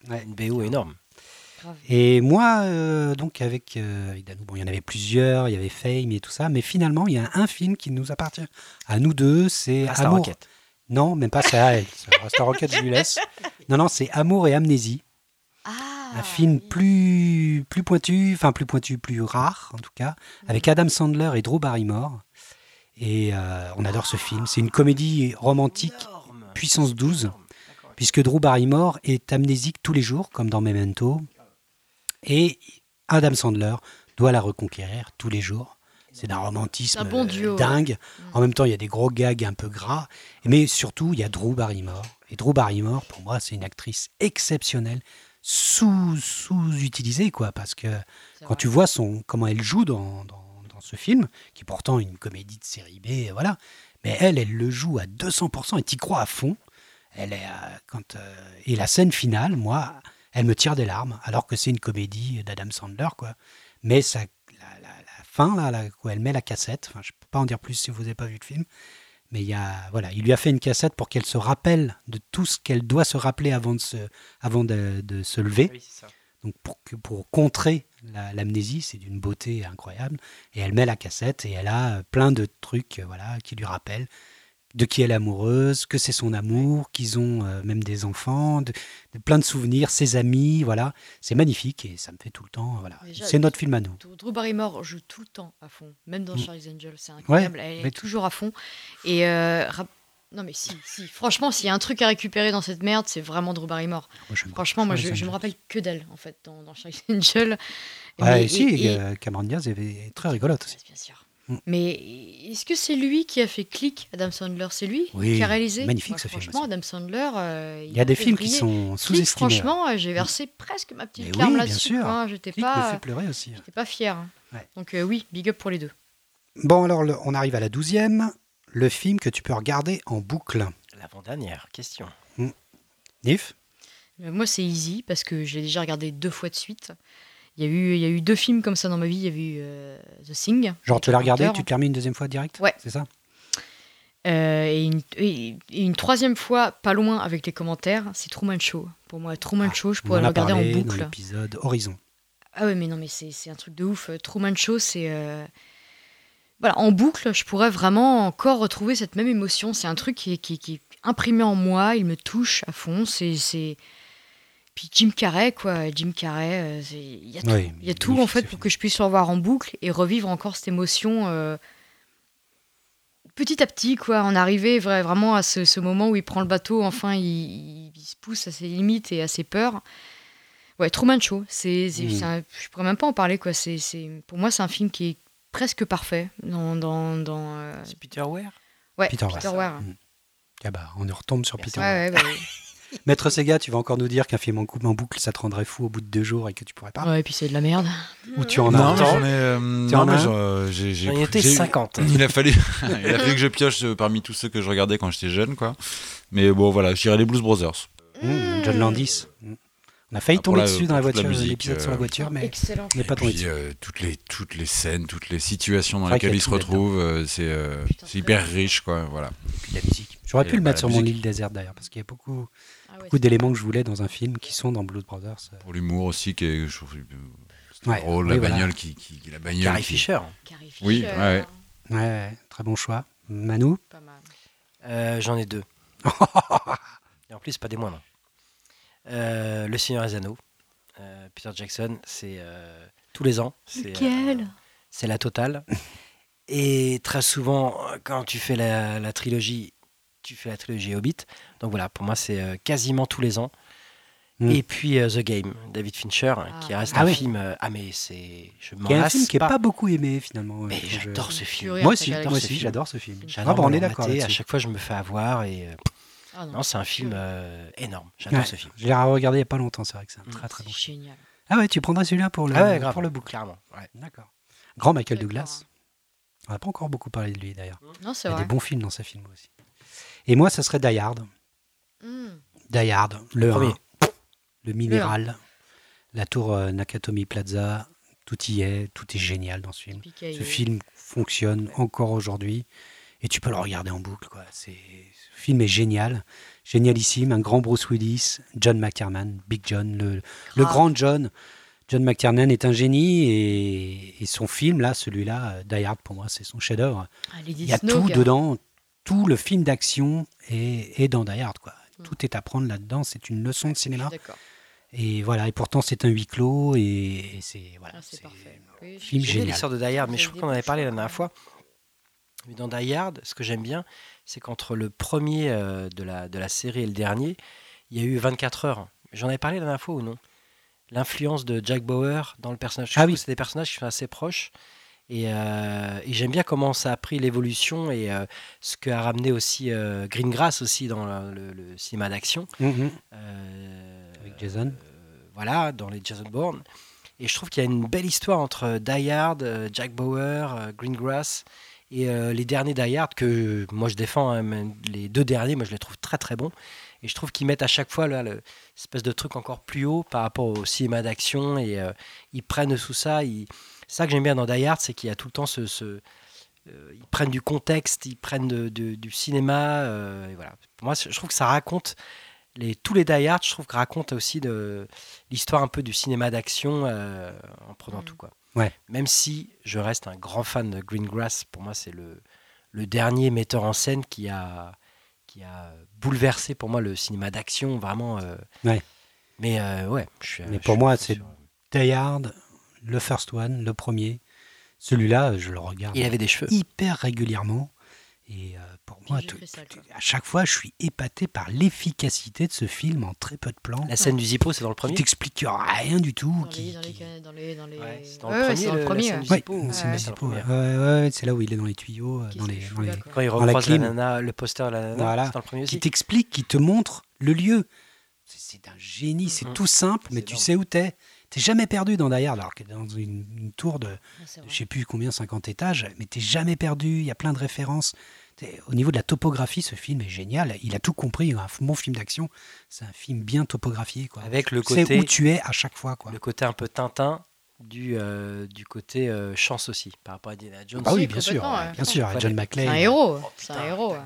Ouais. Une BO énorme. Et moi, euh, donc avec, euh, avec Danou, bon, il y en avait plusieurs, il y avait Fame et tout ça, mais finalement, il y a un film qui nous appartient à nous deux, c'est Rasta Amour. Rocket. Non, même pas ça. Rasta Rocket, je lui laisse. Non, non, c'est Amour et Amnésie, Ah, un film plus plus pointu, enfin plus pointu, plus rare en tout cas, avec Adam Sandler et Drew Barrymore. Et euh, on adore ce film. C'est une comédie romantique Énorme. puissance 12, Énorme. D'accord. puisque Drew Barrymore est amnésique tous les jours, comme dans Memento. Et Adam Sandler doit la reconquérir tous les jours. C'est d'un romantisme bon duo, dingue. En même temps, il y a des gros gags un peu gras. Mais surtout, il y a Drew Barrymore. Et Drew Barrymore, pour moi, c'est une actrice exceptionnelle, sous, sous-utilisée, quoi. Parce que quand vrai. tu vois son, comment elle joue dans, dans, dans ce film, qui est pourtant une comédie de série B, voilà. Mais elle, elle le joue à 200% et t'y crois à fond. Elle est, quand, euh, et la scène finale, moi, elle me tire des larmes, alors que c'est une comédie d'Adam Sandler, quoi. Mais ça, la, la- la fin, là, là, où elle met la cassette, enfin, je peux pas en dire plus si vous n'avez pas vu le film, mais il y a, voilà, il lui a fait une cassette pour qu'elle se rappelle de tout ce qu'elle doit se rappeler avant de se, avant de, de se lever. Oui, c'est ça. Donc pour, pour contrer la- l'amnésie, c'est d'une beauté incroyable. Et elle met la cassette et elle a plein de trucs voilà, qui lui rappellent de qui elle est amoureuse, que c'est son amour, qu'ils ont euh, même des enfants, de, de plein de souvenirs, ses amis, voilà. C'est magnifique et ça me fait tout le temps, voilà. C'est notre film à nous. Drew- Barrymore joue tout le temps à fond, même dans Mm. Charlie's Angel, c'est incroyable. elle mais- est toujours à fond. Et euh, non mais si, si. Franchement, s'il y a un truc à récupérer dans cette merde, c'est vraiment Drew Barrymore. Moi, j'aime Franchement, moi, je, me Angels. rappelle que d'elle en fait dans, dans Charlie's Angel. Ouais, Mais- et si, et- euh, Cameron Diaz est- est très rigolote aussi. Bien sûr. Mm. Mais est-ce que c'est lui qui a fait Click, Adam Sandler? C'est lui Oui, qui a réalisé? magnifique Moi, ce film Franchement, aussi. Adam Sandler. euh, Il y a des films qui sont sous-estimés. franchement, euh, j'ai versé presque ma petite Mais larme oui, là-dessus. quoi. J'étais pas, fait pleurer aussi. j'étais pas fier. Ouais. Donc euh, oui, big up pour les deux. Bon, alors, le- on arrive à la douzième. Le film que tu peux regarder en boucle. L'avant-dernière question. Nif? Euh, Moi, c'est easy parce que je l'ai déjà regardé deux fois de suite. Il y, a eu, il y a eu deux films comme ça dans ma vie. Il y a eu euh, The Thing. Genre, tu l'as regardé, tu te l'as remis une deuxième fois direct Ouais. C'est ça Euh, et, une, et- une troisième fois, pas loin avec les commentaires, c'est Truman Show. Pour moi, Truman Ah, Show, je pourrais le regarder en parlé dans boucle. l'épisode Horizon. Ah ouais, mais non, mais c'est un truc de ouf. Euh, Truman Show, c'est. euh, Voilà, en boucle, je pourrais vraiment encore retrouver cette même émotion. C'est un truc qui est, qui, qui est imprimé en moi, il me touche à fond. C'est. Puis Jim Carrey, quoi. Jim Carrey, euh, il y a tout, Oui, y a en fait pour que je puisse le revoir en boucle et revivre encore cette émotion. euh, Petit à petit, quoi, en arriver vra- vraiment à ce, ce moment où il prend le bateau, enfin, il, il- il se pousse à ses limites et à ses peurs. Ouais, Truman Show, c'est, Mm. un- je pourrais même pas en parler, quoi. C'est, pour moi, c'est un film qui est presque parfait dans, dans, dans euh, C'est Peter Ware ouais, Peter Peter, Weir. Weir. Mm. Ah bah, on retombe sur Merci. Peter. Ouais, Weir. ouais, bah. Maître Sega, tu vas encore nous dire qu'un film en, coupe, en boucle, ça te rendrait fou au bout de deux jours et que tu pourrais pas Ouais, et puis c'est de la merde. Ou tu en as non, un mais temps j'en ai. euh, Tu non, mais euh, j'ai. j'ai- 50. Il a fallu, il a fallu que je pioche euh, parmi tous ceux que je regardais quand j'étais jeune, quoi. Mais bon, voilà, je dirais les Blues Brothers. Mm, John Landis. Mm. On a failles Ah, tomber la- dessus dans la voiture, musique, l'épisode sur la euh, voiture, mais Excellent. on n'est pas tombé dessus. euh, toutes les toutes les scènes, toutes les situations dans lesquelles a ils se retrouvent, euh, c'est euh, hyper riche, quoi. Voilà. Puis la musique. J'aurais pu le mettre sur mon île déserte d'ailleurs, parce qu'il y a beaucoup, beaucoup d'éléments que je voulais dans un film qui sont dans Blues Brothers. euh. Pour l'humour aussi, qui est je trouve, c'est Ouais, drôle, oui, la voilà. bagnole qui, qui, qui- la bagnole. Carrie qui- Fisher. Carrie Oui, Fisher, ouais, Ouais, ouais, très bon choix. Manu? Pas mal. Euh, J'en ai deux. Et en plus, pas des moindres. Euh, le Seigneur des Anneaux. Euh, Peter Jackson, c'est euh, tous les ans. C'est Lequel? euh, c'est la totale. Et très souvent, quand tu fais la, la trilogie, tu fais la trilogie Hobbit. Donc voilà, pour moi, c'est euh, quasiment tous les ans. Mm. Et puis euh, The Game, David Fincher, qui reste Ah un oui. film. euh, ah, mais c'est. Je m'en Qui est un film qui n'est pas. beaucoup aimé finalement. Mais je- j'adore ce film. Moi aussi, moi aussi, film. j'adore ce film. J'adore Ah bah, on est d'accord. À chaque fois, je me fais avoir. Et euh, Ah non, c'est un film euh, énorme. J'adore Ouais, ce film. Je l'ai regardé il n'y a pas longtemps, c'est vrai que c'est un Mm. très très bon. C'est génial. Ah ouais, tu prendrais celui-là pour le, Ah ouais, grave. pour le boucle. Clairement. ouais. D'accord. Grand Michael. Douglas. On n'a pas encore beaucoup parlé de lui d'ailleurs. Non, Il c'est y a vrai. des bons films dans ses films aussi. Et moi, ça serait Die Hard. Mm. Die Hard, le Premier. 1, le minéral, la tour euh, Nakatomi Plaza, tout y est, tout est génial dans ce film. Piqué, Ce film fonctionne encore aujourd'hui et tu peux le regarder en boucle. Quoi. C'est, ce film est génial, génialissime. Un grand Bruce Willis, John McTiernan, Big John, le, grand John. John McTiernan est un génie et, et son film, là, celui-là, euh, Die Hard, pour moi, c'est son chef-d'œuvre. Ah, Il y a Snow, tout dedans, tout le film d'action est, est dans Die Hard. Quoi. Mm. Tout est à prendre là-dedans, c'est une leçon de cinéma. D'accord. Et voilà, et pourtant c'est un huis clos et, et c'est voilà, Ah, c'est parfait. Oui, film génial. l'histoire de Die Hard, mais je crois qu'on avait des parlé la dernière fois. Mais dans Die Hard, ce que j'aime bien, c'est qu'entre le premier euh, de, la, de la série et le dernier, il y a eu 24 heures. J'en avais parlé la dernière fois ou non? L'influence de Jack Bauer dans le personnage. Je Ah trouve oui. que C'est des personnages qui sont assez proches. Et, euh, et j'aime bien comment ça a pris l'évolution et euh, ce qu'a ramené aussi euh, Greengrass aussi dans le, cinéma d'action. Mhm. Avec Jason. voilà, dans les Jason Bourne. Et je trouve qu'il y a une belle histoire entre Die Hard, Jack Bauer, Greengrass et euh, les derniers Die Hard que moi je défends. hein, les deux derniers, moi je les trouve très très bons. Et je trouve qu'ils mettent à chaque fois là, le espèce de truc encore plus haut par rapport au cinéma d'action et euh, ils prennent sous ça. Ils... C'est ça que j'aime bien dans Die Hard, c'est qu'il y a tout le temps ce, ce- euh, ils prennent du contexte, ils prennent de- de- du cinéma. euh, et voilà. Pour moi, je trouve que ça raconte les, tous les Die Hard, je trouve que racontent aussi de l'histoire un peu du cinéma d'action euh, en prenant Mm. tout quoi. Ouais. Même si je reste un grand fan de Greengrass, pour moi c'est le, le dernier metteur en scène qui a qui a bouleversé pour moi le cinéma d'action vraiment. euh, Ouais. Mais euh, ouais, je suis. Mais je pour suis moi, c'est-. Die Hard, le first one, le premier. Celui-là, je le regarde Il avait des cheveux. hyper régulièrement. Et euh, pour moi, tout- à chaque fois, je suis épaté par l'efficacité de ce film en très peu de plans. La scène du Zippo, c'est dans le Qui premier. t'explique rien du tout. Dans qui- les, dans les, qui- dans les, dans les... Ouais, c'est dans Ouais, le premier. c'est dans ouais. le premier. là où il est dans les tuyaux, euh, Qui dans les, dans les-. Quand il la nana, le poster de la nana, Voilà. c'est dans le premier qui aussi. t'explique, qui te montre le lieu. C'est- C'est un génie, c'est Mhm. tout simple, mais tu sais où t'es. T'es jamais perdu dans Die Hard, alors que dans une, une tour de, Ah, c'est vrai. je sais plus combien, 50 étages, mais t'es jamais perdu, il y a plein de références. Au niveau de la topographie, ce film est génial. Il a tout compris, un bon film d'action. C'est un film bien topographié. Quoi. Avec le côté, où tu es à chaque fois. Quoi. le côté un peu Tintin du, euh, du côté euh, chance aussi, par rapport à Indiana Jones. Ah oui, bien sûr, ouais. bien sûr. John C'est McClane. un héros. Oh, c'est putain, un héros.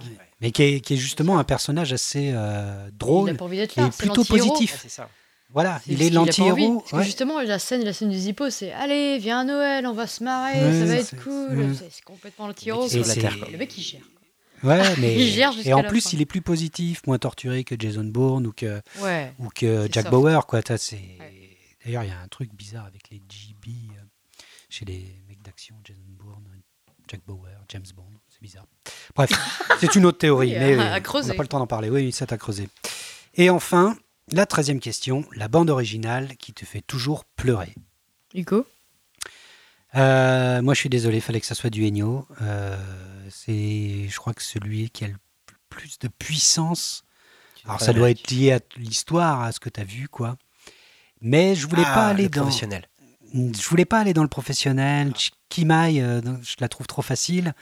Mais qui est, qui est justement un personnage assez euh, drôle. là. c'est plutôt positif. Ah, c'est ça. Voilà, C'est il est l'anti-héros. Ouais. justement, la scène, la scène du Zippo, c'est Allez, viens à Noël, on va se marrer, Ouais, ça va être cool. C'est- complètement l'anti-héros. Le mec il gère. Ouais, mais Il gère et en la plus, fin. il est plus positif, moins torturé que Jason Bourne ou que Ouais. ou que Jack soft. Bauer, quoi. C'est Ouais. d'ailleurs il y a un truc bizarre avec les GB euh, chez les mecs d'action, Jason Bourne, Jack Bauer, James Bond, c'est bizarre. Bref, c'est une autre théorie, Oui, mais euh, on n'a pas le temps d'en parler. Oui, ça t'a creusé. Et enfin, la treizième question, la bande originale qui te fait toujours pleurer. Hugo? Euh, moi, je suis désolé, il fallait que ça soit du Ennio. Euh, c'est, je crois que celui qui a le plus de puissance. Alors, ça doit être lié à l'histoire, à ce que tu as vu, quoi. Mais je voulais Ah, pas aller le dans. professionnel. Je voulais pas aller dans le professionnel. Ch- Kimai, euh, je la trouve trop facile.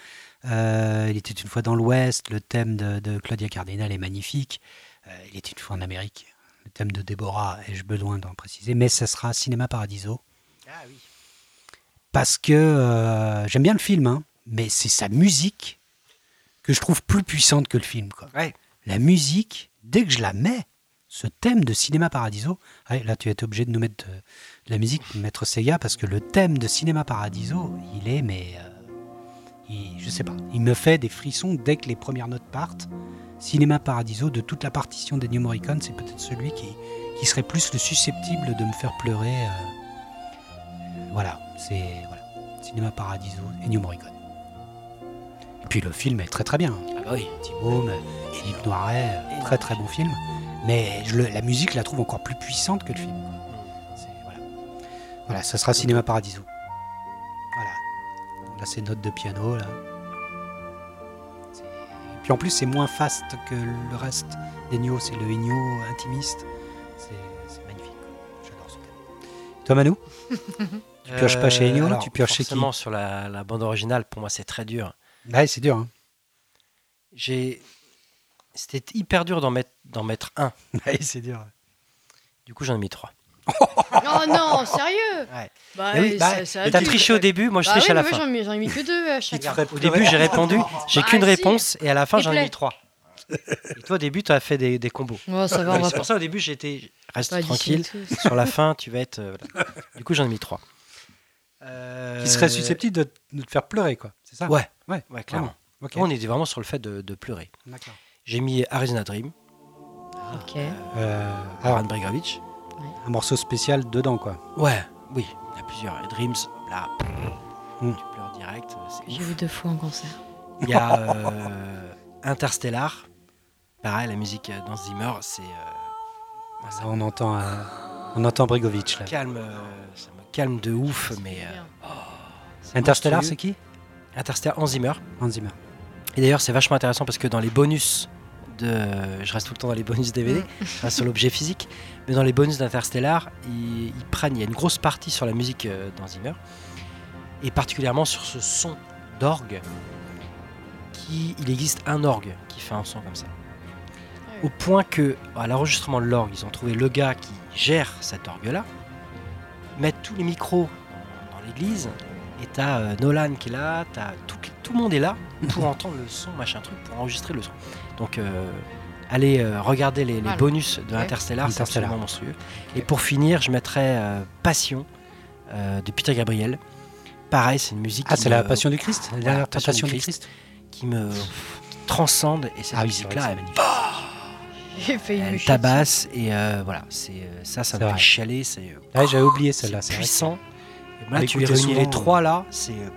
Il était une fois dans l'Ouest. Le thème de, de Claudia Cardinal est magnifique. Il était une fois en Amérique. Le thème de Déborah, ai-je besoin d'en préciser Mais ça sera Cinéma Paradiso Ah oui. parce que euh, j'aime bien le film, hein, mais c'est sa musique que je trouve plus puissante que le film. Quoi. Ouais. La musique, dès que je la mets, ce thème de Cinéma Paradiso, ouais, là tu es obligé de nous mettre de, de la musique, Maître Sega, parce que le thème de Cinéma Paradiso, il est, mais euh, il- je sais pas, il me fait des frissons dès que les premières notes partent. Cinéma Paradiso, de toute la partition d'Ennio Morricone, c'est peut-être celui qui, qui serait plus le susceptible de me faire pleurer. euh, voilà, c'est voilà, Cinéma Paradiso, Ennio Morricone. Et puis le film est très très bien. Ah bah oui. Thibaume, Philippe Noiret, très très bon film. Mais je la musique, je la trouve encore plus puissante que le film. C'est- Voilà. voilà, ça sera Cinéma Paradiso. Là, c'est notes de piano, là. Et puis en plus, c'est moins fast que le reste d'Ennio. C'est le Ennio intimiste. C'est magnifique. J'adore ce thème. Toi, Manu? Tu pioches pas chez Ennio, Euh, Tu pioches chez qui? sur la, la bande originale, pour moi, c'est très dur. Ouais, c'est dur. Hein. J'ai... C'était hyper dur d'en mettre, d'en mettre un. Ouais, c'est dur. Du coup, j'en ai mis trois. Oh non, sérieux Ouais. Bah, oui, bah, T'as triché au début, moi je Bah triche oui, à la fin. J'en ai, mis que deux à chaque te fois. Au début, j'ai répondu, j'ai Bah, qu'une si. réponse, et à la fin, j'en ai mis trois. Et toi, au début, tu as fait des, des combos. Ouais, ça va, on va C'est pour ça, au début, j'étais. Reste pas tranquille. Sur la fin, tu vas être. euh, voilà. Du coup, j'en ai mis trois. Qui serait susceptible de, de te faire pleurer, quoi. C'est ça? Ouais, Ouais, ouais, clairement. Ok. On était vraiment sur le fait de, de pleurer. J'ai mis Arizona Dream, Ok. Euh, Aaron Un morceau spécial dedans, quoi. Ouais, oui, il y a plusieurs. Et Dreams, là, Mm. tu pleures direct. c'est J'ai vu deux fois en concert. Il y a euh, Interstellar. Pareil, la musique euh, dans Zimmer, c'est euh, on entend, euh, on entend Brigovic là. calme, euh, ça me calme de ouf, mais euh, c'est Interstellar, c'est qui Interstellar en Zimmer. Hans Zimmer. Et d'ailleurs, c'est vachement intéressant parce que dans les bonus de. Je reste tout le temps dans les bonus DVD, reste sur l'objet physique, mais dans les bonus d'Interstellar, ils, ils prennent. Il y a une grosse partie sur la musique euh, dans Zimmer, et particulièrement sur ce son d'orgue. Qui, il existe un orgue qui fait un son comme ça. Au point que, à l'enregistrement de l'orgue, ils ont trouvé le gars qui gère cet orgue-là, mettre tous les micros dans, dans l'église, et t'as euh, Nolan qui est là, t'as tout, tout le monde est là pour entendre le son, machin truc, pour enregistrer le son. Donc, euh, allez euh, regarder les, bonus de. Interstellar, c'est absolument monstrueux. Et pour finir, je mettrai euh, Passion euh, de Peter Gabriel. Pareil, c'est une musique Ah, qui c'est la me- Passion du Christ La dernière Passion Passion du du Christ. Christ qui me transcende et cette Ah oui, c'est musique-là, elle, magnifique. J'ai elle tabasse et euh, voilà, c'est ça, ça me fait chialer, c'est Ah, j'avais oublié celle-là. c'est puissant. Et là, tu réunis les trois là, c'est euh,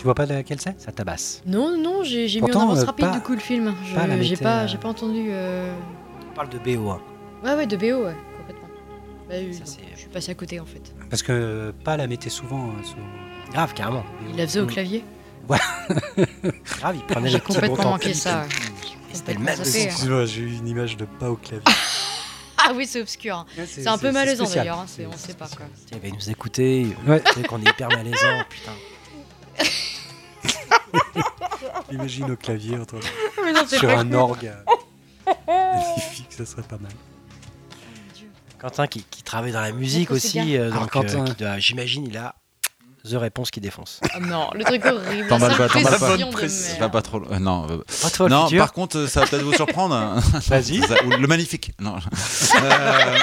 Tu vois pas laquelle c'est? Ça tabasse. Non, non, j'ai mis en avance euh, rapide pas- du coup le film. Pas J'ai pas, j'ai pas entendu. euh, On parle de BO. hein. Ouais, ouais, de BO, ouais, complètement. Bah, euh, Ça, je suis passé à côté en fait. Parce que pas la mettait souvent. euh, sur- Grave, carrément. Il la faisait au Mm. clavier. Grave, il prenait J'ai les petits complètement manqué ça. C'était le Complètement même hein. j'ai eu une image de pas au clavier. Ah oui, c'est obscur. hein. C'est un peu malaisant d'ailleurs, hein, on sait pas quoi. Il va nous écouter. Ouais. Qu'on est hyper malaisant, putain. Imagine au clavier entre... Mais non, c'est sur un cool. orgue. euh, Magnifique, ça serait pas mal. Quentin qui, qui travaille dans la musique aussi, euh, Alors, donc Quentin- euh, j'imagine il a The Réponse qui défonce. Ah non, le truc horrible. T'emballes la pas, Va trop. euh, non, euh, Ah, par contre, ça va peut-être vous surprendre. Vas-y. Le magnifique. Non, Euh,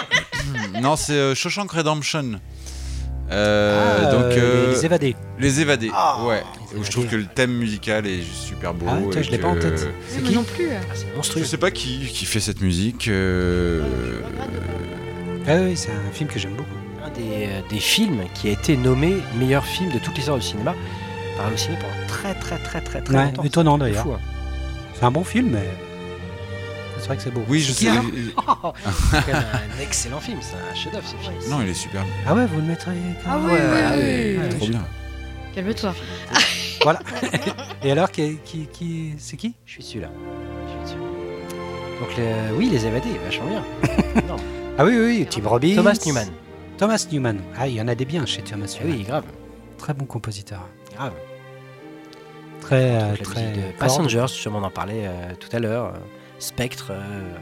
non c'est euh, Shawshank Redemption. Euh, Ah, donc, euh, euh, les évadés. Les évadés. Ah, ouais. Les Où je trouve que le thème musical est juste super beau. Ah je l'ai pas en tête. C'est qui non plus. Ah, C'est Je sais pas qui, qui fait cette musique. euh, Ah oui, c'est un film que j'aime beaucoup. Un des, des films qui a été nommé meilleur film de toute l'histoire du cinéma par Allociné pendant très très très très très Ouais, longtemps. étonnant d'ailleurs. hein. C'est un bon film, mais c'est vrai que c'est beau. Oui, je sais. C'est quand même un excellent film, c'est un chef-d'œuvre ce film. Non, il est super. Ah ouais, vous le mettrez. Ah Ouais, oui, oui, oui, oui. Trop bien. Calme-toi. Voilà. Et alors, qui, qui, qui- c'est qui? Je suis dessus là. Je suis dessus. Donc les- oui, les évadés, vachement bien. Ah oui, oui, oui, Tim Robbins. Thomas Newman. Thomas Newman. Ah, il y en a des biens chez Thomas Ah Newman. oui, grave, Très bon compositeur. grave. Très, euh, très. de. Passengers, justement, on en parlait euh, tout à l'heure. Euh, Spectre, euh,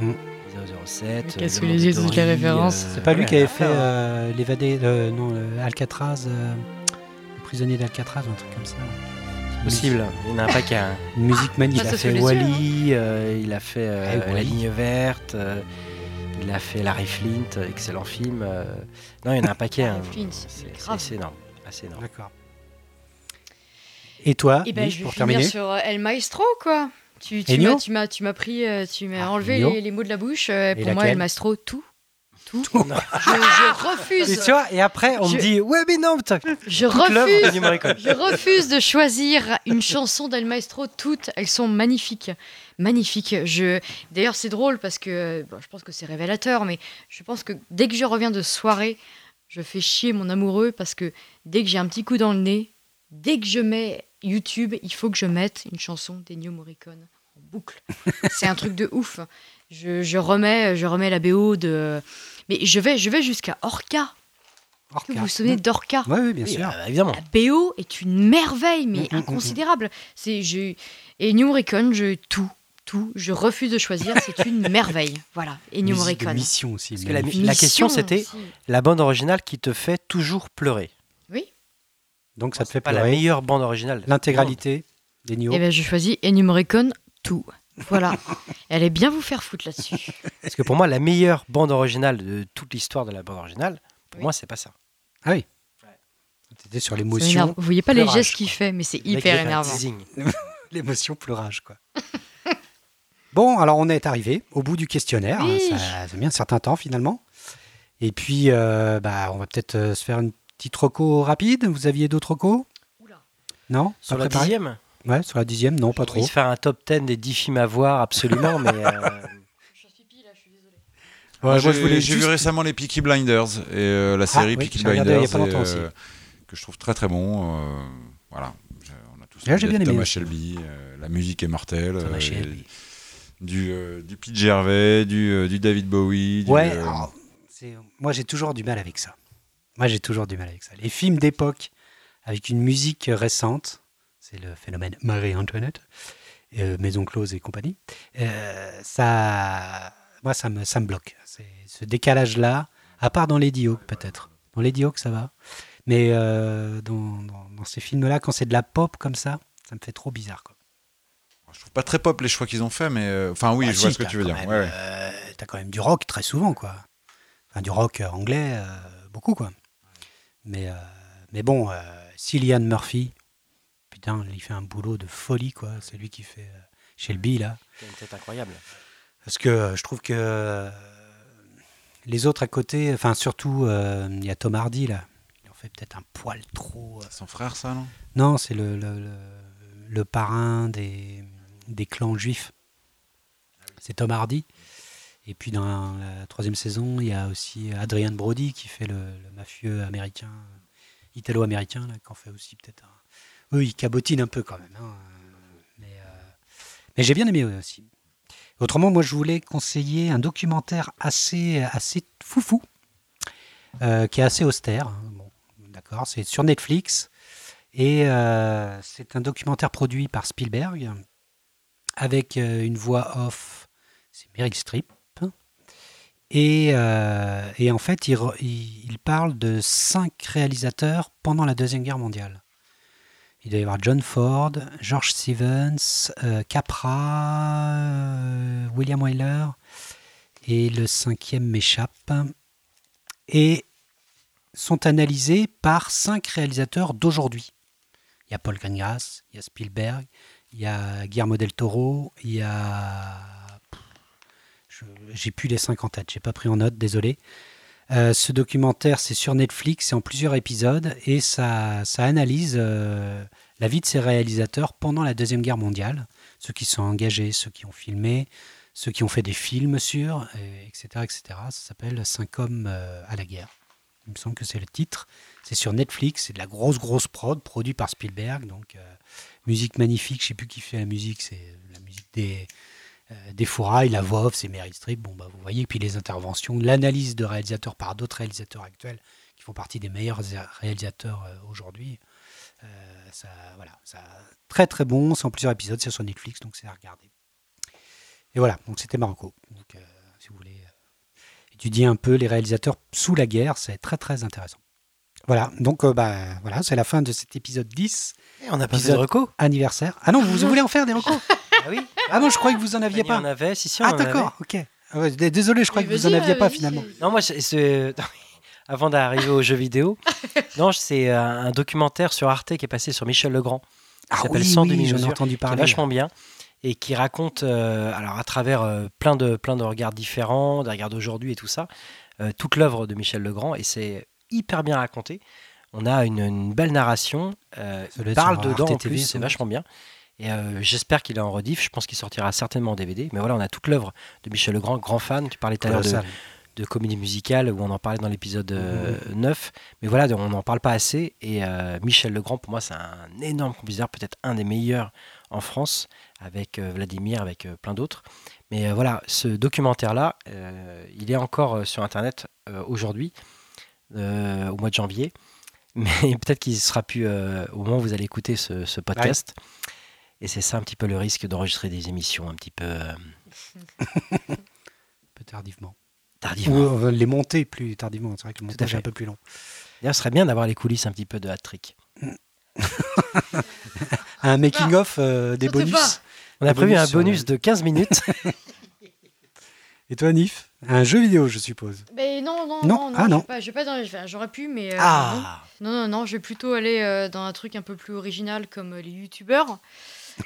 Mm. 007. Qu'est-ce euh, que Le les yeux, toutes les références. euh, C'est pas lui ouais, qui avait fait hein. euh, l'évadé, euh, non, le Alcatraz, euh, le prisonnier d'Alcatraz, un truc comme ça. Possible, il y en a un paquet. hein. Une musique Il magnifique. a fait yeux, Wally, euh, il a fait euh, Ah, La ligne verte, euh, il a fait Larry Flint, euh, excellent film. euh. Non, il y en a un paquet. hein. Larry Flint, C'est énorme. Assez énorme. D'accord. Et toi, Et ben, Mich, je vais pour finir terminer sur euh, El Maestro, quoi. Tu, tu Ennio m'as, tu m'as, tu m'as pris, euh, tu m'as Ah, enlevé Ennio. les, les mots de la bouche. euh, pour moi, laquelle El Maestro, tout. Tout. Je, je refuse. Et tu vois, et après, on Je- me dit Ouais, mais non, putain, Je toute l'œuvre de refuse. Morricone. Je refuse de choisir une chanson d'El Maestro. Toutes, elles sont magnifiques. Magnifiques. Je... D'ailleurs, c'est drôle parce que bon, je pense que c'est révélateur, mais je pense que dès que je reviens de soirée, je fais chier mon amoureux parce que dès que j'ai un petit coup dans le nez, dès que je mets YouTube, il faut que je mette une chanson d'Ennio Morricone en boucle. c'est un truc de ouf. Je, je remets, je remets la BO de. Mais je vais, je vais jusqu'à Orca. Que vous vous souvenez d'Orca? Oui, oui, bien Oui, sûr. euh, évidemment. la BO est une merveille, mais Mm, mm, mm, inconsidérable. C'est je et New Morricone, je tout, tout. Je refuse de choisir. C'est une merveille. Voilà. Et New Morricone. mission aussi. Parce que la, question, c'était la bande originale qui te fait toujours pleurer. Donc ça te fait pas la meilleure bande originale. L'intégralité des Nio. Eh ben, je choisis Ennio Morricone tout. Voilà. Allez bien vous faire foutre là-dessus. Parce que pour moi, la meilleure bande originale de toute l'histoire de la bande originale, pour Oui. moi, c'est pas ça. Ah oui. C'était sur l'émotion. Vous voyez pas les gestes qu'il fait, mais c'est hyper énervant. L'émotion pleurage, quoi. bon, alors on est arrivé au bout du questionnaire. Oui. Ça, ça a mis un certain temps finalement. Et puis, euh, bah, on va peut-être euh, se faire une petite reco rapide. Vous aviez d'autres Oula. Non? Sur la préparé? dixième? Ouais, sur la dixième, non, pas On trop. faire un top 10 des 10 films à voir, absolument, mais euh, Je suis pipi là, je suis désolé. Moi, Ouais, moi, j'ai je voulais j'ai vu récemment les Peaky Blinders et euh, la série oui, Peaky Blinders et, aussi. que je trouve très très bon. euh, voilà, J'ai- on a tous envie bien aimé Thomas. Shelby, euh, la musique est mortelle. Thomas euh, Shelby. du euh, du Pete Gervais, du, euh, du David Bowie. du, Ouais, euh, alors, c'est- moi j'ai toujours du mal avec ça. Moi j'ai toujours du mal avec ça. Les films d'époque avec une musique récente, c'est le phénomène Marie-Antoinette, euh, Maison Close et compagnie, euh, ça, moi ça me, ça me bloque. C'est ce décalage-là, à part dans Lady Hawk peut-être. Dans Lady Hawk ça va, mais euh, dans, dans- dans ces films-là, quand c'est de la pop comme ça, ça me fait trop bizarre. Quoi. je trouve pas très pop les choix qu'ils ont fait, mais enfin oui, Ah, je vois ce que tu veux dire. Ouais, ouais. t'as quand même du rock très souvent, quoi. Enfin, du rock anglais, beaucoup, quoi. Mais, euh, mais bon, euh, Cillian Murphy, putain, il fait un boulot de folie, quoi. C'est lui qui fait euh, Shelby, là. c'est une tête incroyable. Parce que euh, je trouve que euh, les autres à côté, enfin, surtout, euh, il y a Tom Hardy, là. Il en fait peut-être un poil trop. euh, Son frère, ça, non? Non, c'est le, le, le- le parrain des, des clans juifs. C'est Tom Hardy. Et puis dans la troisième saison, il y a aussi Adrian Brody qui fait le, mafieux américain, italo-américain, qui en fait aussi peut-être un. Eux, ils cabotinent un peu quand même. hein. Mais, euh, mais j'ai bien aimé aussi. Autrement, moi, je voulais conseiller un documentaire assez, assez foufou, euh, qui est assez austère. hein. Bon, d'accord, c'est sur Netflix. Et euh, c'est un documentaire produit par Spielberg avec une voix off, c'est Meryl Streep. Et, euh, et en fait, il- il parle de cinq réalisateurs pendant la Deuxième Guerre mondiale. Il doit y avoir John Ford, George Stevens, euh, Capra, euh, William Wyler, et le cinquième m'échappe. Et sont analysés par cinq réalisateurs d'aujourd'hui. Il y a Paul Greengrass, il y a Spielberg, il y a Guillermo del Toro, il y a... J'ai plus les cinq en tête, j'ai pas pris en note, désolé. Euh, ce documentaire, c'est sur Netflix, c'est en plusieurs épisodes et ça, ça analyse euh, la vie de ces réalisateurs pendant la Deuxième Guerre mondiale, ceux qui sont engagés, ceux qui ont filmé, ceux qui ont fait des films sur, et etc., etc. Ça s'appelle Cinq hommes euh, à la guerre. Il me semble que c'est le titre. C'est sur Netflix, c'est de la grosse, grosse prod, produit par Spielberg. Donc, musique magnifique, je sais plus qui fait la musique, c'est la musique des, des fourrailles, la voix off, c'est Meryl Streep. Bon, bah, vous voyez, puis les interventions, l'analyse de réalisateurs par d'autres réalisateurs actuels qui font partie des meilleurs réalisateurs euh, aujourd'hui. Euh, ça, voilà, ça, très très bon, c'est en plusieurs épisodes, c'est sur Netflix, donc c'est à regarder. Et voilà, donc c'était Marocco. Donc, euh, si vous voulez euh, étudier un peu les réalisateurs sous la guerre, c'est très très intéressant. Voilà, donc euh, bah, voilà, c'est la fin de cet épisode 10, Et on a pas Épisode- de reco anniversaire. Ah non, vous voulez en faire des recos? Ah oui Ah non, je croyais que vous en aviez pas. en avait, si, si, on Ah en d'accord, ok. Ah ouais, d- désolé, je crois Mais que vous en vas-y, aviez euh, pas vas-y, finalement. Non, moi, c'est- c'est- avant d'arriver aux jeux vidéo, non, c'est un un documentaire sur Arte qui est passé sur Michel Legrand, Ah s'appelle oui, 100 oui, j'en ai demi-mesures, entendu qui est parler. vachement bien et qui raconte, euh, alors à travers euh, plein, de, plein de regards différents, des regards d'aujourd'hui et tout ça, euh, toute l'œuvre de Michel Legrand et c'est hyper bien raconté. On a une, une belle narration, euh, Ça doit il être parle sur dedans Arte en TV, plus, sans c'est vachement bien. Et euh, j'espère qu'il est en rediff, je pense qu'il sortira certainement en DVD. Mais voilà, on a toute l'œuvre de Michel Legrand, grand fan. Tu parlais tout à l'heure de, comédie musicale où on en parlait dans l'épisode euh, Mhm. 9. Mais voilà, on n'en parle pas assez. Et euh, Michel Legrand, pour moi, c'est un énorme compositeur, peut-être un des meilleurs en France, avec euh, Vladimir, avec plein d'autres. Mais voilà, ce documentaire-là, il est encore sur Internet aujourd'hui, au mois de janvier. Mais peut-être qu'il sera plus euh, au moment où vous allez écouter ce, ce podcast. Et c'est ça un petit peu le risque d'enregistrer des émissions un petit peu euh, Un peu tardivement. tardivement. Ou euh, les monter plus tardivement. C'est vrai que le montage est un peu plus long. D'ailleurs, ce serait bien d'avoir les coulisses un petit peu de Hat Trick. Un making-of euh, des bonus. pas. On a prévu bonus un bonus de 15 minutes. Et toi, Nif? Un jeu vidéo, je suppose. Mais non, non, Non, non, non, ah non. vais pas, je vais pas dans- enfin, j'aurais pu, mais euh, ah non. non, non, non, je vais plutôt aller euh, dans un truc un peu plus original comme euh, les youtubeurs,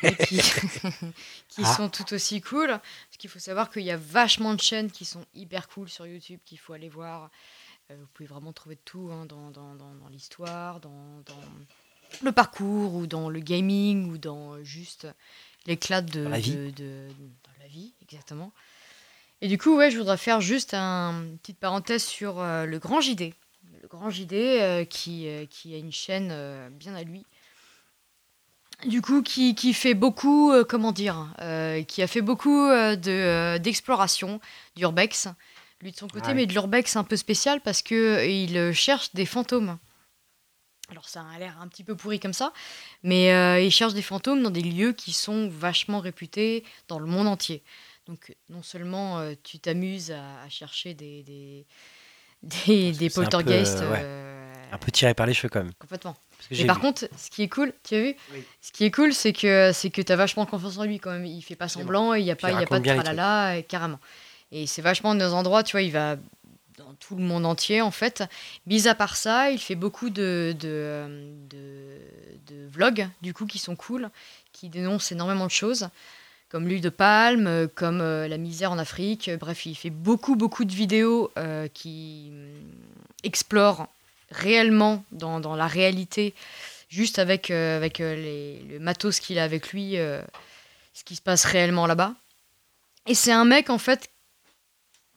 et qui, qui Ah. sont tout aussi cool. Parce qu'il faut savoir qu'il y a vachement de chaînes qui sont hyper cool sur YouTube, qu'il faut aller voir. Euh, vous pouvez vraiment trouver de tout hein, dans, dans, dans, dans l'histoire, dans, dans, le parcours ou dans le gaming ou dans juste l'éclat de, la vie. de- la vie, exactement. Et du coup, ouais, je voudrais faire juste un- une petite parenthèse sur euh, le Grand JD. Le Grand JD euh, qui, euh, qui a une chaîne euh, bien à lui. Du coup, qui, qui fait beaucoup, euh, comment dire, euh, qui a fait beaucoup euh, de, d'exploration d'urbex. Lui de son côté, ouais. mais de l'urbex un peu spécial parce que il cherche des fantômes. Alors ça a l'air un petit peu pourri comme ça, mais il cherche des fantômes dans des lieux qui sont vachement réputés dans le monde entier. Donc non seulement tu t'amuses à, à chercher des, des, des, des c'est un peu, poltergeists ouais. Euh, Un peu tiré par les cheveux quand même. complètement. Parce que Mais j'ai par vu. contre, ce qui est cool, tu as vu Oui. Ce qui est cool, c'est que c'est que t'as vachement confiance en lui quand même. Il fait pas semblant il y a pas il y a pas de tralala et carrément. Et c'est vachement dans des endroits, tu vois, il va dans tout le monde entier en fait. Mis à part ça, il fait beaucoup de de, euh, de, de vlogs du coup qui sont cool, qui dénoncent énormément de choses. Comme l'huile de palme, euh, comme euh, la misère en Afrique. Euh, Bref, il fait beaucoup, beaucoup de vidéos euh, qui hum, explorent réellement dans, dans la réalité juste avec, euh, avec euh, les- le matos qu'il a avec lui, euh, ce qui se passe réellement là-bas. Et c'est un mec, en fait,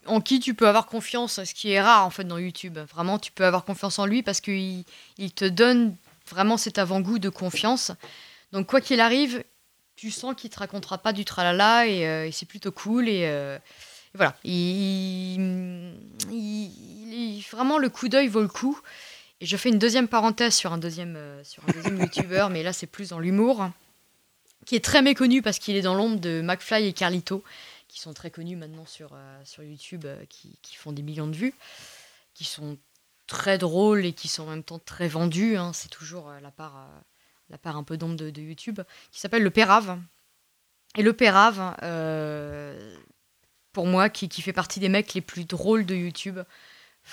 en qui tu peux avoir confiance, ce qui est rare, en fait, dans YouTube. Vraiment, tu peux avoir confiance en lui parce qu'il il te donne vraiment cet avant-goût de confiance. Donc, quoi qu'il arrive, tu sens qu'il te racontera pas du tralala et, et c'est plutôt cool. Et voilà, il, il- il- vraiment, le coup d'œil vaut le coup. Et je fais une deuxième parenthèse sur un deuxième, euh, sur un deuxième youtubeur, mais là c'est plus dans l'humour, qui est très méconnu parce qu'il est dans l'ombre de McFly et Carlito, qui sont très connus maintenant sur, euh, sur YouTube, euh, qui, qui font des millions de vues, qui sont très drôles et qui sont en même temps très vendus. hein. C'est toujours la, part, la part un peu d'ombre de, de YouTube, qui s'appelle le Pérave. Et le Pérave, pour moi, qui, qui fait partie des mecs les plus drôles de YouTube.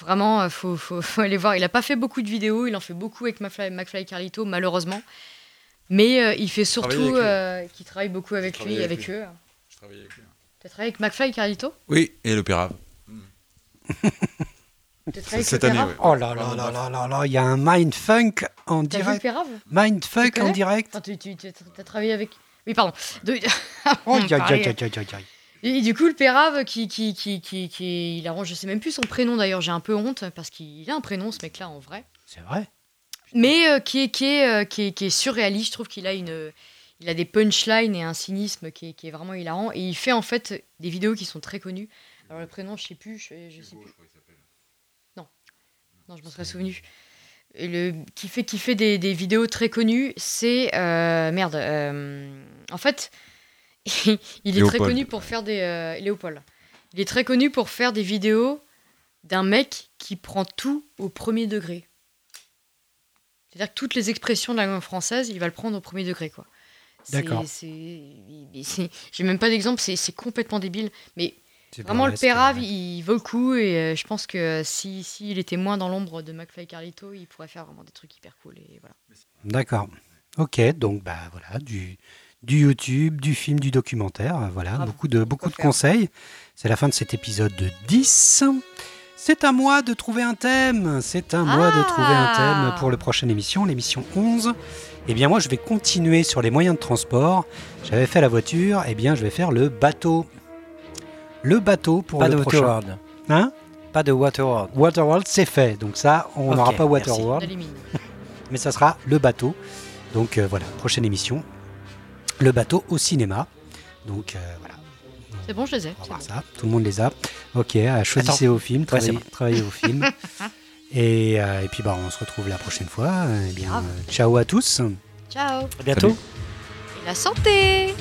Vraiment, euh, faut, faut, faut aller voir. Il n'a pas fait beaucoup de vidéos, il en fait beaucoup avec McFly, McFly et Carlito, malheureusement. Mais euh, il fait surtout euh, qu'il travaille beaucoup avec lui, avec avec, lui. eux. Je travaillais avec lui. Tu as travaillé avec McFly et Carlito? Oui, et le Pérave. Cette année, ouais. Oh là là là là là là, il y a un mindfuck en T'as vu le direct. Pérave Mindfuck Tu en direct. Enfin, tu, tu, tu as travaillé avec. Oui, pardon. De- Oh, On aïe, aïe, parlait- aïe, aïe, aïe, Et du coup, le Pérave, qui, qui, qui, qui, qui- il arrange, je sais même plus son prénom d'ailleurs, j'ai un peu honte parce qu'il a un prénom ce mec-là en vrai. C'est vrai. mais euh, qui, est, qui, est, euh, qui, est, qui est surréaliste. Je trouve qu'il a une, il a des punchlines et un cynisme qui est, qui est vraiment hilarant. Et il fait en fait des vidéos qui sont très connues. Alors le prénom, je sais plus, je, je sais plus. Non, non, je m'en serais souvenu. Et le, qui fait, qui fait des, des vidéos très connues, c'est euh, merde. euh, en fait, il est très connu pour faire des euh, Léopold. Il est très connu pour faire des vidéos d'un mec qui prend tout au premier degré. C'est-à-dire que toutes les expressions de la langue française, il va le prendre au premier degré, quoi. D'accord. J'ai même pas d'exemple, c'est complètement débile. Mais vraiment, le Pérave, ouais. il vaut le coup. Et euh, je pense que si, si il était moins dans l'ombre de McFly et Carlito, il pourrait faire vraiment des trucs hyper cool. Et voilà. D'accord. Ok, donc bah voilà, du, du YouTube, du film, du documentaire, euh, voilà, beaucoup de, beaucoup de faire. conseils. C'est la fin de cet épisode de 10. C'est à moi de trouver un thème. C'est à moi de trouver un Ah. thème pour la prochaine émission, l'émission 11. Eh bien moi, je vais continuer sur les moyens de transport. J'avais fait la voiture, eh bien je vais faire le bateau. Le bateau pour Pas le de prochain. Waterworld. Hein? Pas de Waterworld. Waterworld, c'est fait. Donc ça, on n'aura pas Waterworld mais ça sera le bateau. Donc euh, voilà, prochaine émission, le bateau au cinéma. Donc euh, voilà, C'est bon, je les ai. on va voir bon. ça. Tout le monde les a. Ok, euh, choisissez vos films, Ouais, c'est travaillez, travaillez vos films. Et, euh, et puis bah, on se retrouve la prochaine fois. Eh bien, ciao à tous. Ciao. À bientôt. Salut. Et la santé